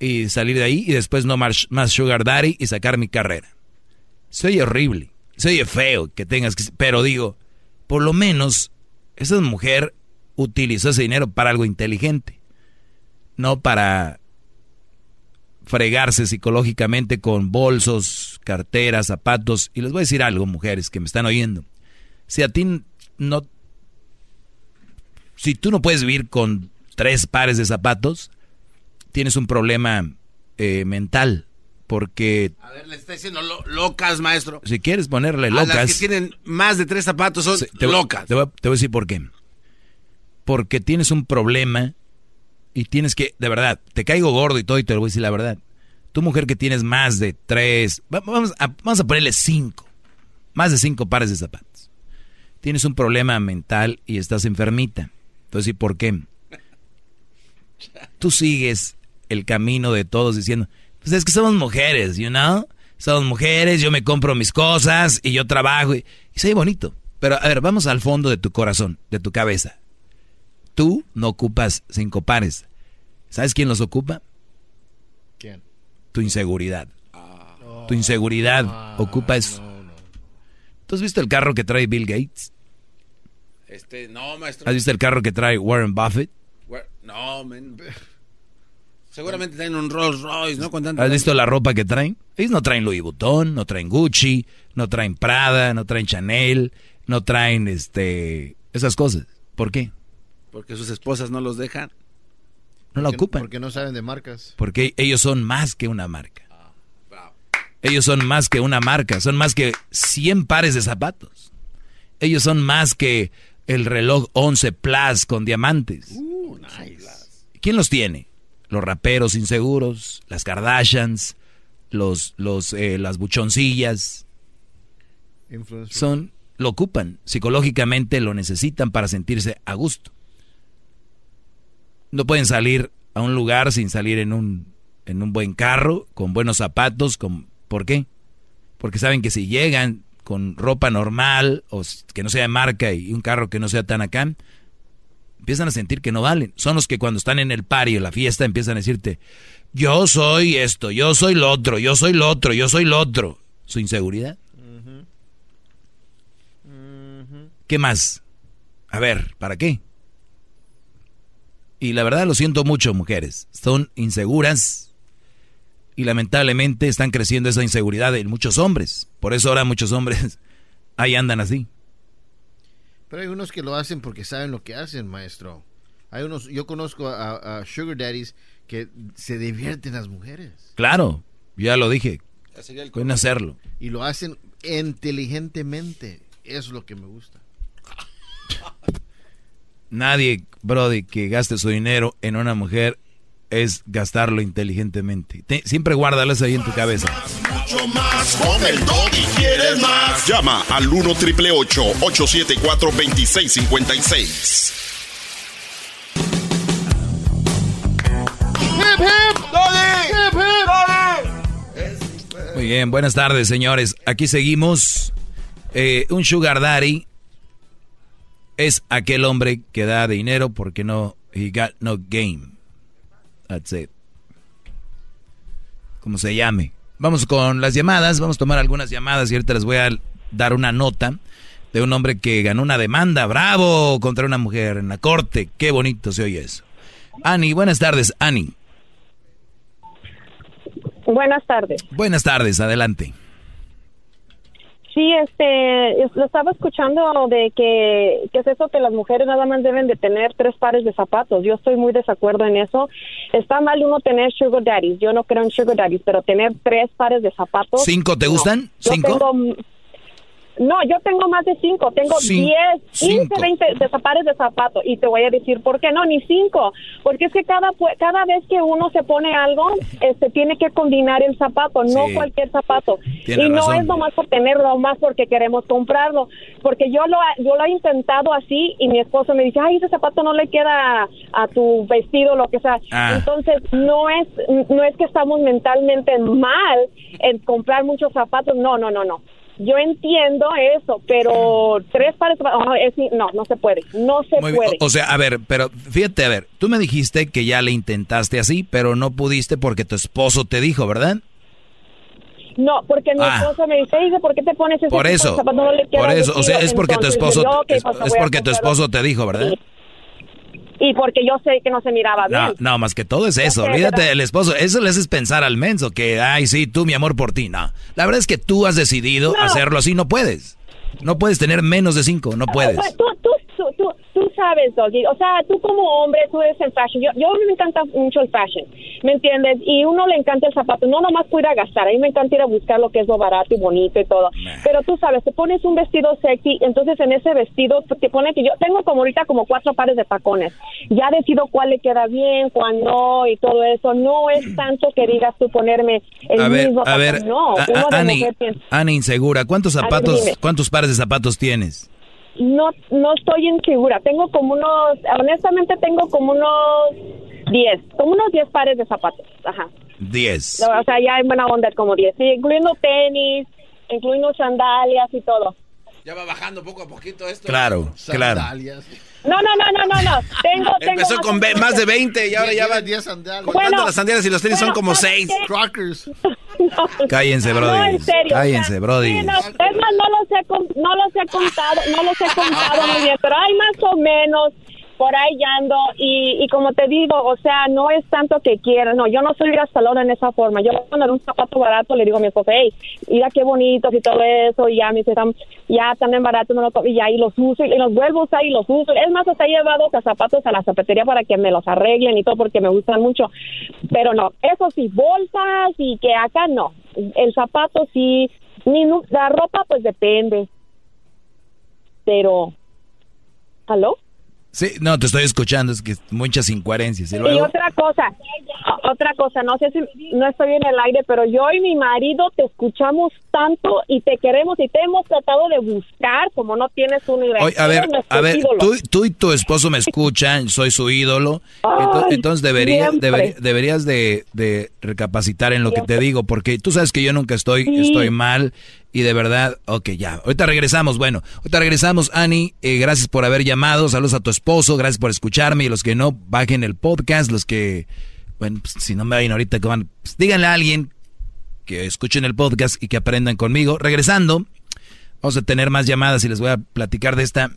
y salir de ahí y después no más, sugar daddy y sacar mi carrera. Soy horrible, soy feo que tengas que... Pero digo, por lo menos esa mujer utilizó ese dinero para algo inteligente, no para fregarse psicológicamente con bolsos, carteras, zapatos. Y les voy a decir algo, mujeres que me están oyendo. Si a ti no si tú no puedes vivir con tres pares de zapatos, tienes un problema eh, mental. Porque. A ver, le está diciendo locas, maestro. Si quieres ponerle locas. las que tienen más de tres zapatos son locas. Te voy, te voy a decir por qué. Porque tienes un problema y tienes que. De verdad, te caigo gordo y todo y te lo voy a decir la verdad. Tu mujer que tienes más de tres. Vamos a, ponerle cinco. Más de cinco pares de zapatos. Tienes un problema mental y estás enfermita. Entonces, ¿y por qué? Tú sigues el camino de todos diciendo, pues es que somos mujeres, you know? Somos mujeres, yo me compro mis cosas y yo trabajo y, y soy bonito. Pero a ver, vamos al fondo de tu corazón, de tu cabeza. Tú no ocupas cinco pares. ¿Sabes quién los ocupa? ¿Quién? Tu inseguridad. tu inseguridad ocupa eso. ¿Tú has visto el carro que trae Bill Gates? Este, no, maestro. ¿Has visto el carro que trae Warren Buffett? No, man. Seguramente traen un Rolls Royce, ¿no? ¿Has visto la ropa que traen? Ellos no traen Louis Vuitton, no traen Gucci, no traen Prada, no traen Chanel, no traen este esas cosas. ¿Por qué? Porque sus esposas no los dejan. No la ocupan. Porque no saben de marcas. Porque ellos son más que una marca. Ellos son más que una marca, son más que 100 pares de zapatos. Ellos son más que el reloj 11 Plus con diamantes. Uh, ¿Quién los tiene? Los raperos inseguros, las Kardashians, los, los, eh, las buchoncillas, son, lo ocupan, psicológicamente lo necesitan para sentirse a gusto. No pueden salir a un lugar sin salir en un, en un buen carro, con buenos zapatos, con, ¿por qué? Porque saben que si llegan con ropa normal o que no sea de marca y un carro que no sea tan acá, empiezan a sentir que no valen. Son los que cuando están en el pario, en la fiesta, empiezan a decirte, yo soy esto, yo soy lo otro, yo soy lo otro, yo soy lo otro. Su inseguridad. ¿Qué más? A ver, ¿para qué? Y la verdad lo siento mucho, mujeres. Son inseguras y lamentablemente están creciendo esa inseguridad en muchos hombres. Por eso ahora muchos hombres ahí andan así. Pero hay unos que lo hacen porque saben lo que hacen, maestro. Hay unos, yo conozco a, sugar daddies que se divierten las mujeres. Claro, ya lo dije. Pueden hacerlo. Y lo hacen inteligentemente. Eso es lo que me gusta. Nadie, Brody, que gaste su dinero en una mujer es gastarlo inteligentemente. siempre guárdalas ahí en tu cabeza. Mucho más, con el y quieres más. Llama al 1 triple 874 2656. Muy bien, buenas tardes, señores. Aquí seguimos. Eh, un sugar daddy es aquel hombre que da dinero porque no he got no game. That's it. Como se llame. Vamos con las llamadas, vamos a tomar algunas llamadas y ahorita les voy a dar una nota de un hombre que ganó una demanda, bravo, contra una mujer en la corte. Qué bonito se oye eso. Ani, buenas tardes, Ani. Buenas tardes. Buenas tardes, adelante. Sí, este, lo estaba escuchando de que, que es eso que las mujeres nada más deben de tener tres pares de zapatos. Yo estoy muy desacuerdo en eso. Está mal uno tener sugar daddies. Yo no creo en sugar daddies, pero tener tres pares de zapatos. ¿Cinco te gustan? ¿Cinco? No, yo tengo más de cinco, tengo diez, quince, veinte de pares de zapatos y te voy a decir por qué no, ni cinco, porque es que cada cada vez que uno se pone algo, este tiene que combinar el zapato, no cualquier zapato. y no es nomás por tenerlo, más porque queremos comprarlo, porque yo lo yo lo he intentado así y mi esposo me dice, "Ay, ese zapato no le queda a tu vestido lo que sea." Ah. Entonces, no es no es que estamos mentalmente mal en comprar muchos zapatos, no, no, no, no yo entiendo eso, pero tres pares, no, no se puede, no se puede. O sea, a ver, pero fíjate, a ver, tú me dijiste que ya le intentaste así, pero no pudiste porque tu esposo te dijo, ¿verdad? No, porque mi ah. esposo me dice, ¿por qué te pones ese por eso, por eso, o sea, es porque tu esposo, es, porque tu esposo te dijo, ¿verdad? Y porque yo sé que no se miraba bien. No, más que todo es eso. Olvídate del esposo. Eso le haces pensar al menso que, ay, sí, tú, mi amor por ti. No. La verdad es que tú has decidido hacerlo así. No puedes. No puedes tener menos de cinco. No puedes. Tú, tú, tú, sabes, Doggy. O sea, tú como hombre, tú eres el fashion. Yo, yo me encanta mucho el fashion. ¿Me entiendes? Y uno le encanta el zapato. No nomás puede ir a gastar. A mí me encanta ir a buscar lo que es lo barato y bonito y todo. Pero tú sabes, te pones un vestido sexy. Entonces en ese vestido te pone que yo tengo como ahorita como cuatro pares de tacones. Ya decido cuál le queda bien, cuál no y todo eso. No es tanto que digas tú ponerme el a ver, mismo a ver, No, Ani, Ani, insegura. ¿Cuántos zapatos, cuántos pares de zapatos tienes? No, no estoy insegura. Tengo como unos, honestamente tengo como unos 10, como unos 10 pares de zapatos, ajá. 10. O sea, ya en buena onda como 10, sí, incluyendo tenis, incluyendo sandalias y todo. Ya va bajando poco a poquito esto. Claro, claro. No, no, no, no, no, no. Tengo, Empezó con más de 20 y ahora ya va 10 sandalias. Contando las sandalias y los tenis son como 6. Crockers. Cállense, Brody. No, en serio. Cállense, Brody. no, es más, no los, he, no los he contado, no los he contado muy bien, pero hay más o menos por ahí ando y, y como te digo, o sea, no es tanto que quiera, no, yo no soy gastalona en esa forma, yo cuando un zapato barato le digo a mi esposa, hey, mira qué bonitos y todo eso, y ya me dice, ya también barato, no lo, y y los uso y los vuelvo a usar y los uso, es más, hasta he llevado zapatos a la zapatería para que me los arreglen y todo porque me gustan mucho, pero no, eso sí, bolsas y que acá no, el zapato sí, ni la ropa pues depende, pero, ¿aló? Sí, no, te estoy escuchando, es que muchas incoherencias. Y, otra cosa, otra cosa, no sé si no estoy en el aire, pero yo y mi marido te escuchamos tanto y te queremos y te hemos tratado de buscar como no tienes una idea. A ver, a ver, tú, tú y tu esposo me escuchan, soy su ídolo. Ay, entonces debería, deber- deberías de, de recapacitar en lo que te digo, porque tú sabes que yo nunca estoy, Sí. estoy mal y de verdad, ok, ya. Ahorita regresamos, bueno, ahorita regresamos, Ani, eh, gracias por haber llamado, saludos a tu esposo, gracias por escucharme y los que no, bajen el podcast, los que, bueno, pues, si no me vayan ahorita, que van, pues, díganle a alguien que escuchen el podcast y que aprendan conmigo. Regresando, vamos a tener más llamadas y les voy a platicar de esta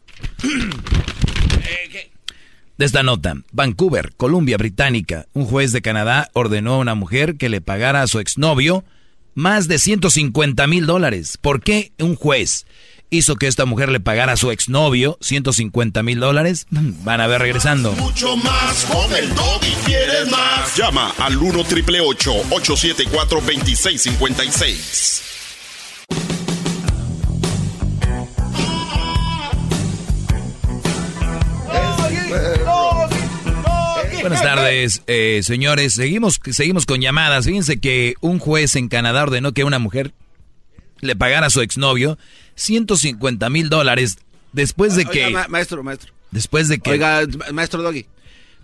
de esta nota. Vancouver, Columbia Británica. Un juez de Canadá ordenó a una mujer que le pagara a su exnovio más de 150 mil dólares. ¿Por qué un juez hizo que esta mujer le pagara a su exnovio 150 mil dólares? Van a ver regresando. Mucho más, con el y quieres más. Llama al 1 triple 874 2656. Buenas tardes, eh, señores. Seguimos, seguimos con llamadas. Fíjense que un juez en Canadá ordenó que una mujer le pagara a su exnovio 150 mil dólares después de Oiga, que... ma- maestro, maestro. Después de que... Oiga, ma- maestro Doggy.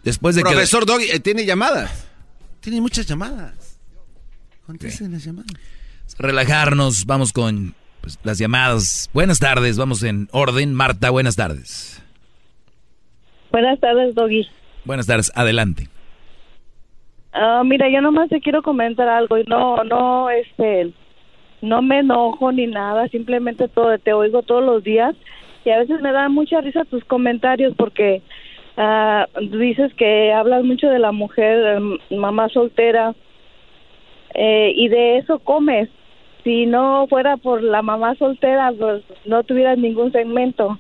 Después de Profesor Doggy, eh, tiene llamadas. Tiene muchas llamadas. Contesten las llamadas. relajarnos, vamos con pues, las llamadas. Buenas tardes, vamos en orden. Marta, buenas tardes. Buenas tardes, Doggy. Buenas tardes, adelante. Ah, mira, yo nomás te quiero comentar algo y no, no, este, no me enojo ni nada, simplemente todo, te oigo todos los días y a veces me da mucha risa tus comentarios porque ah, dices que hablas mucho de la mujer, eh, mamá soltera eh, y de eso comes. Si no fuera por la mamá soltera, pues no tuvieras ningún segmento.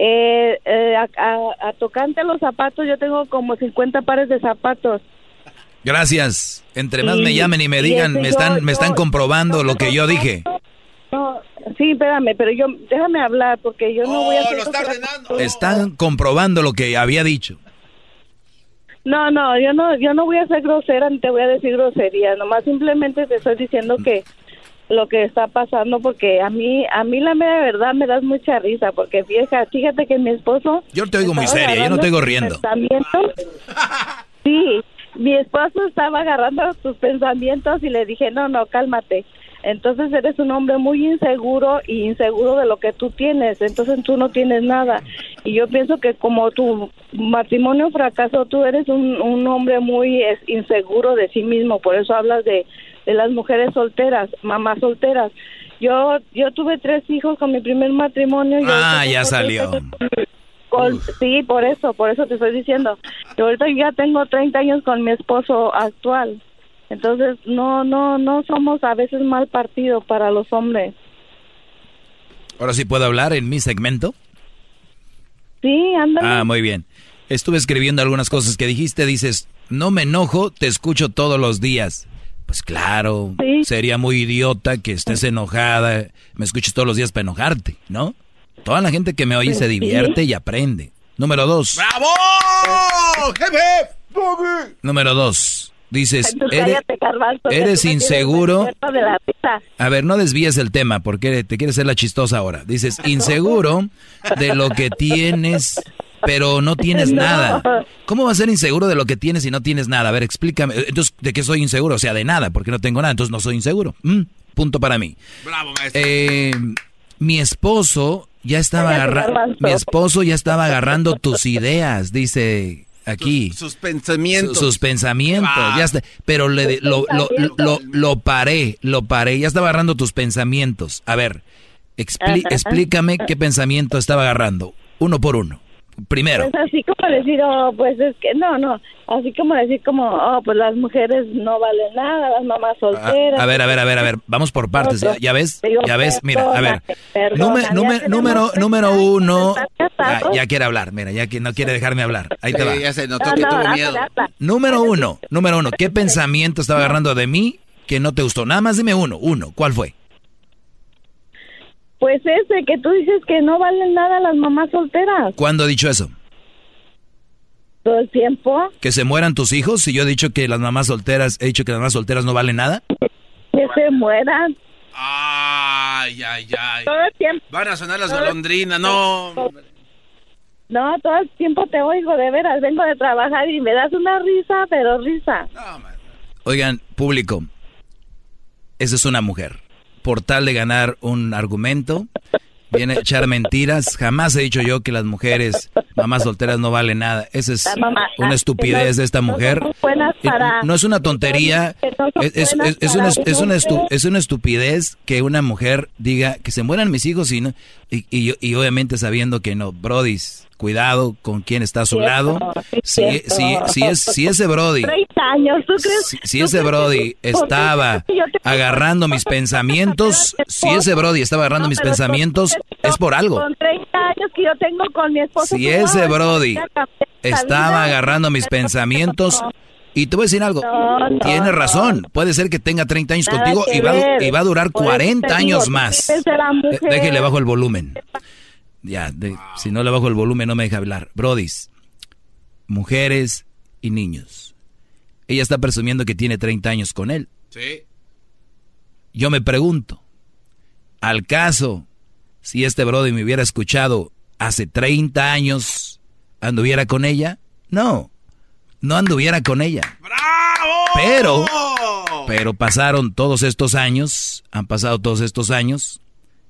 Eh, eh, a, a- a tocante a los zapatos, yo tengo como 50 pares de zapatos. Gracias. Entre más Y- me llamen y me digan, me están, yo- me están yo- comprobando lo que yo dije. No, sí, espérame, pero yo, déjame hablar porque yo no voy a hacer... Están comprobando lo que había dicho. No, no, yo no, yo no voy a ser grosera ni te voy a decir grosería, nomás simplemente te estoy diciendo que lo que está pasando porque a mí, a mí la mera verdad me das mucha risa porque fíjate, fíjate que mi esposo... Yo te oigo muy seria, yo no te oigo riendo. Sí, mi esposo estaba agarrando tus pensamientos y le dije, no, no, cálmate. Entonces eres un hombre muy inseguro y inseguro de lo que tú tienes, entonces tú no tienes nada. Y yo pienso que como tu matrimonio fracasó, tú eres un, un hombre muy es, inseguro de sí mismo, por eso hablas de, de las mujeres solteras, mamás solteras. Yo yo tuve tres hijos con mi primer matrimonio. yo Ah, ya salió. con- sí, por eso, por eso te estoy diciendo. Yo ahorita ya tengo 30 años con mi esposo actual. Entonces, no, no, no somos a veces mal partido para los hombres. Ahora sí puedo hablar en mi segmento. Sí, ándale. Ah, muy bien. Estuve escribiendo algunas cosas que dijiste. Dices, no me enojo, te escucho todos los días. Pues claro, sería muy idiota que estés enojada, me escuches todos los días para enojarte, ¿no? Toda la gente que me oye Pues se sí. divierte y aprende. Número dos. ¡Bravo! ¡Jefe! Número dos. Dices, Entonces, eres, cállate, eres inseguro. A ver, no desvíes el tema porque te quieres ser la chistosa ahora. Dices, inseguro de lo que tienes, pero no tienes No. nada. ¿Cómo vas a ser inseguro de lo que tienes y no tienes nada? A ver, explícame. Entonces, ¿de qué soy inseguro? O sea, de nada, porque no tengo nada, entonces no soy inseguro. Mm, punto para mí. Bravo, maestro. Eh, mi esposo ya estaba agarrando, mi esposo ya estaba agarrando tus ideas, dice aquí. Sus pensamientos. Su- sus pensamientos, Ah. ya está. Pero le, de- lo, lo, lo, lo paré, lo paré, ya estaba agarrando tus pensamientos. A ver, explícame qué pensamiento estaba agarrando, uno por uno. Primero, Pues así como decir, oh, pues es que, no, no, así como decir como, oh, pues las mujeres no valen nada, las mamás a, solteras. a ver, a ver, a ver, a ver, vamos por partes, ya, ya ves, Digo, ya ves, mira, a ver, perdóname, Número, número, número, 30 número años, uno, ¿estás ya, quiere hablar, mira, ya que no quiere dejarme hablar, ahí te Sí, va. ya se notó No, que no, tuvo habla, miedo. habla. Número uno, número uno, ¿qué pensamiento estaba agarrando de mí que no te gustó? Nada más dime uno, uno, ¿cuál fue? Pues ese que tú dices que no valen nada las mamás solteras. ¿Cuándo ha dicho eso? todo el tiempo. ¿Que se mueran tus hijos? Si yo he dicho que las mamás solteras, he dicho que las mamás solteras no valen nada. Que se mueran. Ay, ay, ay. Todo el tiempo. Van a sonar las golondrinas, no. No, todo el tiempo te oigo, de veras. Vengo de trabajar y me das una risa, pero risa. Oigan, público, esa es una mujer. Por tal de ganar un argumento, viene a echar mentiras. Jamás he dicho yo que las mujeres, mamás solteras, no valen nada. Esa es una estupidez de esta mujer. No es una tontería, es, es, es, es una, es, una estu- es una estupidez que una mujer diga que se mueran mis hijos y, no, y, y, y obviamente sabiendo que no, Brodis, cuidado con quién está a su lado. Si, si, si, es, si ese Brody 30 años, ¿tú crees? si, si ese Brody estaba agarrando mis pensamientos, si ese Brody estaba agarrando mis pensamientos, es por algo. Con 30 años que yo tengo con mi esposo. Si ¿cómo ese Brody estaba agarrando mis pensamientos, y te voy a decir algo, No, no, tiene no. razón, puede ser que tenga 30 años Nada contigo y va, y va a durar Por eso 40 te años más. Déjele bajo el volumen. Ya, de- si no le bajo el volumen no me deja hablar. Brodis, mujeres y niños. Ella está presumiendo que tiene 30 años con él. Sí. Yo me pregunto, al caso, si este Brody me hubiera escuchado hace 30 años, ¿anduviera con ella? No, no anduviera con ella. Pero, pero pasaron todos estos años, han pasado todos estos años,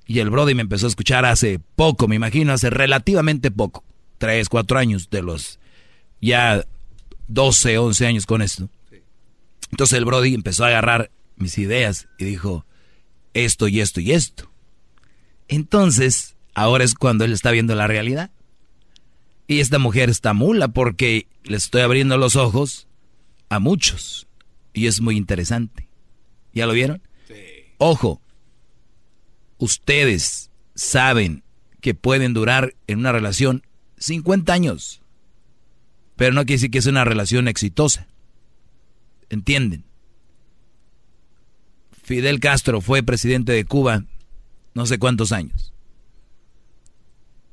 y el Brody me empezó a escuchar hace poco, me imagino, hace relativamente poco, 3, 4 años de los ya 12, 11 años con esto. Entonces el Brody empezó a agarrar mis ideas y dijo, esto y esto y esto. Entonces, ahora es cuando él está viendo la realidad. Y esta mujer está mula porque le estoy abriendo los ojos a muchos. Y es muy interesante. ¿Ya lo vieron? Ojo, ustedes saben que pueden durar en una relación 50 años. Pero no quiere decir que es una relación exitosa. ¿Entienden? Fidel Castro fue presidente de Cuba no sé cuántos años.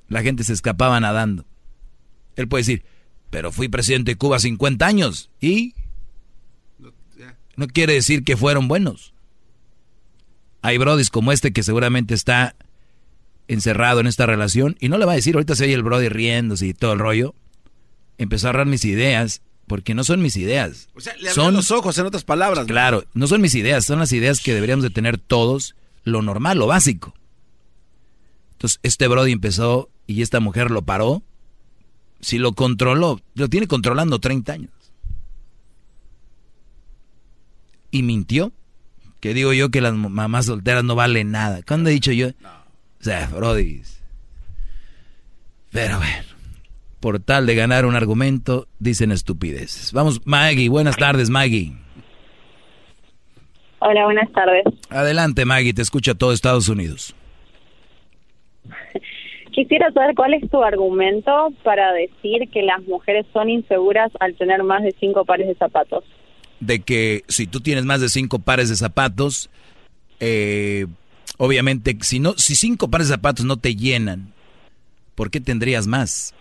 La gente se escapaba nadando. Él puede decir, pero fui presidente de Cuba 50 años y no quiere decir que fueron buenos. Hay brodis como este que seguramente está encerrado en esta relación y no le va a decir, ahorita se oye el brody riéndose y todo el rollo. Empezó a agarrar mis ideas porque no son mis ideas. O sea, le abrió los ojos, en otras palabras. Claro, no son mis ideas, son las ideas que deberíamos de tener todos, lo normal, lo básico. Entonces, este Brody empezó y esta mujer lo paró. Si lo controló, lo tiene controlando 30 años. Y mintió. Que digo yo que las mamás solteras no valen nada. ¿Cuándo he dicho yo? O sea, Brody. Pero bueno, por tal de ganar un argumento, dicen estupideces. Vamos, Maggie, buenas tardes, Maggie. Hola, buenas tardes. Adelante, Maggie, te escucha todo Estados Unidos. Quisiera saber cuál es tu argumento para decir que las mujeres son inseguras al tener más de cinco pares de zapatos. De que si tú tienes más de cinco pares de zapatos, eh, obviamente, si, no, si cinco pares de zapatos no te llenan, ¿por qué tendrías más?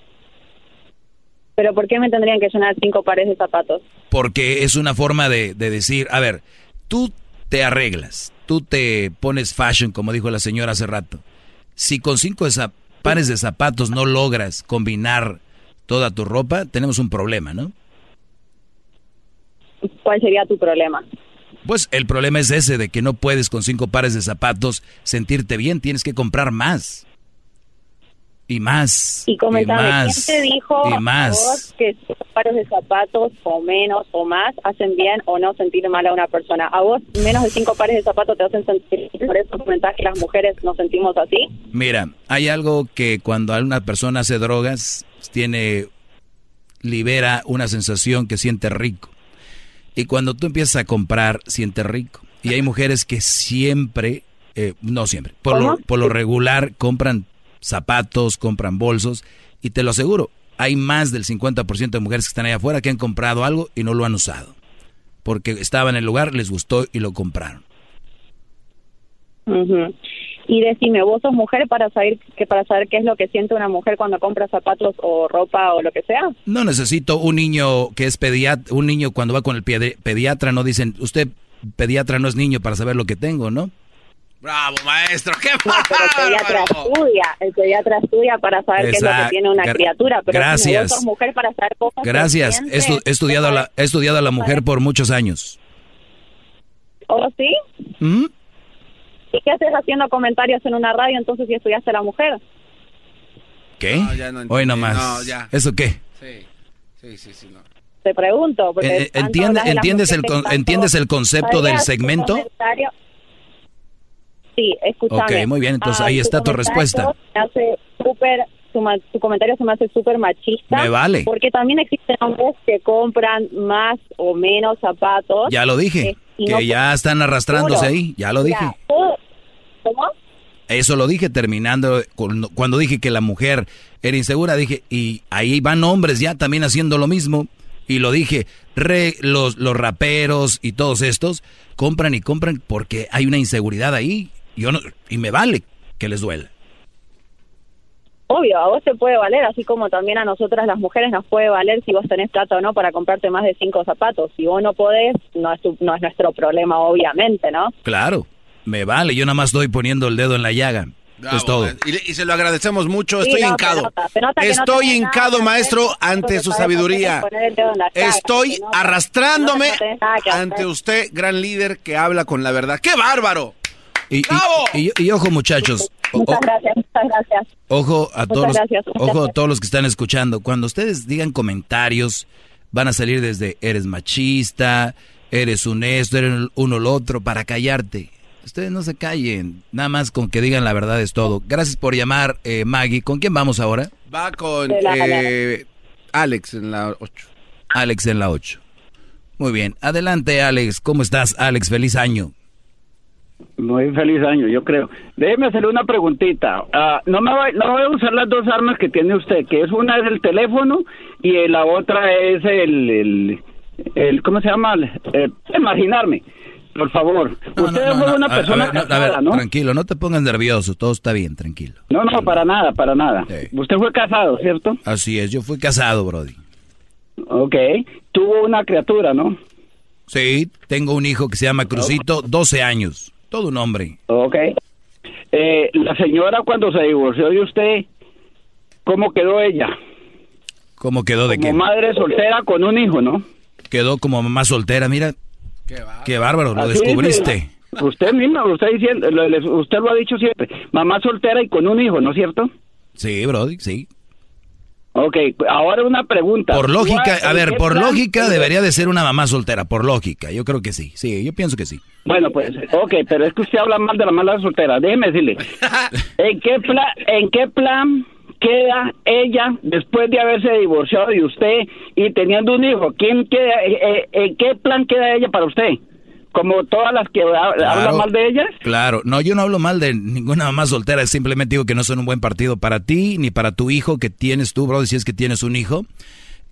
Pero ¿por qué me tendrían que llenar cinco pares de zapatos? Porque es una forma de, de decir, a ver, tú te arreglas, tú te pones fashion, como dijo la señora hace rato. Si con cinco pares de zapatos no logras combinar toda tu ropa, tenemos un problema, ¿no? ¿Cuál sería tu problema? Pues el problema es ese de que no puedes con cinco pares de zapatos sentirte bien, tienes que comprar más. Y más. Y comentame, más, ¿quién te dijo y más. que cinco pares de zapatos o menos o más hacen bien o no sentir mal a una persona? ¿A vos menos de cinco pares de zapatos te hacen sentir por eso comentás que las mujeres nos sentimos así? Mira, hay algo que cuando una persona hace drogas, tiene, libera una sensación que siente rico. Y cuando tú empiezas a comprar, sientes rico. Y hay mujeres que siempre, eh, no siempre, por lo, por lo regular compran zapatos, compran bolsos. Y te lo aseguro, hay más del 50% de mujeres que están allá afuera que han comprado algo y no lo han usado. Porque estaba en el lugar, les gustó y lo compraron. Ujú. Y decime, vos sos mujer para saber que para saber qué es lo que siente una mujer cuando compra zapatos o ropa o lo que sea. No necesito un niño que es pediatra, un niño cuando va con el pedi- pediatra no dicen, usted pediatra no es niño para saber lo que tengo, ¿no? Bravo, maestro. ¡Qué No, pero el pediatra estudia, el pediatra estudia para saber qué es lo que tiene una Gra- criatura, pero gracias. vos sos mujer para saber cosas Gracias. He, estu- he estudiado a la, he estudiado a la mujer por muchos años. ¿O sí? ¿Mm? ¿Y qué haces haciendo comentarios en una radio entonces si estudiaste a la mujer? ¿Qué? No, ya no entendí. Hoy nomás. No, ya. ¿Eso qué? Sí, sí, sí, sí. No. Te pregunto. Porque Eh, tanto entiende- ¿entiendes el mujeres, con- tanto- entiendes el concepto del ¿Sabías tu segmento? Sí, escúchame. Ok, muy bien, entonces Ah, ahí está tu respuesta. hace súper, tu, ma- tu comentario se me hace súper machista. Me vale. Porque también existen hombres que compran más o menos zapatos. Ya lo dije. Y Que no- ya están arrastrándose Seguro. ahí. Ya lo dije. Ya, todo- ¿Cómo? Eso lo dije terminando, cuando dije que la mujer era insegura, dije, y ahí van hombres ya también haciendo lo mismo. Y lo dije, re- los, los raperos y todos estos compran y compran porque hay una inseguridad ahí. Yo no, y me vale que les duela. Obvio, a vos te puede valer, así como también a nosotras las mujeres nos puede valer si vos tenés plata o no para comprarte más de cinco zapatos. Si vos no podés, no es, tu- no es nuestro problema, obviamente, ¿no? Claro, me vale, yo nada más estoy poniendo el dedo en la llaga. Bravo, es todo. Y, se lo agradecemos mucho. Sí, Estoy se hincado. nota, se nota que no Estoy hincado, nada maestro, ante su sabiduría. Estoy arrastrándome ante usted, gran líder que habla con la verdad. ¡Qué bárbaro! Y, y- y- y ojo muchachos, Muchas o- gracias, muchas gracias. Ojo a Muchas todos, los- gracias, muchas ojo a todos los que están escuchando. Cuando ustedes digan comentarios, van a salir desde eres machista, eres un esto, eres uno lo otro, para callarte. Ustedes no se callen, nada más con que digan la verdad es todo. Gracias por llamar, eh, Maggie. ¿Con quién vamos ahora? Va con eh, Alex en la 8. Alex en la 8. Muy bien, adelante Alex. ¿Cómo estás, Alex? Feliz año. Muy feliz año, yo creo. Déjeme hacerle una preguntita. Ah, no me va, no voy a usar las dos armas que tiene usted, que es una es el teléfono y la otra es el, el, el ¿cómo se llama? Eh, imaginarme. Por favor. usted fue una persona ver, no, a ver, casada, ¿no? tranquilo, no te pongas nervioso, todo está bien, tranquilo. No, no, para nada, para nada. Usted fue casado, ¿cierto? Así es, yo fui casado, Brody. Ok. Tuvo una criatura, ¿no? Sí, tengo un hijo que se llama Crucito, 12 años, todo un hombre. Ok. Eh, la señora cuando se divorció de usted, ¿cómo quedó ella? ¿Cómo quedó de Como qué? madre soltera con un hijo, ¿no? Quedó como mamá soltera, mira. Qué bárbaro, lo descubriste. dice, Usted misma, diciendo, lo- le- usted lo ha dicho siempre, mamá soltera y con un hijo, ¿no es cierto? Sí, Brody, sí. Ok, ahora una pregunta. Por lógica, ¿Cuál- a ver, por lógica debería de ser una mamá soltera, por lógica. Yo creo que sí, sí, yo pienso que sí. Bueno, pues, ok, pero es que usted habla mal de la mala soltera. Déjeme decirle, ¿en qué, plan, ¿en qué plan queda ella después de haberse divorciado de usted y teniendo un hijo? ¿Quién queda, eh, eh, ¿En qué plan queda ella para usted? ¿Como todas las que ha- hablan mal de ellas? Claro, no, yo no hablo mal de ninguna mamá soltera, simplemente digo que no son un buen partido para ti ni para tu hijo que tienes tú, Brody, si es que tienes un hijo.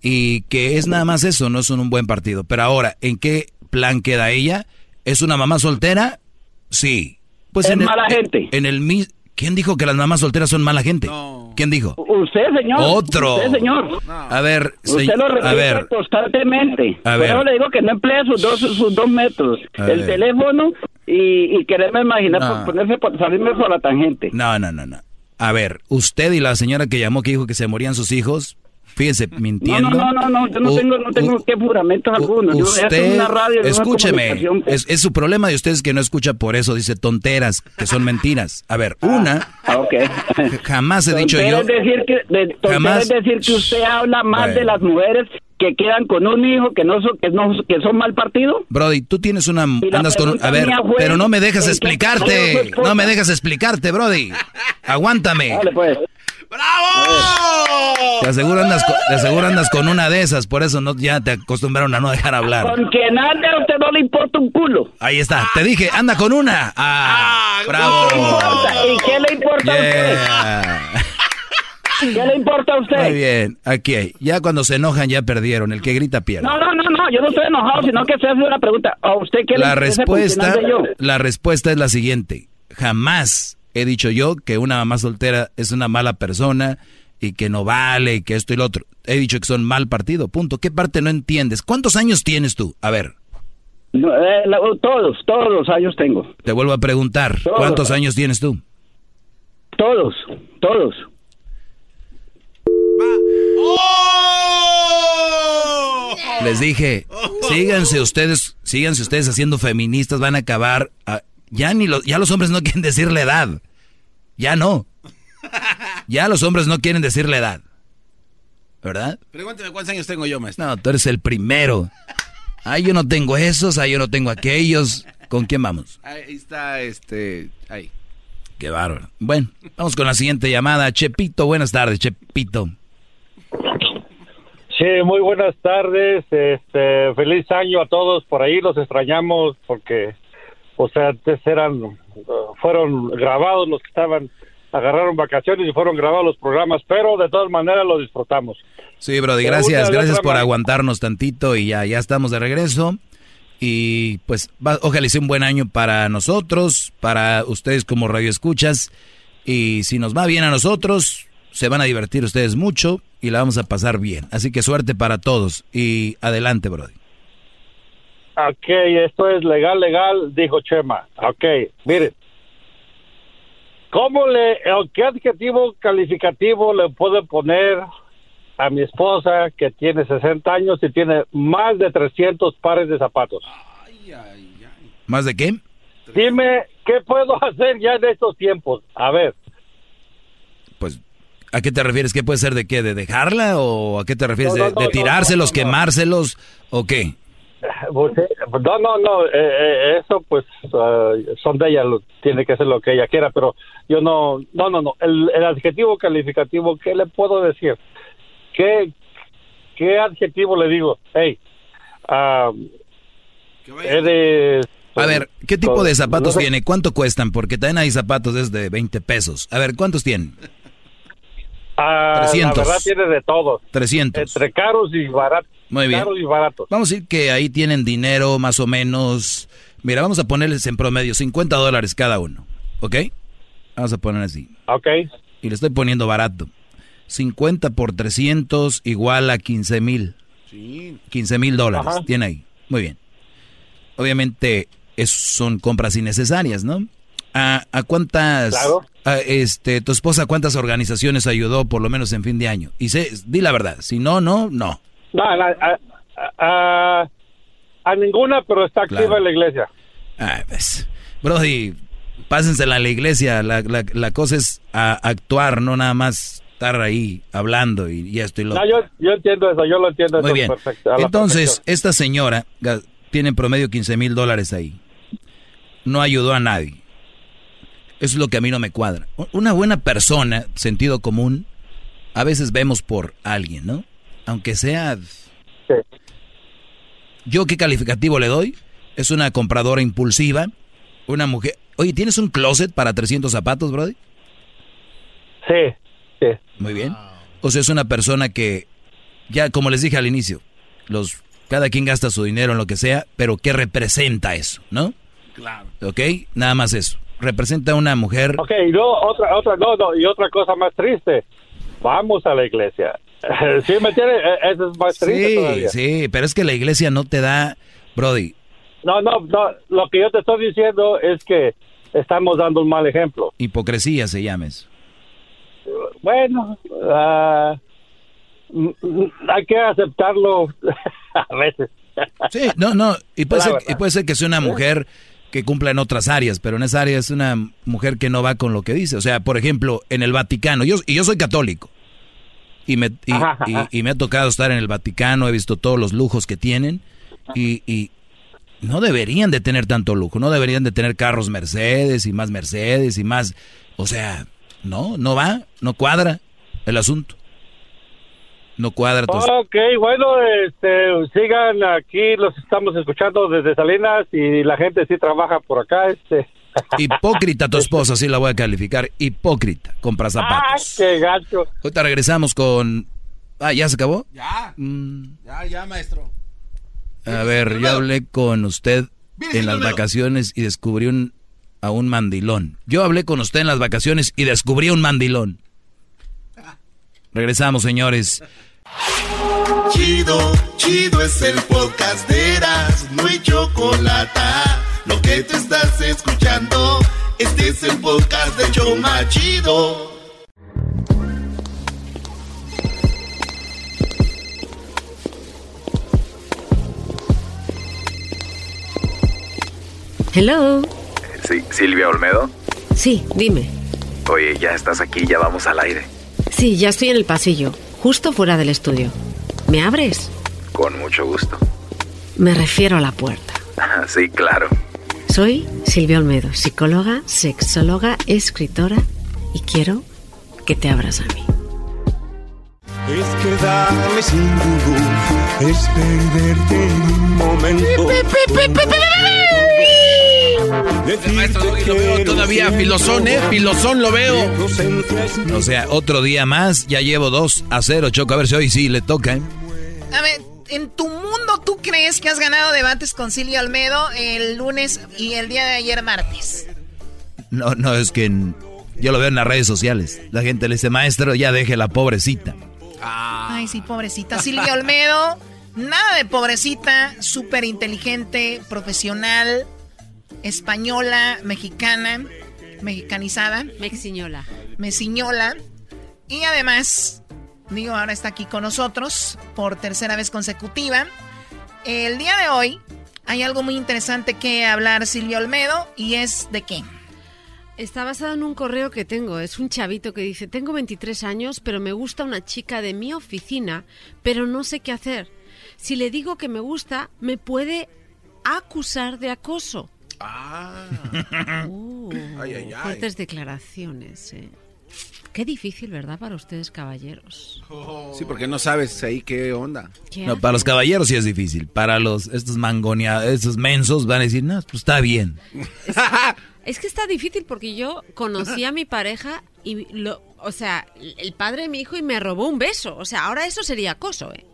Y que es nada más eso, no son un buen partido. Pero ahora, ¿en qué plan queda ella? ¿Es una mamá soltera? Sí. Pues Es en el, mala gente. En el mi- ¿Quién dijo que las mamás solteras son mala gente? ¿Quién dijo? Usted, señor. Otro. Usted, señor. A ver, Usted se- lo a repite ver, constantemente. A ver. eso le digo que no emplea sus dos, sus dos métodos. A el ver. teléfono y, y quererme imaginar, No. por ponerse por, salirme por la tangente. No, no, no, no. A ver, usted y la señora que llamó que dijo que se morían sus hijos, fíjense, No, mintiendo. no, no, no, no, yo no U- tengo, no tengo que juramentos algunos. Usted, una radio, escúcheme, comunicación. es, es su problema de ustedes que no escucha por eso, dice tonteras, que son mentiras. A ver, una, Ah, ok. jamás he dicho yo, Es decir que, de, Jamás- es decir que usted habla más Bueno. de las mujeres que quedan con un hijo que no son, que no, que son mal partido. Brody, tú tienes una, andas con, a ver, fue, pero no me dejas ¿en qué explicarte, no me dejas explicarte, Brody, aguántame. Dale, pues. Te aseguro andas, con, te aseguro andas con una de esas, por eso no, ya te acostumbraron a no dejar hablar. Con quien ande a usted no le importa un culo. Ahí está, te dije, anda con una. Ah, bravo. ¿Y qué le importa a usted? ¿Qué le importa a usted? Muy bien, aquí hay. Ya cuando se enojan ya perdieron, el que grita pierde. No, no, no, no, yo no estoy enojado, sino que se hace una pregunta. ¿A usted qué La le respuesta, yo? la respuesta es la siguiente. jamás he dicho yo que una mamá soltera es una mala persona y que no vale y que esto y lo otro. He dicho que son mal partido, punto. ¿Qué parte no entiendes? ¿Cuántos años tienes tú? A ver. No, eh, la- todos, todos los años tengo. Te vuelvo a preguntar, Todos. ¿cuántos años tienes tú? Todos, todos. Les dije, síganse ustedes, síganse ustedes haciendo feministas, van a acabar. a- ya ni los, ya los hombres no quieren decir la edad. Ya no. Ya los hombres no quieren decir la edad. ¿Verdad? Pregúntame cuántos años tengo yo, maestro. No, tú eres el primero. Ay, yo no tengo esos, ay, yo no tengo aquellos. ¿Con quién vamos? Ahí está, este, ahí. Qué bárbaro. Bueno, vamos con la siguiente llamada. Chepito, buenas tardes, Chepito. Sí, muy buenas tardes. Este, feliz año a todos. Por ahí los extrañamos porque, o sea, antes eran, uh, fueron grabados los que estaban, agarraron vacaciones y fueron grabados los programas, pero de todas maneras los disfrutamos. Sí, Brody, gracias, gracias por aguantarnos tantito y ya, ya estamos de regreso. Y pues va- ojalá sea un buen año para nosotros, para ustedes como radioescuchas. Y si nos va bien a nosotros, se van a divertir ustedes mucho y la vamos a pasar bien. Así que suerte para todos y adelante, Brody. Ok, esto es legal, legal, dijo Chema. Ok, miren. ¿Cómo le, qué adjetivo calificativo le puedo poner a mi esposa que tiene 60 años y tiene más de 300 pares de zapatos? ¿Más de qué? Dime, ¿qué puedo hacer ya en estos tiempos? A ver. Pues, ¿a qué te refieres? ¿Qué puede ser de qué? ¿De dejarla o a qué te refieres? No, no, ¿De, no, de tirárselos, quemárselos o qué? Pues, eh, No, no, no, eh, eh, eso pues ah, son de ella, lo- tiene que ser lo que ella quiera, pero yo no, no, no, no, el, el adjetivo calificativo, ¿qué le puedo decir? ¿Qué, qué adjetivo le digo? Hey, ah, eres... A ver, ¿qué tipo de no zapatos sé. tiene? ¿Cuánto cuestan? Porque también hay zapatos desde 20 pesos. A ver, ¿cuántos tienen? Ah, 300. La verdad tiene de todo. 300. Entre caros y baratos. Muy bien. Caros y baratos. Vamos a decir que ahí tienen dinero más o menos. Mira, vamos a ponerles en promedio 50 dólares cada uno. ¿Ok? Vamos a poner así. Ok. Y le estoy poniendo barato. 50 por 300 igual a 15 mil. 15 mil dólares. Ajá. Tiene ahí. Muy bien. Obviamente, es- son compras innecesarias, ¿no? ¿A, a cuántas... Claro. a, este, tu esposa cuántas organizaciones ayudó por lo menos en fin de año? Y sé, di la verdad. Si no, no, no. No, a, a- a ninguna, pero está activa Claro. en la iglesia. Ah, pues, Brody, pásensela a la iglesia. La, la, la cosa es a- actuar, no nada más estar ahí hablando y, y esto y lo No, yo, yo entiendo eso, yo lo entiendo Muy eso bien. perfecto, Entonces, perfección. esta señora tiene en promedio 15 mil dólares ahí. No ayudó a nadie. Eso es lo que a mí no me cuadra. Una buena persona, sentido común, a veces vemos por alguien, ¿no? Aunque sea... ¿Yo qué calificativo le doy? Es una compradora impulsiva, una mujer... Oye, ¿tienes un closet para 300 zapatos, Brody? Sí, sí. Muy bien. O sea, es una persona que, ya como les dije al inicio, los cada quien gasta su dinero en lo que sea, pero ¿qué representa eso, no? Claro. ¿Ok? Nada más eso. Representa una mujer... Ok, y no, otra, otra, no, no, y otra cosa más triste. Vamos a la iglesia. ¿Sí me entiendes? Eh, Eso es más triste Sí, todavía. sí, pero es que la iglesia no te da... Brody, No, no, no, lo que yo te estoy diciendo es que estamos dando un mal ejemplo. hipocresía se llama eso. Bueno, mm, hay que aceptarlo a veces. Sí, no, no, y puede, La ser, verdad. y puede ser que sea una mujer que cumpla en otras áreas, pero en esa área es una mujer que no va con lo que dice. O sea, por ejemplo, en el Vaticano, yo, y yo soy católico, y me, y, Ajá, ajá. y- y me ha tocado estar en el Vaticano, he visto todos los lujos que tienen, y, y no deberían de tener tanto lujo, no deberían de tener carros Mercedes y más Mercedes y más, o sea, no, no va, no cuadra el asunto. No cuadra. tu- Ok, bueno, este, sigan aquí, los estamos escuchando desde Salinas y la gente sí trabaja por acá, este. Hipócrita tu esposa, sí la voy a calificar. Hipócrita, compra ¡Ah, zapatos. qué gacho! Ahorita regresamos con... Ah, ¿ya se acabó? Ya. Mm, Ya, ya, maestro. a ver, yo hablé con usted en las vacaciones y descubrí un a un mandilón. Yo hablé con usted en las vacaciones y descubrí un mandilón. Regresamos, señores. Chido, chido es el podcast de Eras, no hay chocolate. Lo que te estás escuchando, este es el podcast de Choma Chido. Hello. Sí, Silvia Olmedo. Sí, dime. Oye, ya estás aquí, ya vamos al aire. Sí, ya estoy en el pasillo, justo fuera del estudio. ¿Me abres? Con mucho gusto. Me refiero a la puerta. Sí, claro. Soy Silvia Olmedo, psicóloga, sexóloga, escritora y quiero que te abras a mí. Es quedarme sin es perderte en un momento. Maestro, lo veo todavía filosón, ¿eh? Filosón lo veo. O sea, otro día más, ya llevo 2 a 0, Choco. A ver si hoy sí le toca, ¿eh? A ver, en tu mundo, ¿tú crees que has ganado debates con Silvia Olmedo el lunes y el día de ayer martes? No, no, es que en- yo lo veo en las redes sociales. La gente le dice, maestro, ya deje la pobrecita. Ay, sí, pobrecita. Silvia Olmedo, nada de pobrecita, súper inteligente, profesional, española, mexicana, mexicanizada. Mexiñola. Mesiñola. Y además, digo, ahora está aquí con nosotros por tercera vez consecutiva. El día de hoy hay algo muy interesante que hablar Silvia Olmedo y es de qué. Está basado en un correo que tengo. Es un chavito que dice, tengo 23 años, pero me gusta una chica de mi oficina, pero no sé qué hacer. Si le digo que me gusta, me puede acusar de acoso. Uh, Ay, ay, ay. Fuertes declaraciones. eh. Qué difícil, ¿verdad? Para ustedes, caballeros. Sí, porque no sabes ahí qué onda. ¿Qué No, para los caballeros sí es difícil. Para los estos mangoneados, estos mensos van a decir, no, pues está bien. Es que está difícil porque yo conocí a mi pareja y lo, o sea, el padre de mi hijo y me robó un beso. O sea, ahora eso sería acoso, ¿eh?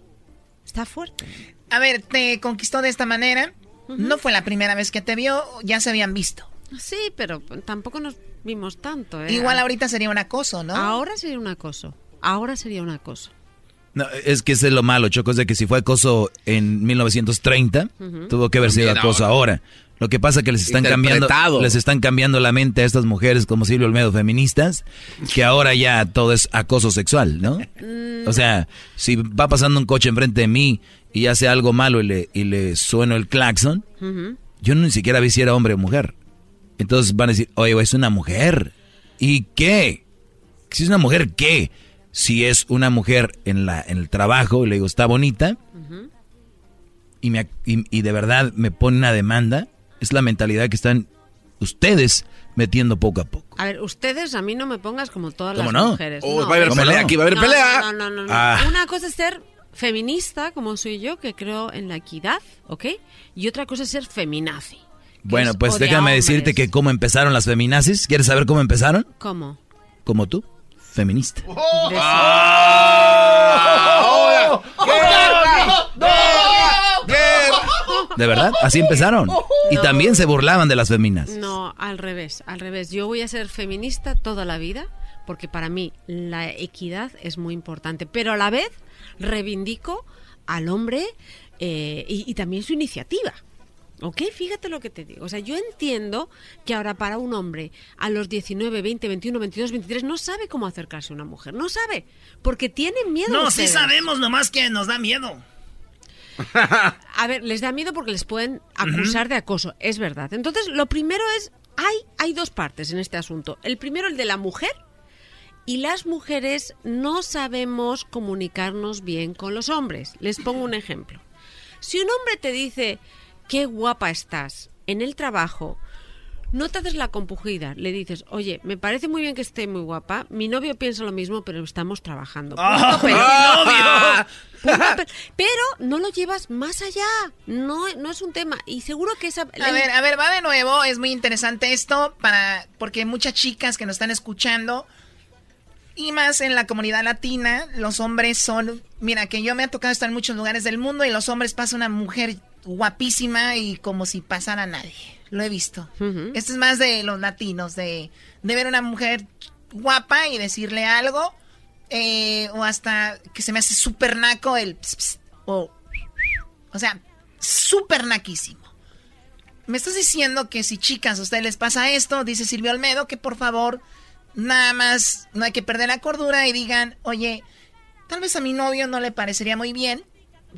Está fuerte. A ver, te conquistó de esta manera. No fue la primera vez que te vio, ya se habían visto. Sí, pero tampoco nos vimos tanto, ¿eh? Igual ahorita sería un acoso, ¿no? Ahora sería un acoso. Ahora sería un acoso. No, es que ese es lo malo, Choco, es de que si fue acoso en 1930, Ujú. tuvo que haber sido acoso ahora. Lo que pasa es que les están cambiando, les están cambiando la mente a estas mujeres como Silvio Olmedo feministas, que ahora ya todo es acoso sexual, ¿no? O sea, si va pasando un coche enfrente de mí y hace algo malo y le, y le sueno el claxon, yo ni siquiera vi si era hombre o mujer. Entonces van a decir, oye, es una mujer. ¿Y qué? Si es una mujer, ¿qué? Si es una mujer en, la, en el trabajo, y le digo, está bonita, y, me, ac- y, y de verdad me pone una demanda, es la mentalidad que están ustedes metiendo poco a poco. A ver, ustedes a mí no me pongas como todas ¿Cómo las no? mujeres. Oh, no. va a haber ¿Cómo pelea no? aquí, va a haber No, pelea. No, no, no. no. Ah. Una cosa es ser feminista, como soy yo, que creo en la equidad, ¿ok? Y otra cosa es ser feminazi. Bueno, es pues déjame hombres. decirte que cómo empezaron las feminazis. ¿Quieres saber cómo empezaron? ¿Cómo? Como tú, feminista. De verdad, así empezaron. Y también se burlaban de las feminas. No, al revés, al revés. Yo voy a ser feminista toda la vida porque para mí la equidad es muy importante, pero a la vez reivindico al hombre eh, y, y también su iniciativa. ¿Ok? Fíjate lo que te digo. O sea, yo entiendo que ahora para un hombre a los 19, 20, 21, 22, 23 no sabe cómo acercarse a una mujer. No sabe. Porque tienen miedo. No, sí sabemos, nomás que nos da miedo. A ver, les da miedo porque les pueden acusar de acoso, es verdad. Entonces, lo primero es, hay, hay dos partes en este asunto. El primero, el de la mujer, y las mujeres no sabemos comunicarnos bien con los hombres. Les pongo un ejemplo. Si un hombre te dice, qué guapa estás en el trabajo, no te haces la compugida, le dices, oye, me parece muy bien que esté muy guapa, mi novio piensa lo mismo, pero estamos trabajando. Punto ¡Ah, Punto pe- pero no lo llevas más allá, no, no es un tema. Y seguro que esa... A ver, a ver, va de nuevo. Es muy interesante esto para porque muchas chicas que nos están escuchando y más en la comunidad latina, los hombres son, mira, que yo me ha tocado estar en muchos lugares del mundo y los hombres pasa una mujer guapísima y como si pasara nadie. Lo he visto. Esto es más de los latinos, de, de ver a una mujer guapa y decirle algo. eh, o hasta que se me hace súper naco el... ps, ps, o, o sea, súper naquísimo. Me estás diciendo que si chicas a ustedes les pasa esto, dice Silvio Almedo, que por favor, nada más no hay que perder la cordura y digan, oye, tal vez a mi novio no le parecería muy bien.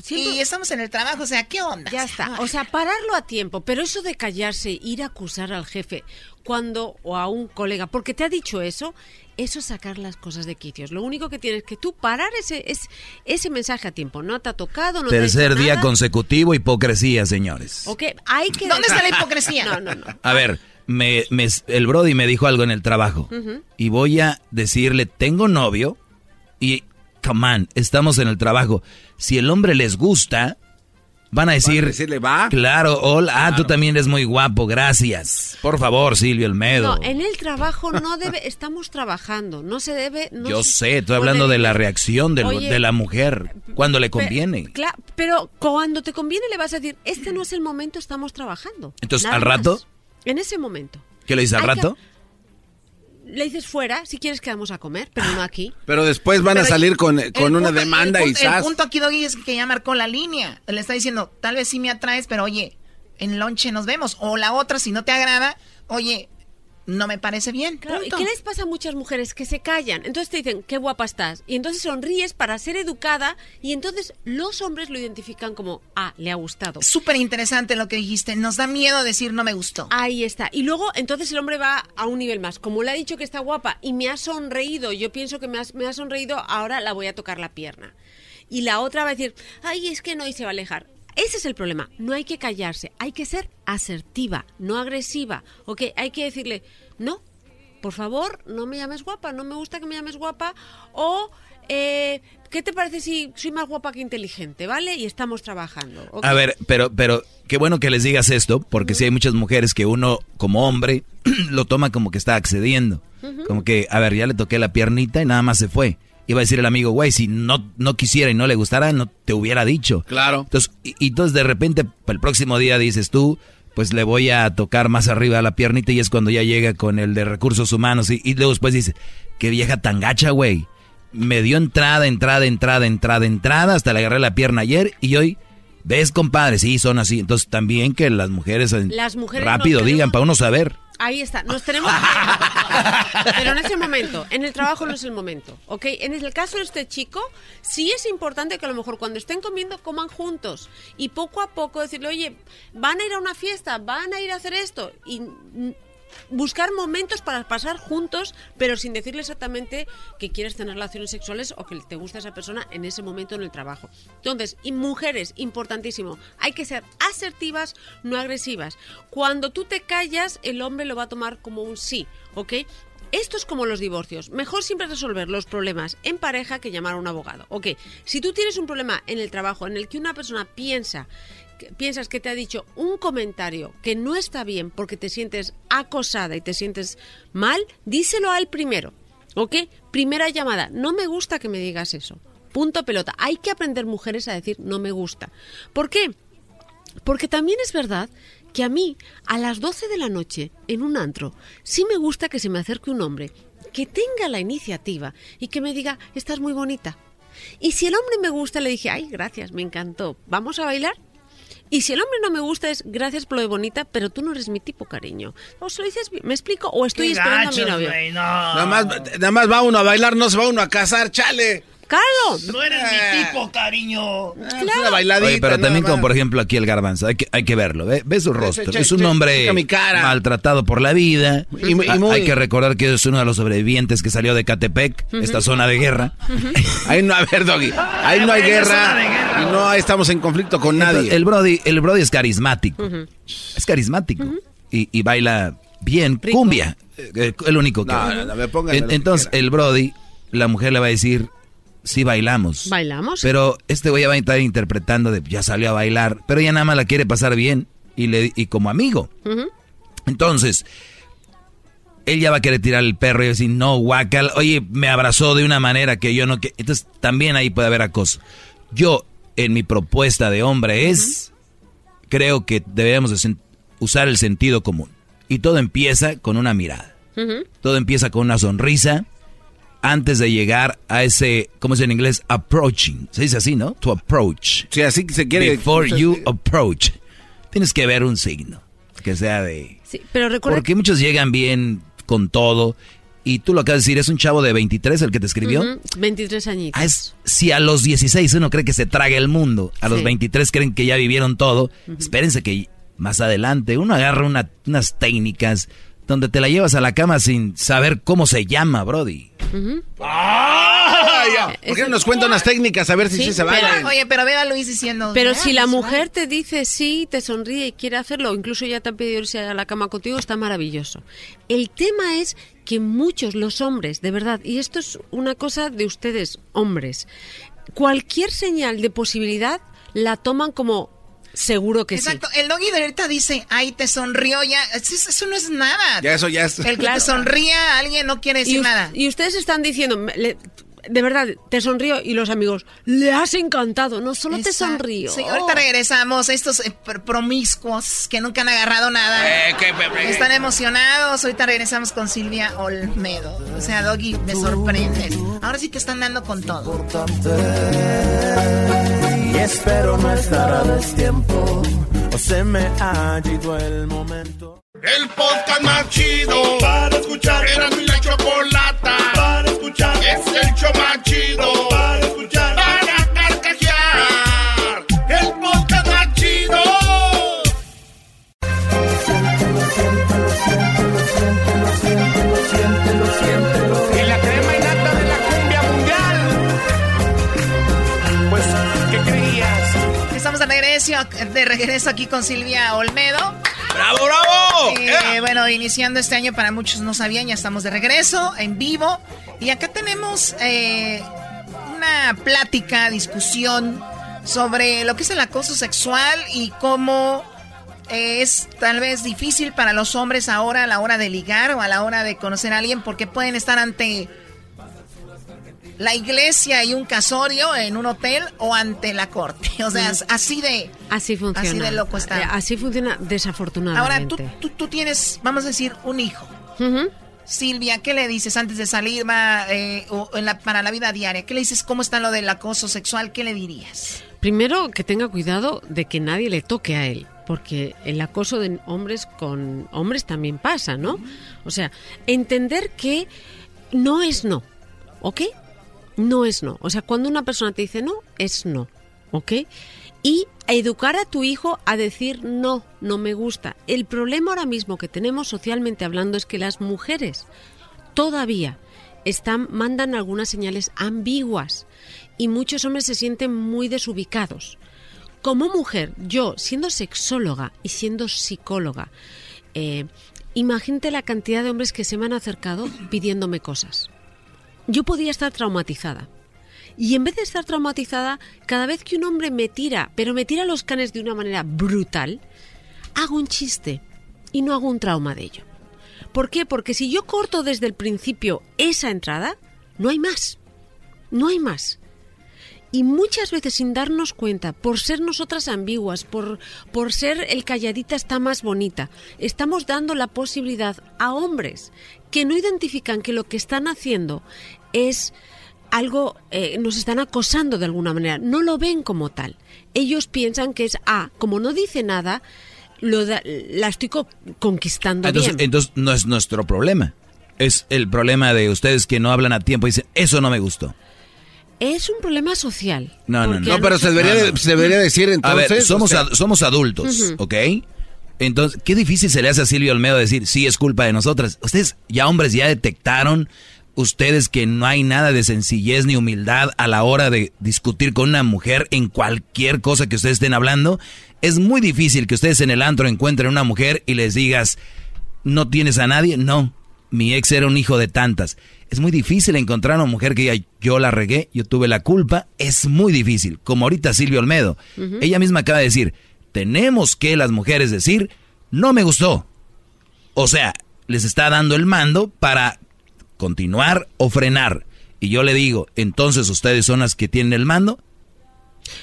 Y estamos en el trabajo, o sea, ¿qué onda? Ya está. O sea, pararlo a tiempo. Pero eso de callarse, ir a acusar al jefe cuando o a un colega, porque te ha dicho eso, eso es sacar las cosas de quicios. Lo único que tienes que tú parar ese, es, ese mensaje a tiempo. No te ha tocado, no te ha Tercer día nada. consecutivo, hipocresía, señores. Ok, hay que... ¿Dónde está la hipocresía? No, no, no. A ver, me, me- el Brody me dijo algo en el trabajo. Y voy a decirle, tengo novio y, come on, estamos en el trabajo. Si el hombre les gusta, van a decir... decirle, va. Claro, hola, ah, tú también eres muy guapo, gracias. Por favor, Silvio Almedo. No, en el trabajo no debe, estamos trabajando, no se debe... no Yo se sé, estoy hablando de la reacción Oye, de la mujer cuando le conviene. cla- pero cuando te conviene le vas a decir, este no es el momento, estamos trabajando. Entonces, Nada al rato, más. En ese momento. ¿qué le dices al que- rato? Le dices fuera, si quieres quedamos a comer, pero no aquí. Pero después van a salir con, con una punto- demanda el y El punto aquí, Doggy, es que ya marcó la línea. Le está diciendo, tal vez sí me atraes, pero oye, en lonche nos vemos. O la otra, si no te agrada, oye, no me parece bien. Claro, ¿y qué les pasa a muchas mujeres que se callan? Entonces te dicen, qué guapa estás. Y entonces sonríes para ser educada y entonces los hombres lo identifican como, ah, le ha gustado. Súper interesante lo que dijiste. Nos da miedo decir no me gustó. Ahí está. Y luego, entonces el hombre va a un nivel más. Como le ha dicho que está guapa y me ha sonreído, yo pienso que me, has- me ha sonreído, ahora la voy a tocar la pierna. Y la otra va a decir, ay, es que no, y se va a alejar. Ese es el problema. No hay que callarse. Hay que ser asertiva, no agresiva. ¿Ok? Hay que decirle, no, por favor, no me llames guapa, no me gusta que me llames guapa. O, eh, ¿qué te parece si soy más guapa que inteligente? ¿Vale? Y estamos trabajando. ¿ok? A ver, pero, pero qué bueno que les digas esto, porque sí hay muchas mujeres que uno, como hombre, lo toma como que está accediendo. Como que, a ver, ya le toqué la piernita y nada más se fue. Iba a decir el amigo, güey, si no, no quisiera y no le gustara, no te hubiera dicho. Claro. Entonces, y, y entonces de repente, el próximo día dices tú, pues le voy a tocar más arriba a la piernita y es cuando ya llega con el de recursos humanos y, y luego después dice, qué vieja tan gacha, güey. Me dio entrada, entrada, entrada, entrada, entrada, hasta le agarré la pierna ayer y hoy, ves, compadre, sí, son así. Entonces también que las mujeres, Las mujeres rápido digan, para uno saber. Ahí está, nos tenemos que... Pero en ese momento, en el trabajo no es el momento, ¿ok? En el caso de este chico, sí es importante que a lo mejor cuando estén comiendo coman juntos y poco a poco decirle, oye, van a ir a una fiesta, van a ir a hacer esto y buscar momentos para pasar juntos, pero sin decirle exactamente que quieres tener relaciones sexuales o que te gusta esa persona en ese momento en el trabajo. Entonces, y mujeres, importantísimo, hay que ser asertivas, no agresivas. Cuando tú te callas, el hombre lo va a tomar como un sí, ¿ok? Esto es como los divorcios. Mejor siempre resolver los problemas en pareja que llamar a un abogado. Ok, si tú tienes un problema en el trabajo en el que una persona piensa piensas que te ha dicho un comentario que no está bien porque te sientes acosada y te sientes mal, díselo a él primero. ¿Ok? Primera llamada. No me gusta que me digas eso. Punto pelota. Hay que aprender mujeres a decir no me gusta. ¿Por qué? Porque también es verdad que a mí, a las 12 de la noche, en un antro, sí me gusta que se me acerque un hombre que tenga la iniciativa y que me diga, estás muy bonita. Y si el hombre me gusta, le dije, ay, gracias, me encantó, ¿vamos a bailar? Y si el hombre no me gusta es gracias por lo de bonita, pero tú no eres mi tipo, cariño. O se lo dices, ¿me explico? O estoy esperando a mi novio. güey, no. Nada más, nada más va uno a bailar, no se va uno a casar, chale. Carlos. No eres mi tipo, cariño. Una bailadita. Oye, pero también como por ejemplo aquí el garbanzo, hay que, hay que verlo, ve, ve su rostro. che, es un che, hombre checa mi cara. maltratado por la vida. Y y muy- Hay que recordar que es uno de los sobrevivientes que salió de Catepec, esta zona de guerra. Ahí no, a ver, Doggy. Ahí no hay guerra. Y no estamos en conflicto con Entonces, nadie. El Brody, el Brody es carismático. Es carismático. y, y baila bien cumbia. Eh, El único que. No, no, no, me pongan En- lo que entonces, el Brody, la mujer le va a decir, sí bailamos. ¿Bailamos? Pero este güey ya va a estar interpretando de ya salió a bailar, pero ella nada más la quiere pasar bien y le y como amigo. Entonces, él ya va a querer tirar el perro y decir, no, guacal, oye, me abrazó de una manera que yo no... Que... Entonces, también ahí puede haber acoso. Yo, en mi propuesta de hombre es, creo que debemos usar el sentido común. Y todo empieza con una mirada. Todo empieza con una sonrisa antes de llegar a ese, ¿cómo se dice en inglés? Approaching. Se dice así, ¿no? To approach. Sí, así que se quiere. Before you approach. Tienes que ver un signo que sea de... Sí, pero recuerda... Porque muchos llegan bien con todo y tú lo acabas de decir, es un chavo de 23 el que te escribió. 23 añitos. Ah, es, si a los 16 uno cree que se traga el mundo, a los 23 creen que ya vivieron todo, espérense que más adelante uno agarra unas técnicas donde te la llevas a la cama sin saber cómo se llama, Brody. ¡Ah! ¿Por qué no nos cuenta unas técnicas a ver si se va? Oye, pero ve a Luis diciendo. Pero si la mujer te dice sí, te sonríe y quiere hacerlo, incluso ya te ha pedido irse a la cama contigo, está maravilloso. El tema es que muchos, los hombres, de verdad, y esto es una cosa de ustedes, hombres, cualquier señal de posibilidad la toman como Seguro que sí. Exacto. El doggy de ahorita dice, ay, te sonrió ya. Eso, no es nada. Ya eso ya es. El que te sonría a alguien no quiere decir nada. Y ustedes están diciendo, de verdad, te sonrío y los amigos, le has encantado, no solo te sonrío. Sí, ahorita regresamos, estos eh, promiscuos que nunca han agarrado nada. Eh, Están emocionados, ahorita regresamos con Silvia Olmedo. O sea, Doggy, me sorprendes. Ahora sí te están dando con todo y espero no estar a destiempo o se me ha ido el momento. El podcast más chido para escuchar. Era mi la chocolata para escuchar. Es el show más chido regreso, de regreso aquí con Silvia Olmedo. ¡Bravo, bravo! Eh, bueno, iniciando este año, para muchos no sabían, ya estamos de regreso, en vivo. Y acá tenemos eh, una plática, discusión sobre lo que es el acoso sexual y cómo es tal vez difícil para los hombres ahora a la hora de ligar o a la hora de conocer a alguien porque pueden estar ante la iglesia y un casorio en un hotel o ante la corte. O sea, así de... Así funciona. Así de loco está. Eh, así funciona desafortunadamente. Ahora, tú, tú, tienes, vamos a decir, un hijo. Silvia, ¿qué le dices antes de salir eh, para la vida diaria? ¿Qué le dices? ¿Cómo está lo del acoso sexual? ¿Qué le dirías? Primero, que tenga cuidado de que nadie le toque a él porque el acoso de hombres con hombres también pasa, ¿no? O sea, entender que no es no, ¿ok? No es no. O sea, cuando una persona te dice no, es no. ¿Ok? Y educar a tu hijo a decir no, no me gusta. El problema ahora mismo que tenemos socialmente hablando es que las mujeres todavía están, mandan algunas señales ambiguas y muchos hombres se sienten muy desubicados. Como mujer, yo siendo sexóloga y siendo psicóloga, eh, imagínate la cantidad de hombres que se me han acercado pidiéndome cosas yo podía estar traumatizada. Y en vez de estar traumatizada, cada vez que un hombre me tira, pero me tira los canes de una manera brutal, hago un chiste y no hago un trauma de ello. ¿Por qué? Porque si yo corto desde el principio esa entrada, no hay más. No hay más. Y muchas veces sin darnos cuenta, por ser nosotras ambiguas, por, por ser el calladita está más bonita, estamos dando la posibilidad a hombres que no identifican que lo que están haciendo es algo, eh, nos están acosando de alguna manera, no lo ven como tal. Ellos piensan que es, ah, como no dice nada, lo la estoy conquistando. Entonces, entonces no es nuestro problema. Es el problema de ustedes que no hablan a tiempo y dicen, eso no me gustó. Es un problema social. No, no, no. pero se debería, se debería, decir entonces. A ver, somos, somos adultos, ¿ok? Entonces, qué difícil se le hace a Silvio Olmedo decir, sí, es culpa de nosotras. Ustedes, ya hombres, ya detectaron ustedes que no hay nada de sencillez ni humildad a la hora de discutir con una mujer en cualquier cosa que ustedes estén hablando. Es muy difícil que ustedes en el antro encuentren una mujer y les digas, ¿no tienes a nadie? No, mi ex era un hijo de tantas. Es muy difícil encontrar a una mujer que diga, yo la regué, yo tuve la culpa. Es muy difícil. Como ahorita Silvio Olmedo. Ella misma acaba de decir, tenemos que las mujeres decir, no me gustó. O sea, les está dando el mando para continuar o frenar. Y yo le digo, entonces ustedes son las que tienen el mando.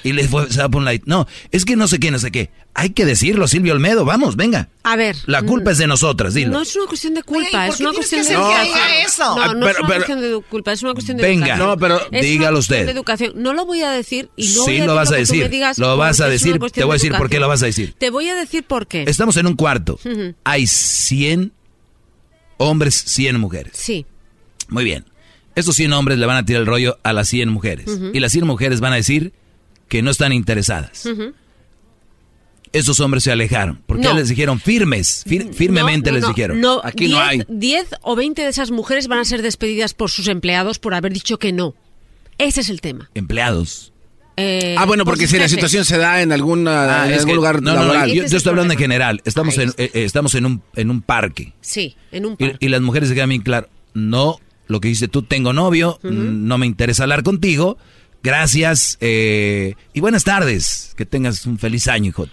Y le fue, se va por un lado. No, es que no sé qué, no sé qué. Hay que decirlo, Silvio Olmedo, vamos, venga. A ver. La culpa mm, es de nosotras, dilo. No es una cuestión de culpa, Oye, ¿y por es una cuestión que de educación. eso? No, no pero- es una pero- cuestión de culpa, es una cuestión de Venga. educación. No, pero Es dígalo usted. de educación. No lo voy a decir y no voy sí, a lo vas a que tú me decir. digas Lo vas a decir. Te voy a de decir por qué lo vas a decir. Te voy a decir por qué. Estamos en un cuarto. Hay 100 hombres, 100 mujeres. Sí. Muy bien. Esos 100 hombres le van a tirar el rollo a las 100 mujeres. Y las 100 mujeres van a decir que no están interesadas. Esos hombres se alejaron. Porque No. les dijeron firmes. fir- firmemente No, no, les no, dijeron. No, Aquí no 10 hay. 10 o 20 de esas mujeres van a ser despedidas por sus empleados por haber dicho que no. Ese es el tema. Empleados. Eh, Ah, bueno, por porque si la situación se da en, alguna, Ah, en algún que- lugar no, no, no, laboral. yo, estoy hablando en general. Estamos, en, eh, eh, estamos en, un, en un parque. Sí, en un Y, parque. y las mujeres se quedan bien claro. No, lo que dice tú, tengo novio, no me interesa hablar contigo. Gracias eh, y buenas tardes. Que tengas un feliz año, hijo.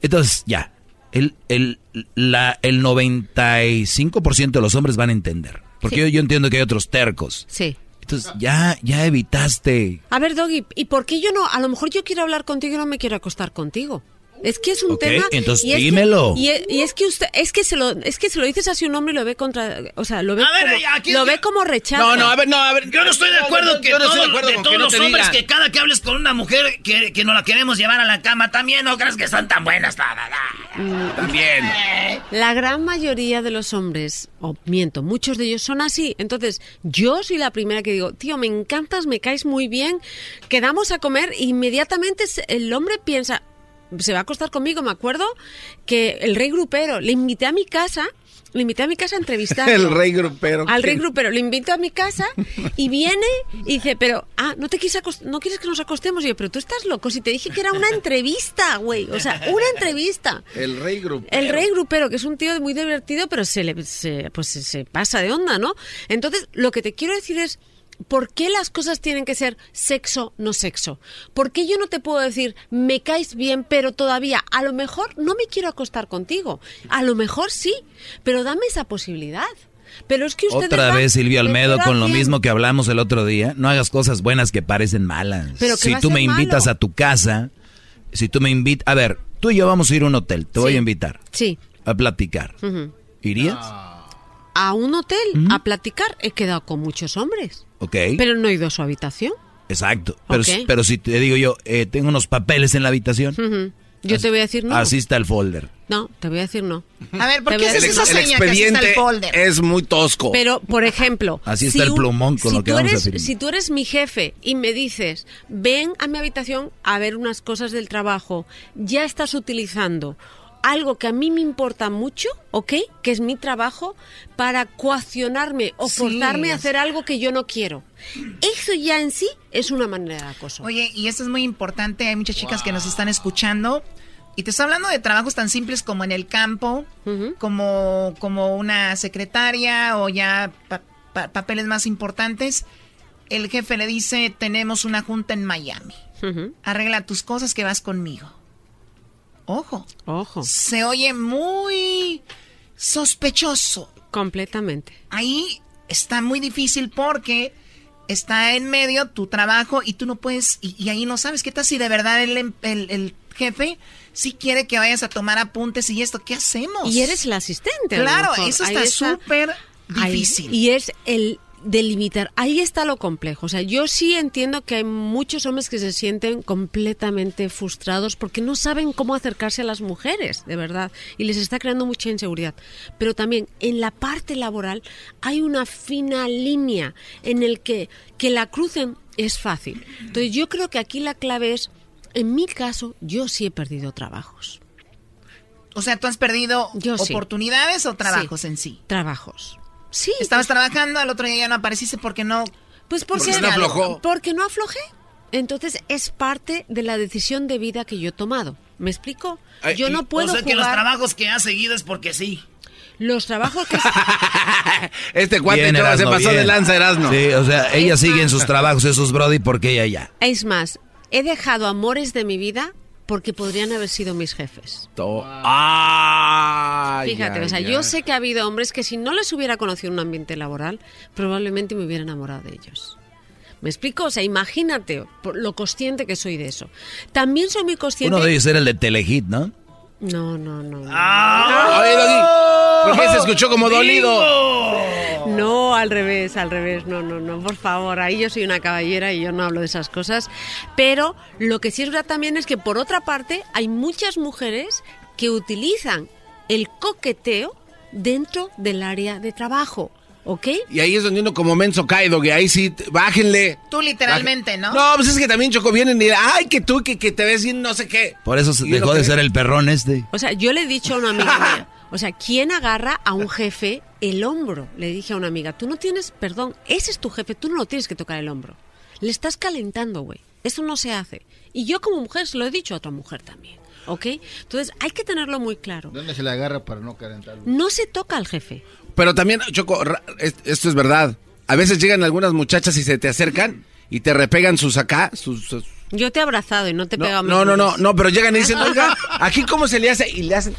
Entonces, ya. El, el, la, el 95% de los hombres van a entender. Porque Sí. yo, yo entiendo que hay otros tercos. Sí. Entonces, ya, ya evitaste. A ver, Doggy, ¿y por qué yo no? A lo mejor yo quiero hablar contigo y no me quiero acostar contigo. Es que es un tema. entonces y es que- dímelo. y, es, y es que usted, es que se lo, es que se lo dices así a un hombre y lo ve contra, o sea, lo ve A como, aquí- lo ve como rechazo. No, no, a ver, no, a ver. Yo no estoy de acuerdo que no todos, de acuerdo de con todos que no los hombres digan. que cada que hables con una mujer que, que no la queremos llevar a la cama también no crees que están tan buenas. Ta, ta. También. La gran mayoría de los hombres, o miento, muchos de ellos son así. Entonces, yo soy la primera que digo, tío, me encantas, me caes muy bien, quedamos a comer, e inmediatamente el hombre piensa, se va a acostar conmigo. Me acuerdo que el rey grupero, le invité a mi casa, le invité a mi casa a entrevistar. El rey grupero. Al rey grupero, lo invito a mi casa y viene y dice, pero, ah, ¿no te quieres, no quieres que nos acostemos? Y yo, pero tú estás loco, si te dije que era una entrevista, güey, o sea, una entrevista. El rey grupero. El rey grupero, que es un tío muy divertido, pero se le se, pues se, se pasa de onda, ¿no? Entonces, lo que te quiero decir es, ¿por qué las cosas tienen que ser sexo, no sexo? ¿Por qué yo no te puedo decir, me caes bien, pero todavía, a lo mejor no me quiero acostar contigo? A lo mejor sí, pero dame esa posibilidad. Pero es que ustedes Otra van vez Silvio Almedo con lo mismo que hablamos el otro día. No hagas cosas buenas que parecen malas. Pero ¿qué si tú me invitas a tu casa, si tú me invitas... A ver, tú y yo vamos a ir a un hotel. Te voy a invitar Sí. a platicar. ¿Irías? A un hotel a platicar. He quedado con muchos hombres. Ok. Pero no he ido a su habitación. Exacto. Pero, pero si te digo yo, eh, tengo unos papeles en la habitación. Yo te voy a decir no. así está el folder. No, te voy a decir no. A ver, ¿por qué decir- esa seña que así está expediente el folder? es muy tosco. Pero, por ejemplo, Así está el plumón con si lo que vamos a eres. Si tú eres mi jefe y me dices, ven a mi habitación a ver unas cosas del trabajo, ya estás utilizando algo que a mí me importa mucho, ¿ok? Que es mi trabajo, para coaccionarme o Sí. forzarme a hacer algo que yo no quiero. Eso ya en sí es una manera de acoso. Oye, y esto es muy importante, hay muchas chicas que nos están escuchando. Y te estoy hablando de trabajos tan simples como en el campo, como, como una secretaria o ya pa- pa- papeles más importantes. El jefe le dice, tenemos una junta en Miami. Arregla tus cosas que vas conmigo. Ojo. Ojo. Se oye muy sospechoso. Completamente. Ahí está muy difícil porque está en medio tu trabajo y tú no puedes, y, y ahí no sabes qué tal si de verdad el, em- el- el jefe sí quiere que vayas a tomar apuntes y esto, ¿qué hacemos? Y eres la asistente. Claro, eso está súper Ahí- difícil. y es el delimitar. Ahí está lo complejo. O sea, yo sí entiendo que hay muchos hombres que se sienten completamente frustrados porque no saben cómo acercarse a las mujeres, de verdad, y les está creando mucha inseguridad. Pero también en la parte laboral hay una fina línea en el que que la crucen es fácil. Entonces yo creo que aquí la clave es, en mi caso, yo sí he perdido trabajos. O sea, ¿tú has perdido Yo sí. oportunidades o trabajos Sí. en sí? Trabajos. Sí. Estabas trabajando, al otro día ya no apareciste porque no... Pues porque, Porque no aflojó. Porque no aflojé. Entonces es parte de la decisión de vida que yo he tomado. ¿Me explico? Ay, yo no puedo O sea que los trabajos que has seguido es porque sí. Los trabajos que... Este cuate Bien, no, se pasó bien. de lanza, Erasmo. Sí, o sea, ella sigue en sus trabajos, esos Brody, porque ella ya. Es más, he dejado amores de mi vida porque podrían haber sido mis jefes. Ay, Fíjate, o sea, yo sé que ha habido hombres que si no les hubiera conocido en un ambiente laboral, probablemente me hubiera enamorado de ellos. ¿Me explico? O sea, imagínate lo consciente que soy de eso. También soy muy consciente... Uno de ellos era el de Telehit, ¿no? No, no, no. ¡Ah! Oye, Doggy, ¿por qué se escuchó como dolido? No, al revés, al revés. No, no, no, por favor. Ahí yo soy una caballera y yo no hablo de esas cosas. Pero lo que sí es verdad también es que, por otra parte, hay muchas mujeres que utilizan el coqueteo dentro del área de trabajo. ¿Ok? Y ahí es donde uno como menso cae, Doggy. Ahí sí, bájenle. Tú literalmente, ¿no? No, pues es que también Choco vienen y ay, que tú, que, que te ves bien no sé qué. Por eso se dejó de que- ser el perrón este. O sea, yo le he dicho a una amiga mía, o sea, ¿quién agarra a un jefe el hombro? Le dije a una amiga, tú no tienes, perdón, ese es tu jefe, tú no lo tienes que tocar el hombro. Le estás calentando, güey. Eso no se hace. Y yo como mujer se lo he dicho a otra mujer también. ¿Ok? Entonces hay que tenerlo muy claro. ¿Dónde se le agarra para no calentarlo? No se toca al jefe. Pero también, Choco, esto es verdad. A veces llegan algunas muchachas y se te acercan y te repegan sus acá, sus... sus- Yo te he abrazado y no te he pegado No, no, no, no, pero llegan y dicen, oiga, aquí cómo se le hace y le hacen...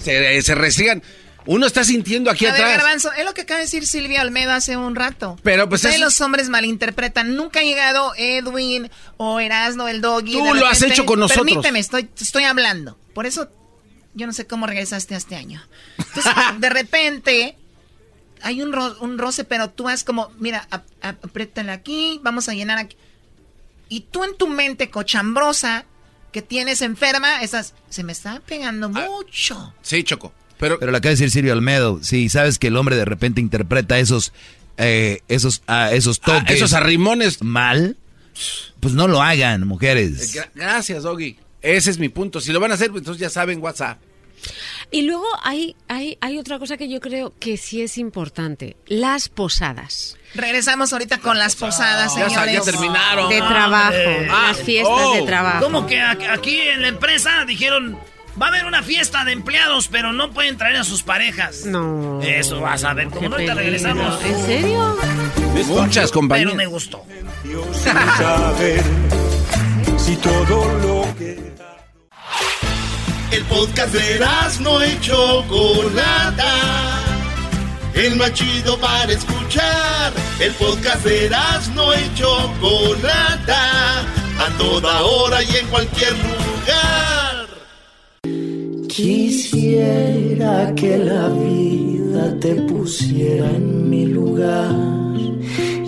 Se, se restringan. Uno está sintiendo aquí a ver, atrás. Garbanzo, es lo que acaba de decir Silvia Olmedo hace un rato. Pero, pues, es- los hombres malinterpretan. Nunca ha llegado Edwin o Erasno, el doggy. Tú lo has hecho con nosotros. Permíteme, estoy, estoy hablando. Por eso, yo no sé cómo regresaste a este año. Entonces, de repente, hay un, ro- un roce, pero tú has como, mira, ap- ap- apriétale aquí, vamos a llenar aquí. Y tú en tu mente cochambrosa, que tienes enferma, estás, se me está pegando Ah. mucho. Sí, Choco. Pero, Pero lo acaba de decir Silvio Almedo. Si sabes que el hombre de repente interpreta esos, eh, esos, ah, esos Ah, toques. esos arrimones. Mal, pues no lo hagan, mujeres. Gra- Gracias, Doggy. Ese es mi punto. Si lo van a hacer, pues entonces ya saben WhatsApp. Y luego hay, hay, hay otra cosa que yo creo que sí es importante. Las posadas. Regresamos ahorita con las posadas, sa- señores. ya terminaron. De trabajo. Ah, las fiestas oh, de trabajo. ¿Cómo que aquí en la empresa dijeron, va a haber una fiesta de empleados, pero no pueden traer a sus parejas? No. Eso vas a ver, como no ahorita peligro. regresamos. ¿En serio? Muchas compañías. Pero me gustó. saber si todo lo que El podcast de no y Chocolata. El más chido para escuchar. El podcast de no y Chocolata. A toda hora y en cualquier lugar. Quisiera que la vida te pusiera en mi lugar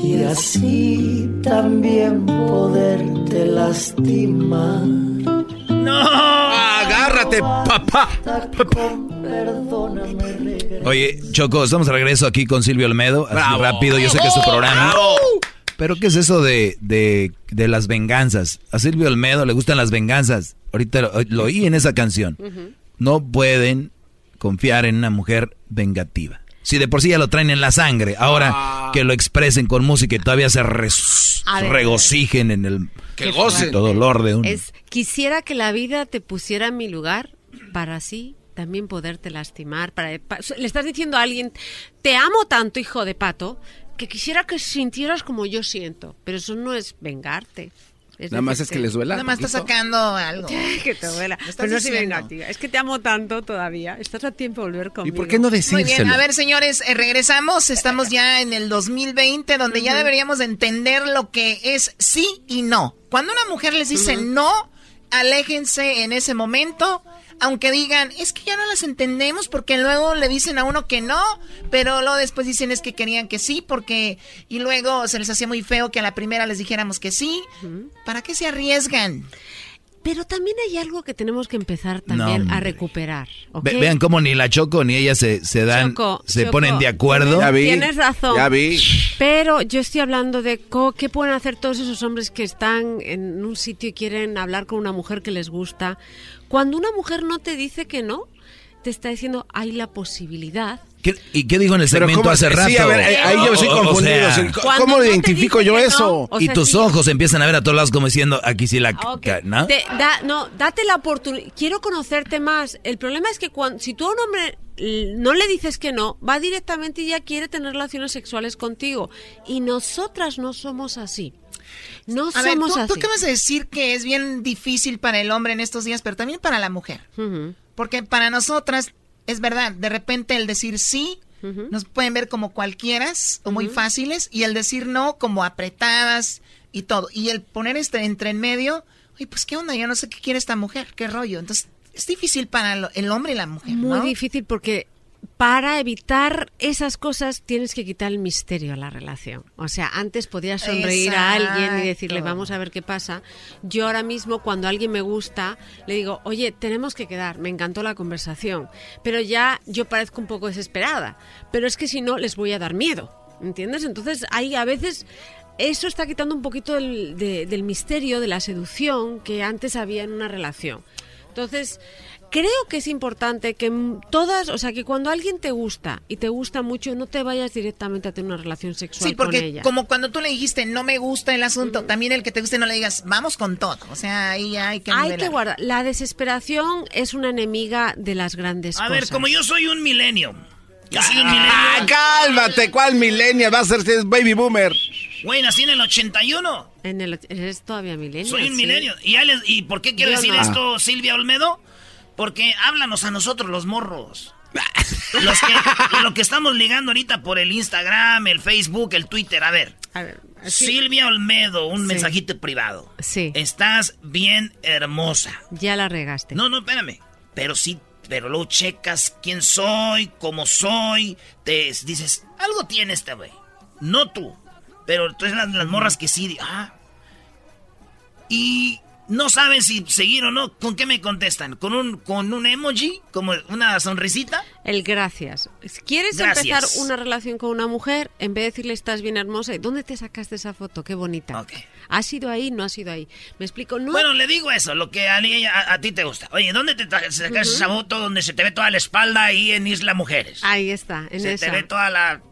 y así también poderte lastimar. ¡No! Agárrate, papá. Oye, Choco, estamos de regreso aquí con Silvio Olmedo. Así Bravo. rápido, yo sé que es su programa. Bravo. Pero ¿qué es eso de, de, de las venganzas? A Silvio Olmedo le gustan las venganzas. Ahorita lo, lo oí en esa canción. No pueden confiar en una mujer vengativa. Si de por sí ya lo traen en la sangre, ahora Ah. que lo expresen con música y todavía se ver. regocijen en el Que gocen. dolor de uno. Es, quisiera que la vida te pusiera en mi lugar para así también poderte lastimar. Para, pa- le estás diciendo a alguien, te amo tanto, hijo de pato, que quisiera que sintieras como yo siento. Pero eso no es vengarte. Es Nada más es que les duela. Nada más está sacando algo. que te duela. estás Pero no soy vengativa. Es que te amo tanto todavía. Estás a tiempo de volver ¿Y conmigo. por qué no Muy decírselo? bien, a ver señores, eh, regresamos, estamos ya en el 2020 donde ya deberíamos de entender lo que es sí y no. Cuando una mujer les dice no, aléjense en ese momento, aunque digan, es que ya no las entendemos porque luego le dicen a uno que no, pero luego después dicen es que querían que sí porque y luego se les hacía muy feo que a la primera les dijéramos que sí. ¿Para qué se arriesgan? Pero también hay algo que tenemos que empezar también a recuperar. vean cómo ni la Choco ni ella se, se dan, Choco, se Choco, ponen de acuerdo. Ya vi. Tienes razón. Ya vi. Pero yo estoy hablando de co- qué pueden hacer todos esos hombres que están en un sitio y quieren hablar con una mujer que les gusta. Cuando una mujer no te dice que no, te está diciendo hay la posibilidad. ¿Qué- ¿Y qué dijo en el segmento ¿cómo- hace rato? sí, a ver, ahí yo estoy O- o- o confundido. sea, ¿Cómo no identifico yo eso? no, o y tus sí. ojos empiezan a ver a todos lados como diciendo, aquí sí la... Ah, ok. ca- ¿no? Te da- no, date la oportunidad. Quiero conocerte más. El problema es que cuando, si tú a un hombre l- no le dices que no, va directamente y ya quiere tener relaciones sexuales contigo. Y nosotras no somos así. No A ver, somos tú, tú así. acabas de decir que es bien difícil para el hombre en estos días, pero también para la mujer. Porque para nosotras, es verdad, de repente el decir sí Nos pueden ver como cualquieras o muy fáciles y el decir no como apretadas y todo. Y el poner este entre en medio, oye, pues qué onda, yo no sé qué quiere esta mujer, qué rollo. Entonces, es difícil para el hombre y la mujer. Muy ¿no? difícil porque para evitar esas cosas tienes que quitar el misterio a la relación. O sea, antes podías sonreír a alguien y decirle, vamos a ver qué pasa. Yo ahora mismo, cuando alguien me gusta, le digo, oye, tenemos que quedar, me encantó la conversación. Pero ya yo parezco un poco desesperada. Pero es que si no, les voy a dar miedo. ¿Entiendes? Entonces, hay a veces eso está quitando un poquito del, de- del misterio, de la seducción que antes había en una relación. Entonces, creo que es importante que mm, todas, o sea, que cuando alguien te gusta y te gusta mucho, no te vayas directamente a tener una relación sexual Sí, con porque ella. como cuando tú le dijiste no me gusta el asunto, también el que te guste no le digas vamos con todo. O sea, ahí hay que Hay nivelar. que guardar. La desesperación es una enemiga de las grandes A cosas. ver, como yo soy un milenio. Yo soy un Ah, milenio. cálmate, ¿cuál millennial? Va a ser si es baby boomer. Güey, nací en el 81. En el, eres todavía milenio. Soy un sí. milenio. ¿Y, les- ¿Y por qué quiero Yo decir no. esto, Silvia Olmedo? Porque háblanos a nosotros, los morros. Los que, lo que estamos ligando ahorita por el Instagram, el Facebook, el Twitter. A ver. así- Silvia Olmedo, un Sí. mensajito privado. Sí. Estás bien hermosa. Ya la regaste. No, no, espérame. Pero sí, pero luego checas quién soy, cómo soy. Te dices, algo tiene este güey. No tú. Pero entonces las, las morras que sí. Ah. Y no saben si seguir o no. ¿Con qué me contestan? ¿Con un, con un emoji? ¿Como una sonrisita? El gracias. ¿Quieres Gracias. empezar una relación con una mujer? En vez de decirle estás bien hermosa, ¿y ¿dónde te sacaste esa foto? Qué bonita. ¿Ha sido ahí? ¿No ha sido ahí? Me explico. No. Bueno, le digo eso, lo que a, a- a ti te gusta. Oye, ¿dónde te tra- sacas Ujú. esa foto donde se te ve toda la espalda ahí en Isla Mujeres? Ahí está, en se esa. te ve toda la...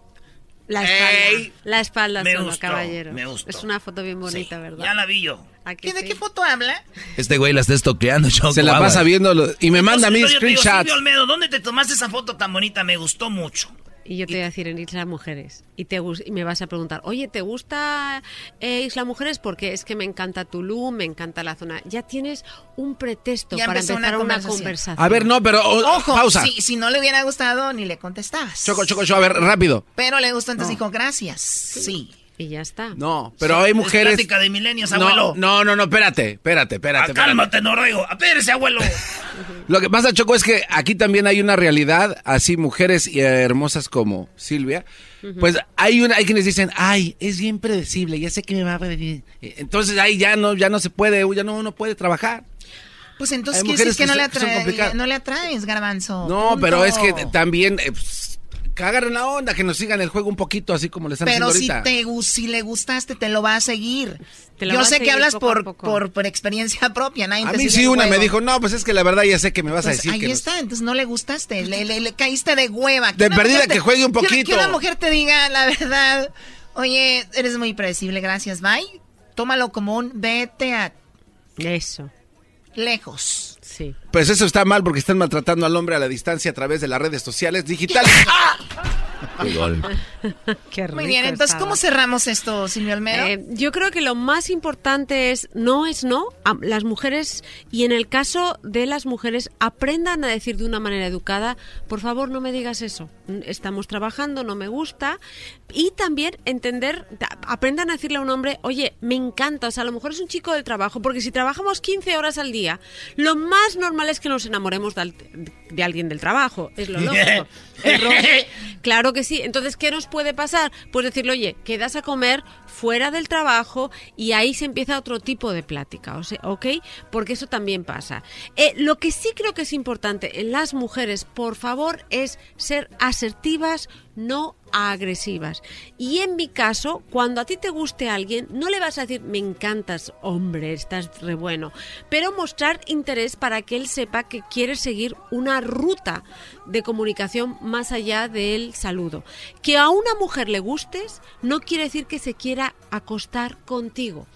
La espalda. Ey. La espalda Me solo, gustó, caballero. me gustó. Es una foto bien bonita, ¿verdad? Ya la vi yo. ¿Y de qué foto habla? Este güey la está estoqueando, Choco. Se la pasa viendo lo- y me manda a mí digo, screenshots. Silvio Olmedo, ¿dónde te tomaste esa foto tan bonita? Me gustó mucho. Y yo te voy a decir en Isla Mujeres. Y, te, y me vas a preguntar, oye, ¿te gusta eh, Isla Mujeres? Porque es que me encanta Tulum, me encanta la zona. Ya tienes un pretexto Ya para empezar una una conversación. A ver, no, pero o- Ojo, pausa. Si, si no le hubiera gustado, ni le contestabas. Choco, choco, choco, a ver, rápido. Pero le gustó, entonces dijo gracias. Sí. Y ya está. No, pero hay mujeres. Es plática de milenios, No, abuelo. no, no, no, espérate, espérate, espérate. Ah, espérate. cálmate, noruego. Apérese, abuelo. Lo que pasa, Choco, es que aquí también hay una realidad, así mujeres hermosas como Silvia, pues hay una, hay quienes dicen, ay, es bien predecible, ya sé que me va a venir. Eh, Entonces ahí ya no, ya no se puede, ya no uno puede trabajar. Pues entonces decir mujeres que, no, le atrae- no le atraes, garbanzo. No, Punto. pero es que también, eh, pues, que agarren la onda, que nos sigan el juego un poquito, así como le están Pero si, haciendo ahorita. te, gu- si le gustaste, te lo va a seguir. Te lo Yo sé que hablas por, por, por experiencia propia. Nadie A te mí sí una me dijo, no, pues es que la verdad ya sé que me vas a Pues decir ahí que... no- está, entonces no le gustaste, le, le- le caíste de hueva. De perdida te- que juegue un que poquito. Que una mujer te diga la verdad, oye, eres muy predecible, gracias, bye. Tómalo como un vete a Eso. lejos. Sí. Pues eso está mal porque están maltratando al hombre a la distancia a través de las redes sociales digitales. Qué gol. Qué Muy bien, rico entonces, estaba. ¿cómo cerramos esto, Silvio Almero? Eh, yo creo que lo más importante es no es no. A- Las mujeres, y en el caso de las mujeres, aprendan a decir de una manera educada, por favor no me digas eso. Estamos trabajando, no me gusta. Y también entender, aprendan a decirle a un hombre, oye, me encanta. O sea, a lo mejor es un chico del trabajo, porque si trabajamos 15 horas al día, lo más normal es que nos enamoremos de, al- de alguien del trabajo. Es lo lógico. Claro que sí. Entonces, ¿qué nos puede pasar? Pues decirle, oye, quedas a comer fuera del trabajo y ahí se empieza otro tipo de plática, o sea, ¿ok? Porque eso también pasa. Eh, lo que sí creo que es importante en las mujeres, por favor, es ser asertivas, no agresivas. Y en mi caso, cuando a ti te guste alguien, no le vas a decir, me encantas, hombre, estás re bueno, pero mostrar interés para que él sepa que quieres seguir una ruta de comunicación más allá del saludo. Que a una mujer le gustes no quiere decir que se quiera acostar contigo.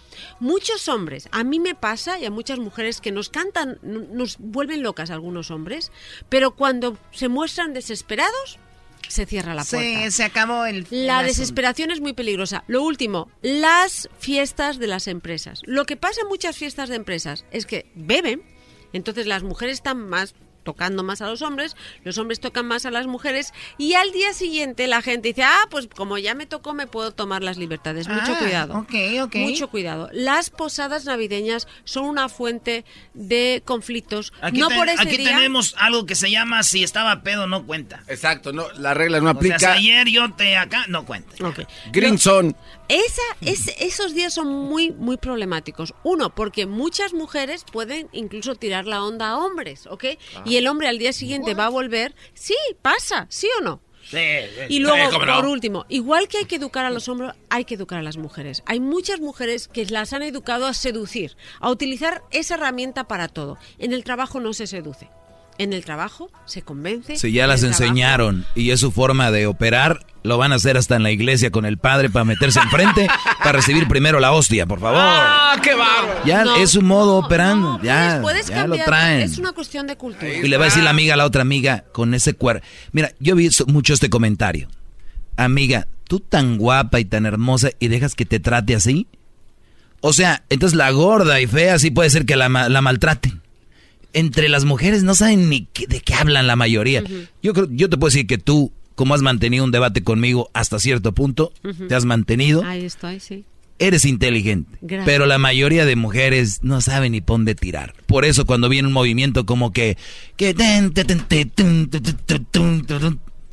Muchos hombres, a mí me pasa y a muchas mujeres que nos cantan, nos vuelven locas algunos hombres, pero cuando se muestran desesperados, se cierra la puerta. Se, se acabó el. La desesperación es muy peligrosa. Lo último, las fiestas de las empresas. Lo que pasa en muchas fiestas de empresas es que beben, entonces las mujeres están más tocando más a los hombres, los hombres tocan más a las mujeres y al día siguiente la gente dice, ah, pues como ya me tocó me puedo tomar las libertades. Mucho Ah, cuidado. ok, ok. Mucho cuidado. Las posadas navideñas son una fuente de conflictos. Aquí, no te- por ese aquí día. tenemos algo que se llama si estaba pedo no cuenta. Exacto, no, la regla no O sea, si aplica. ayer yo te acá, no cuenta. Green Zone. Esa, es, esos días son muy, muy problemáticos. Uno, porque muchas mujeres pueden incluso tirar la onda a hombres, ¿ok? Y el hombre al día siguiente va a volver. Sí, pasa, ¿sí o no? Sí, Y luego, por último, igual que hay que educar a los hombres, hay que educar a las mujeres. Hay muchas mujeres que las han educado a seducir, a utilizar esa herramienta para todo. En el trabajo no se seduce. En el trabajo se convence. Si ya en las trabajo- enseñaron y es su forma de operar, lo van a hacer hasta en la iglesia con el padre para meterse enfrente para recibir primero la hostia, por favor. ¡Ah, qué bárbaro! Ya No, es su modo operando, ya, Puedes ya lo traen. Es una cuestión de cultura. Y le va a decir la amiga a la otra amiga con ese cuerpo. Mira, yo vi mucho este comentario. Amiga, tú tan guapa y tan hermosa y dejas que te trate así. O sea, entonces la gorda y fea sí puede ser que la, la maltraten entre las mujeres no saben ni qué, de qué hablan la mayoría. Yo creo, yo te puedo decir que tú, como has mantenido un debate conmigo hasta cierto punto, te has mantenido. Ahí estoy, sí. Eres inteligente, pero la mayoría de mujeres no saben ni por dónde tirar. Por eso cuando viene un movimiento como que, que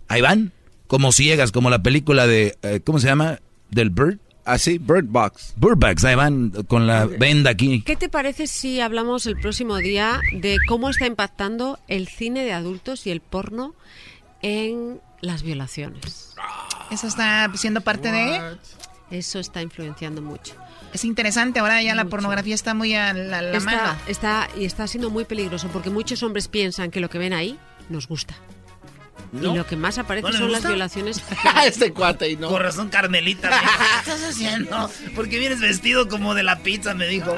ahí van, como ciegas, como la película de, eh, ¿cómo se llama? Del Bird. Así, Bird Box. Bird Box, ahí van con la venda aquí. ¿Qué te parece si hablamos el próximo día de cómo está impactando el cine de adultos y el porno en las violaciones? Eso está siendo parte de... Eso está influenciando mucho. Es interesante, ahora ya la pornografía está muy a la, la mano. Está, está, y está siendo muy peligroso porque muchos hombres piensan que lo que ven ahí nos gusta. ¿No? Y lo que más aparece ¿No les son las violaciones. este cuate y no. Con razón, Carmelita. ¿Qué estás haciendo? Porque vienes vestido como de la pizza, me dijo.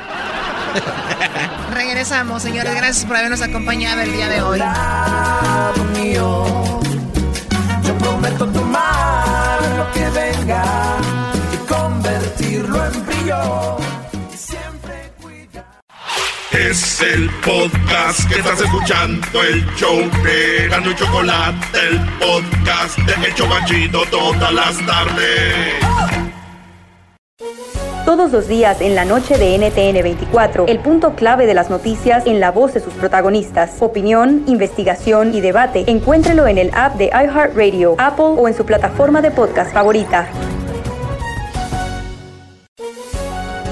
Regresamos, señores. Gracias por habernos acompañado el día de hoy. Yo prometo tomar lo que venga y convertirlo en brillo. Es el podcast que estás escuchando, el show de Gano y Chocolate, el podcast de El Chobachito todas las tardes. Todos los días en la noche de NTN 24, el punto clave de las noticias en la voz de sus protagonistas. Opinión, investigación y debate. Encuéntrelo en el app de iHeartRadio, Apple o en su plataforma de podcast favorita.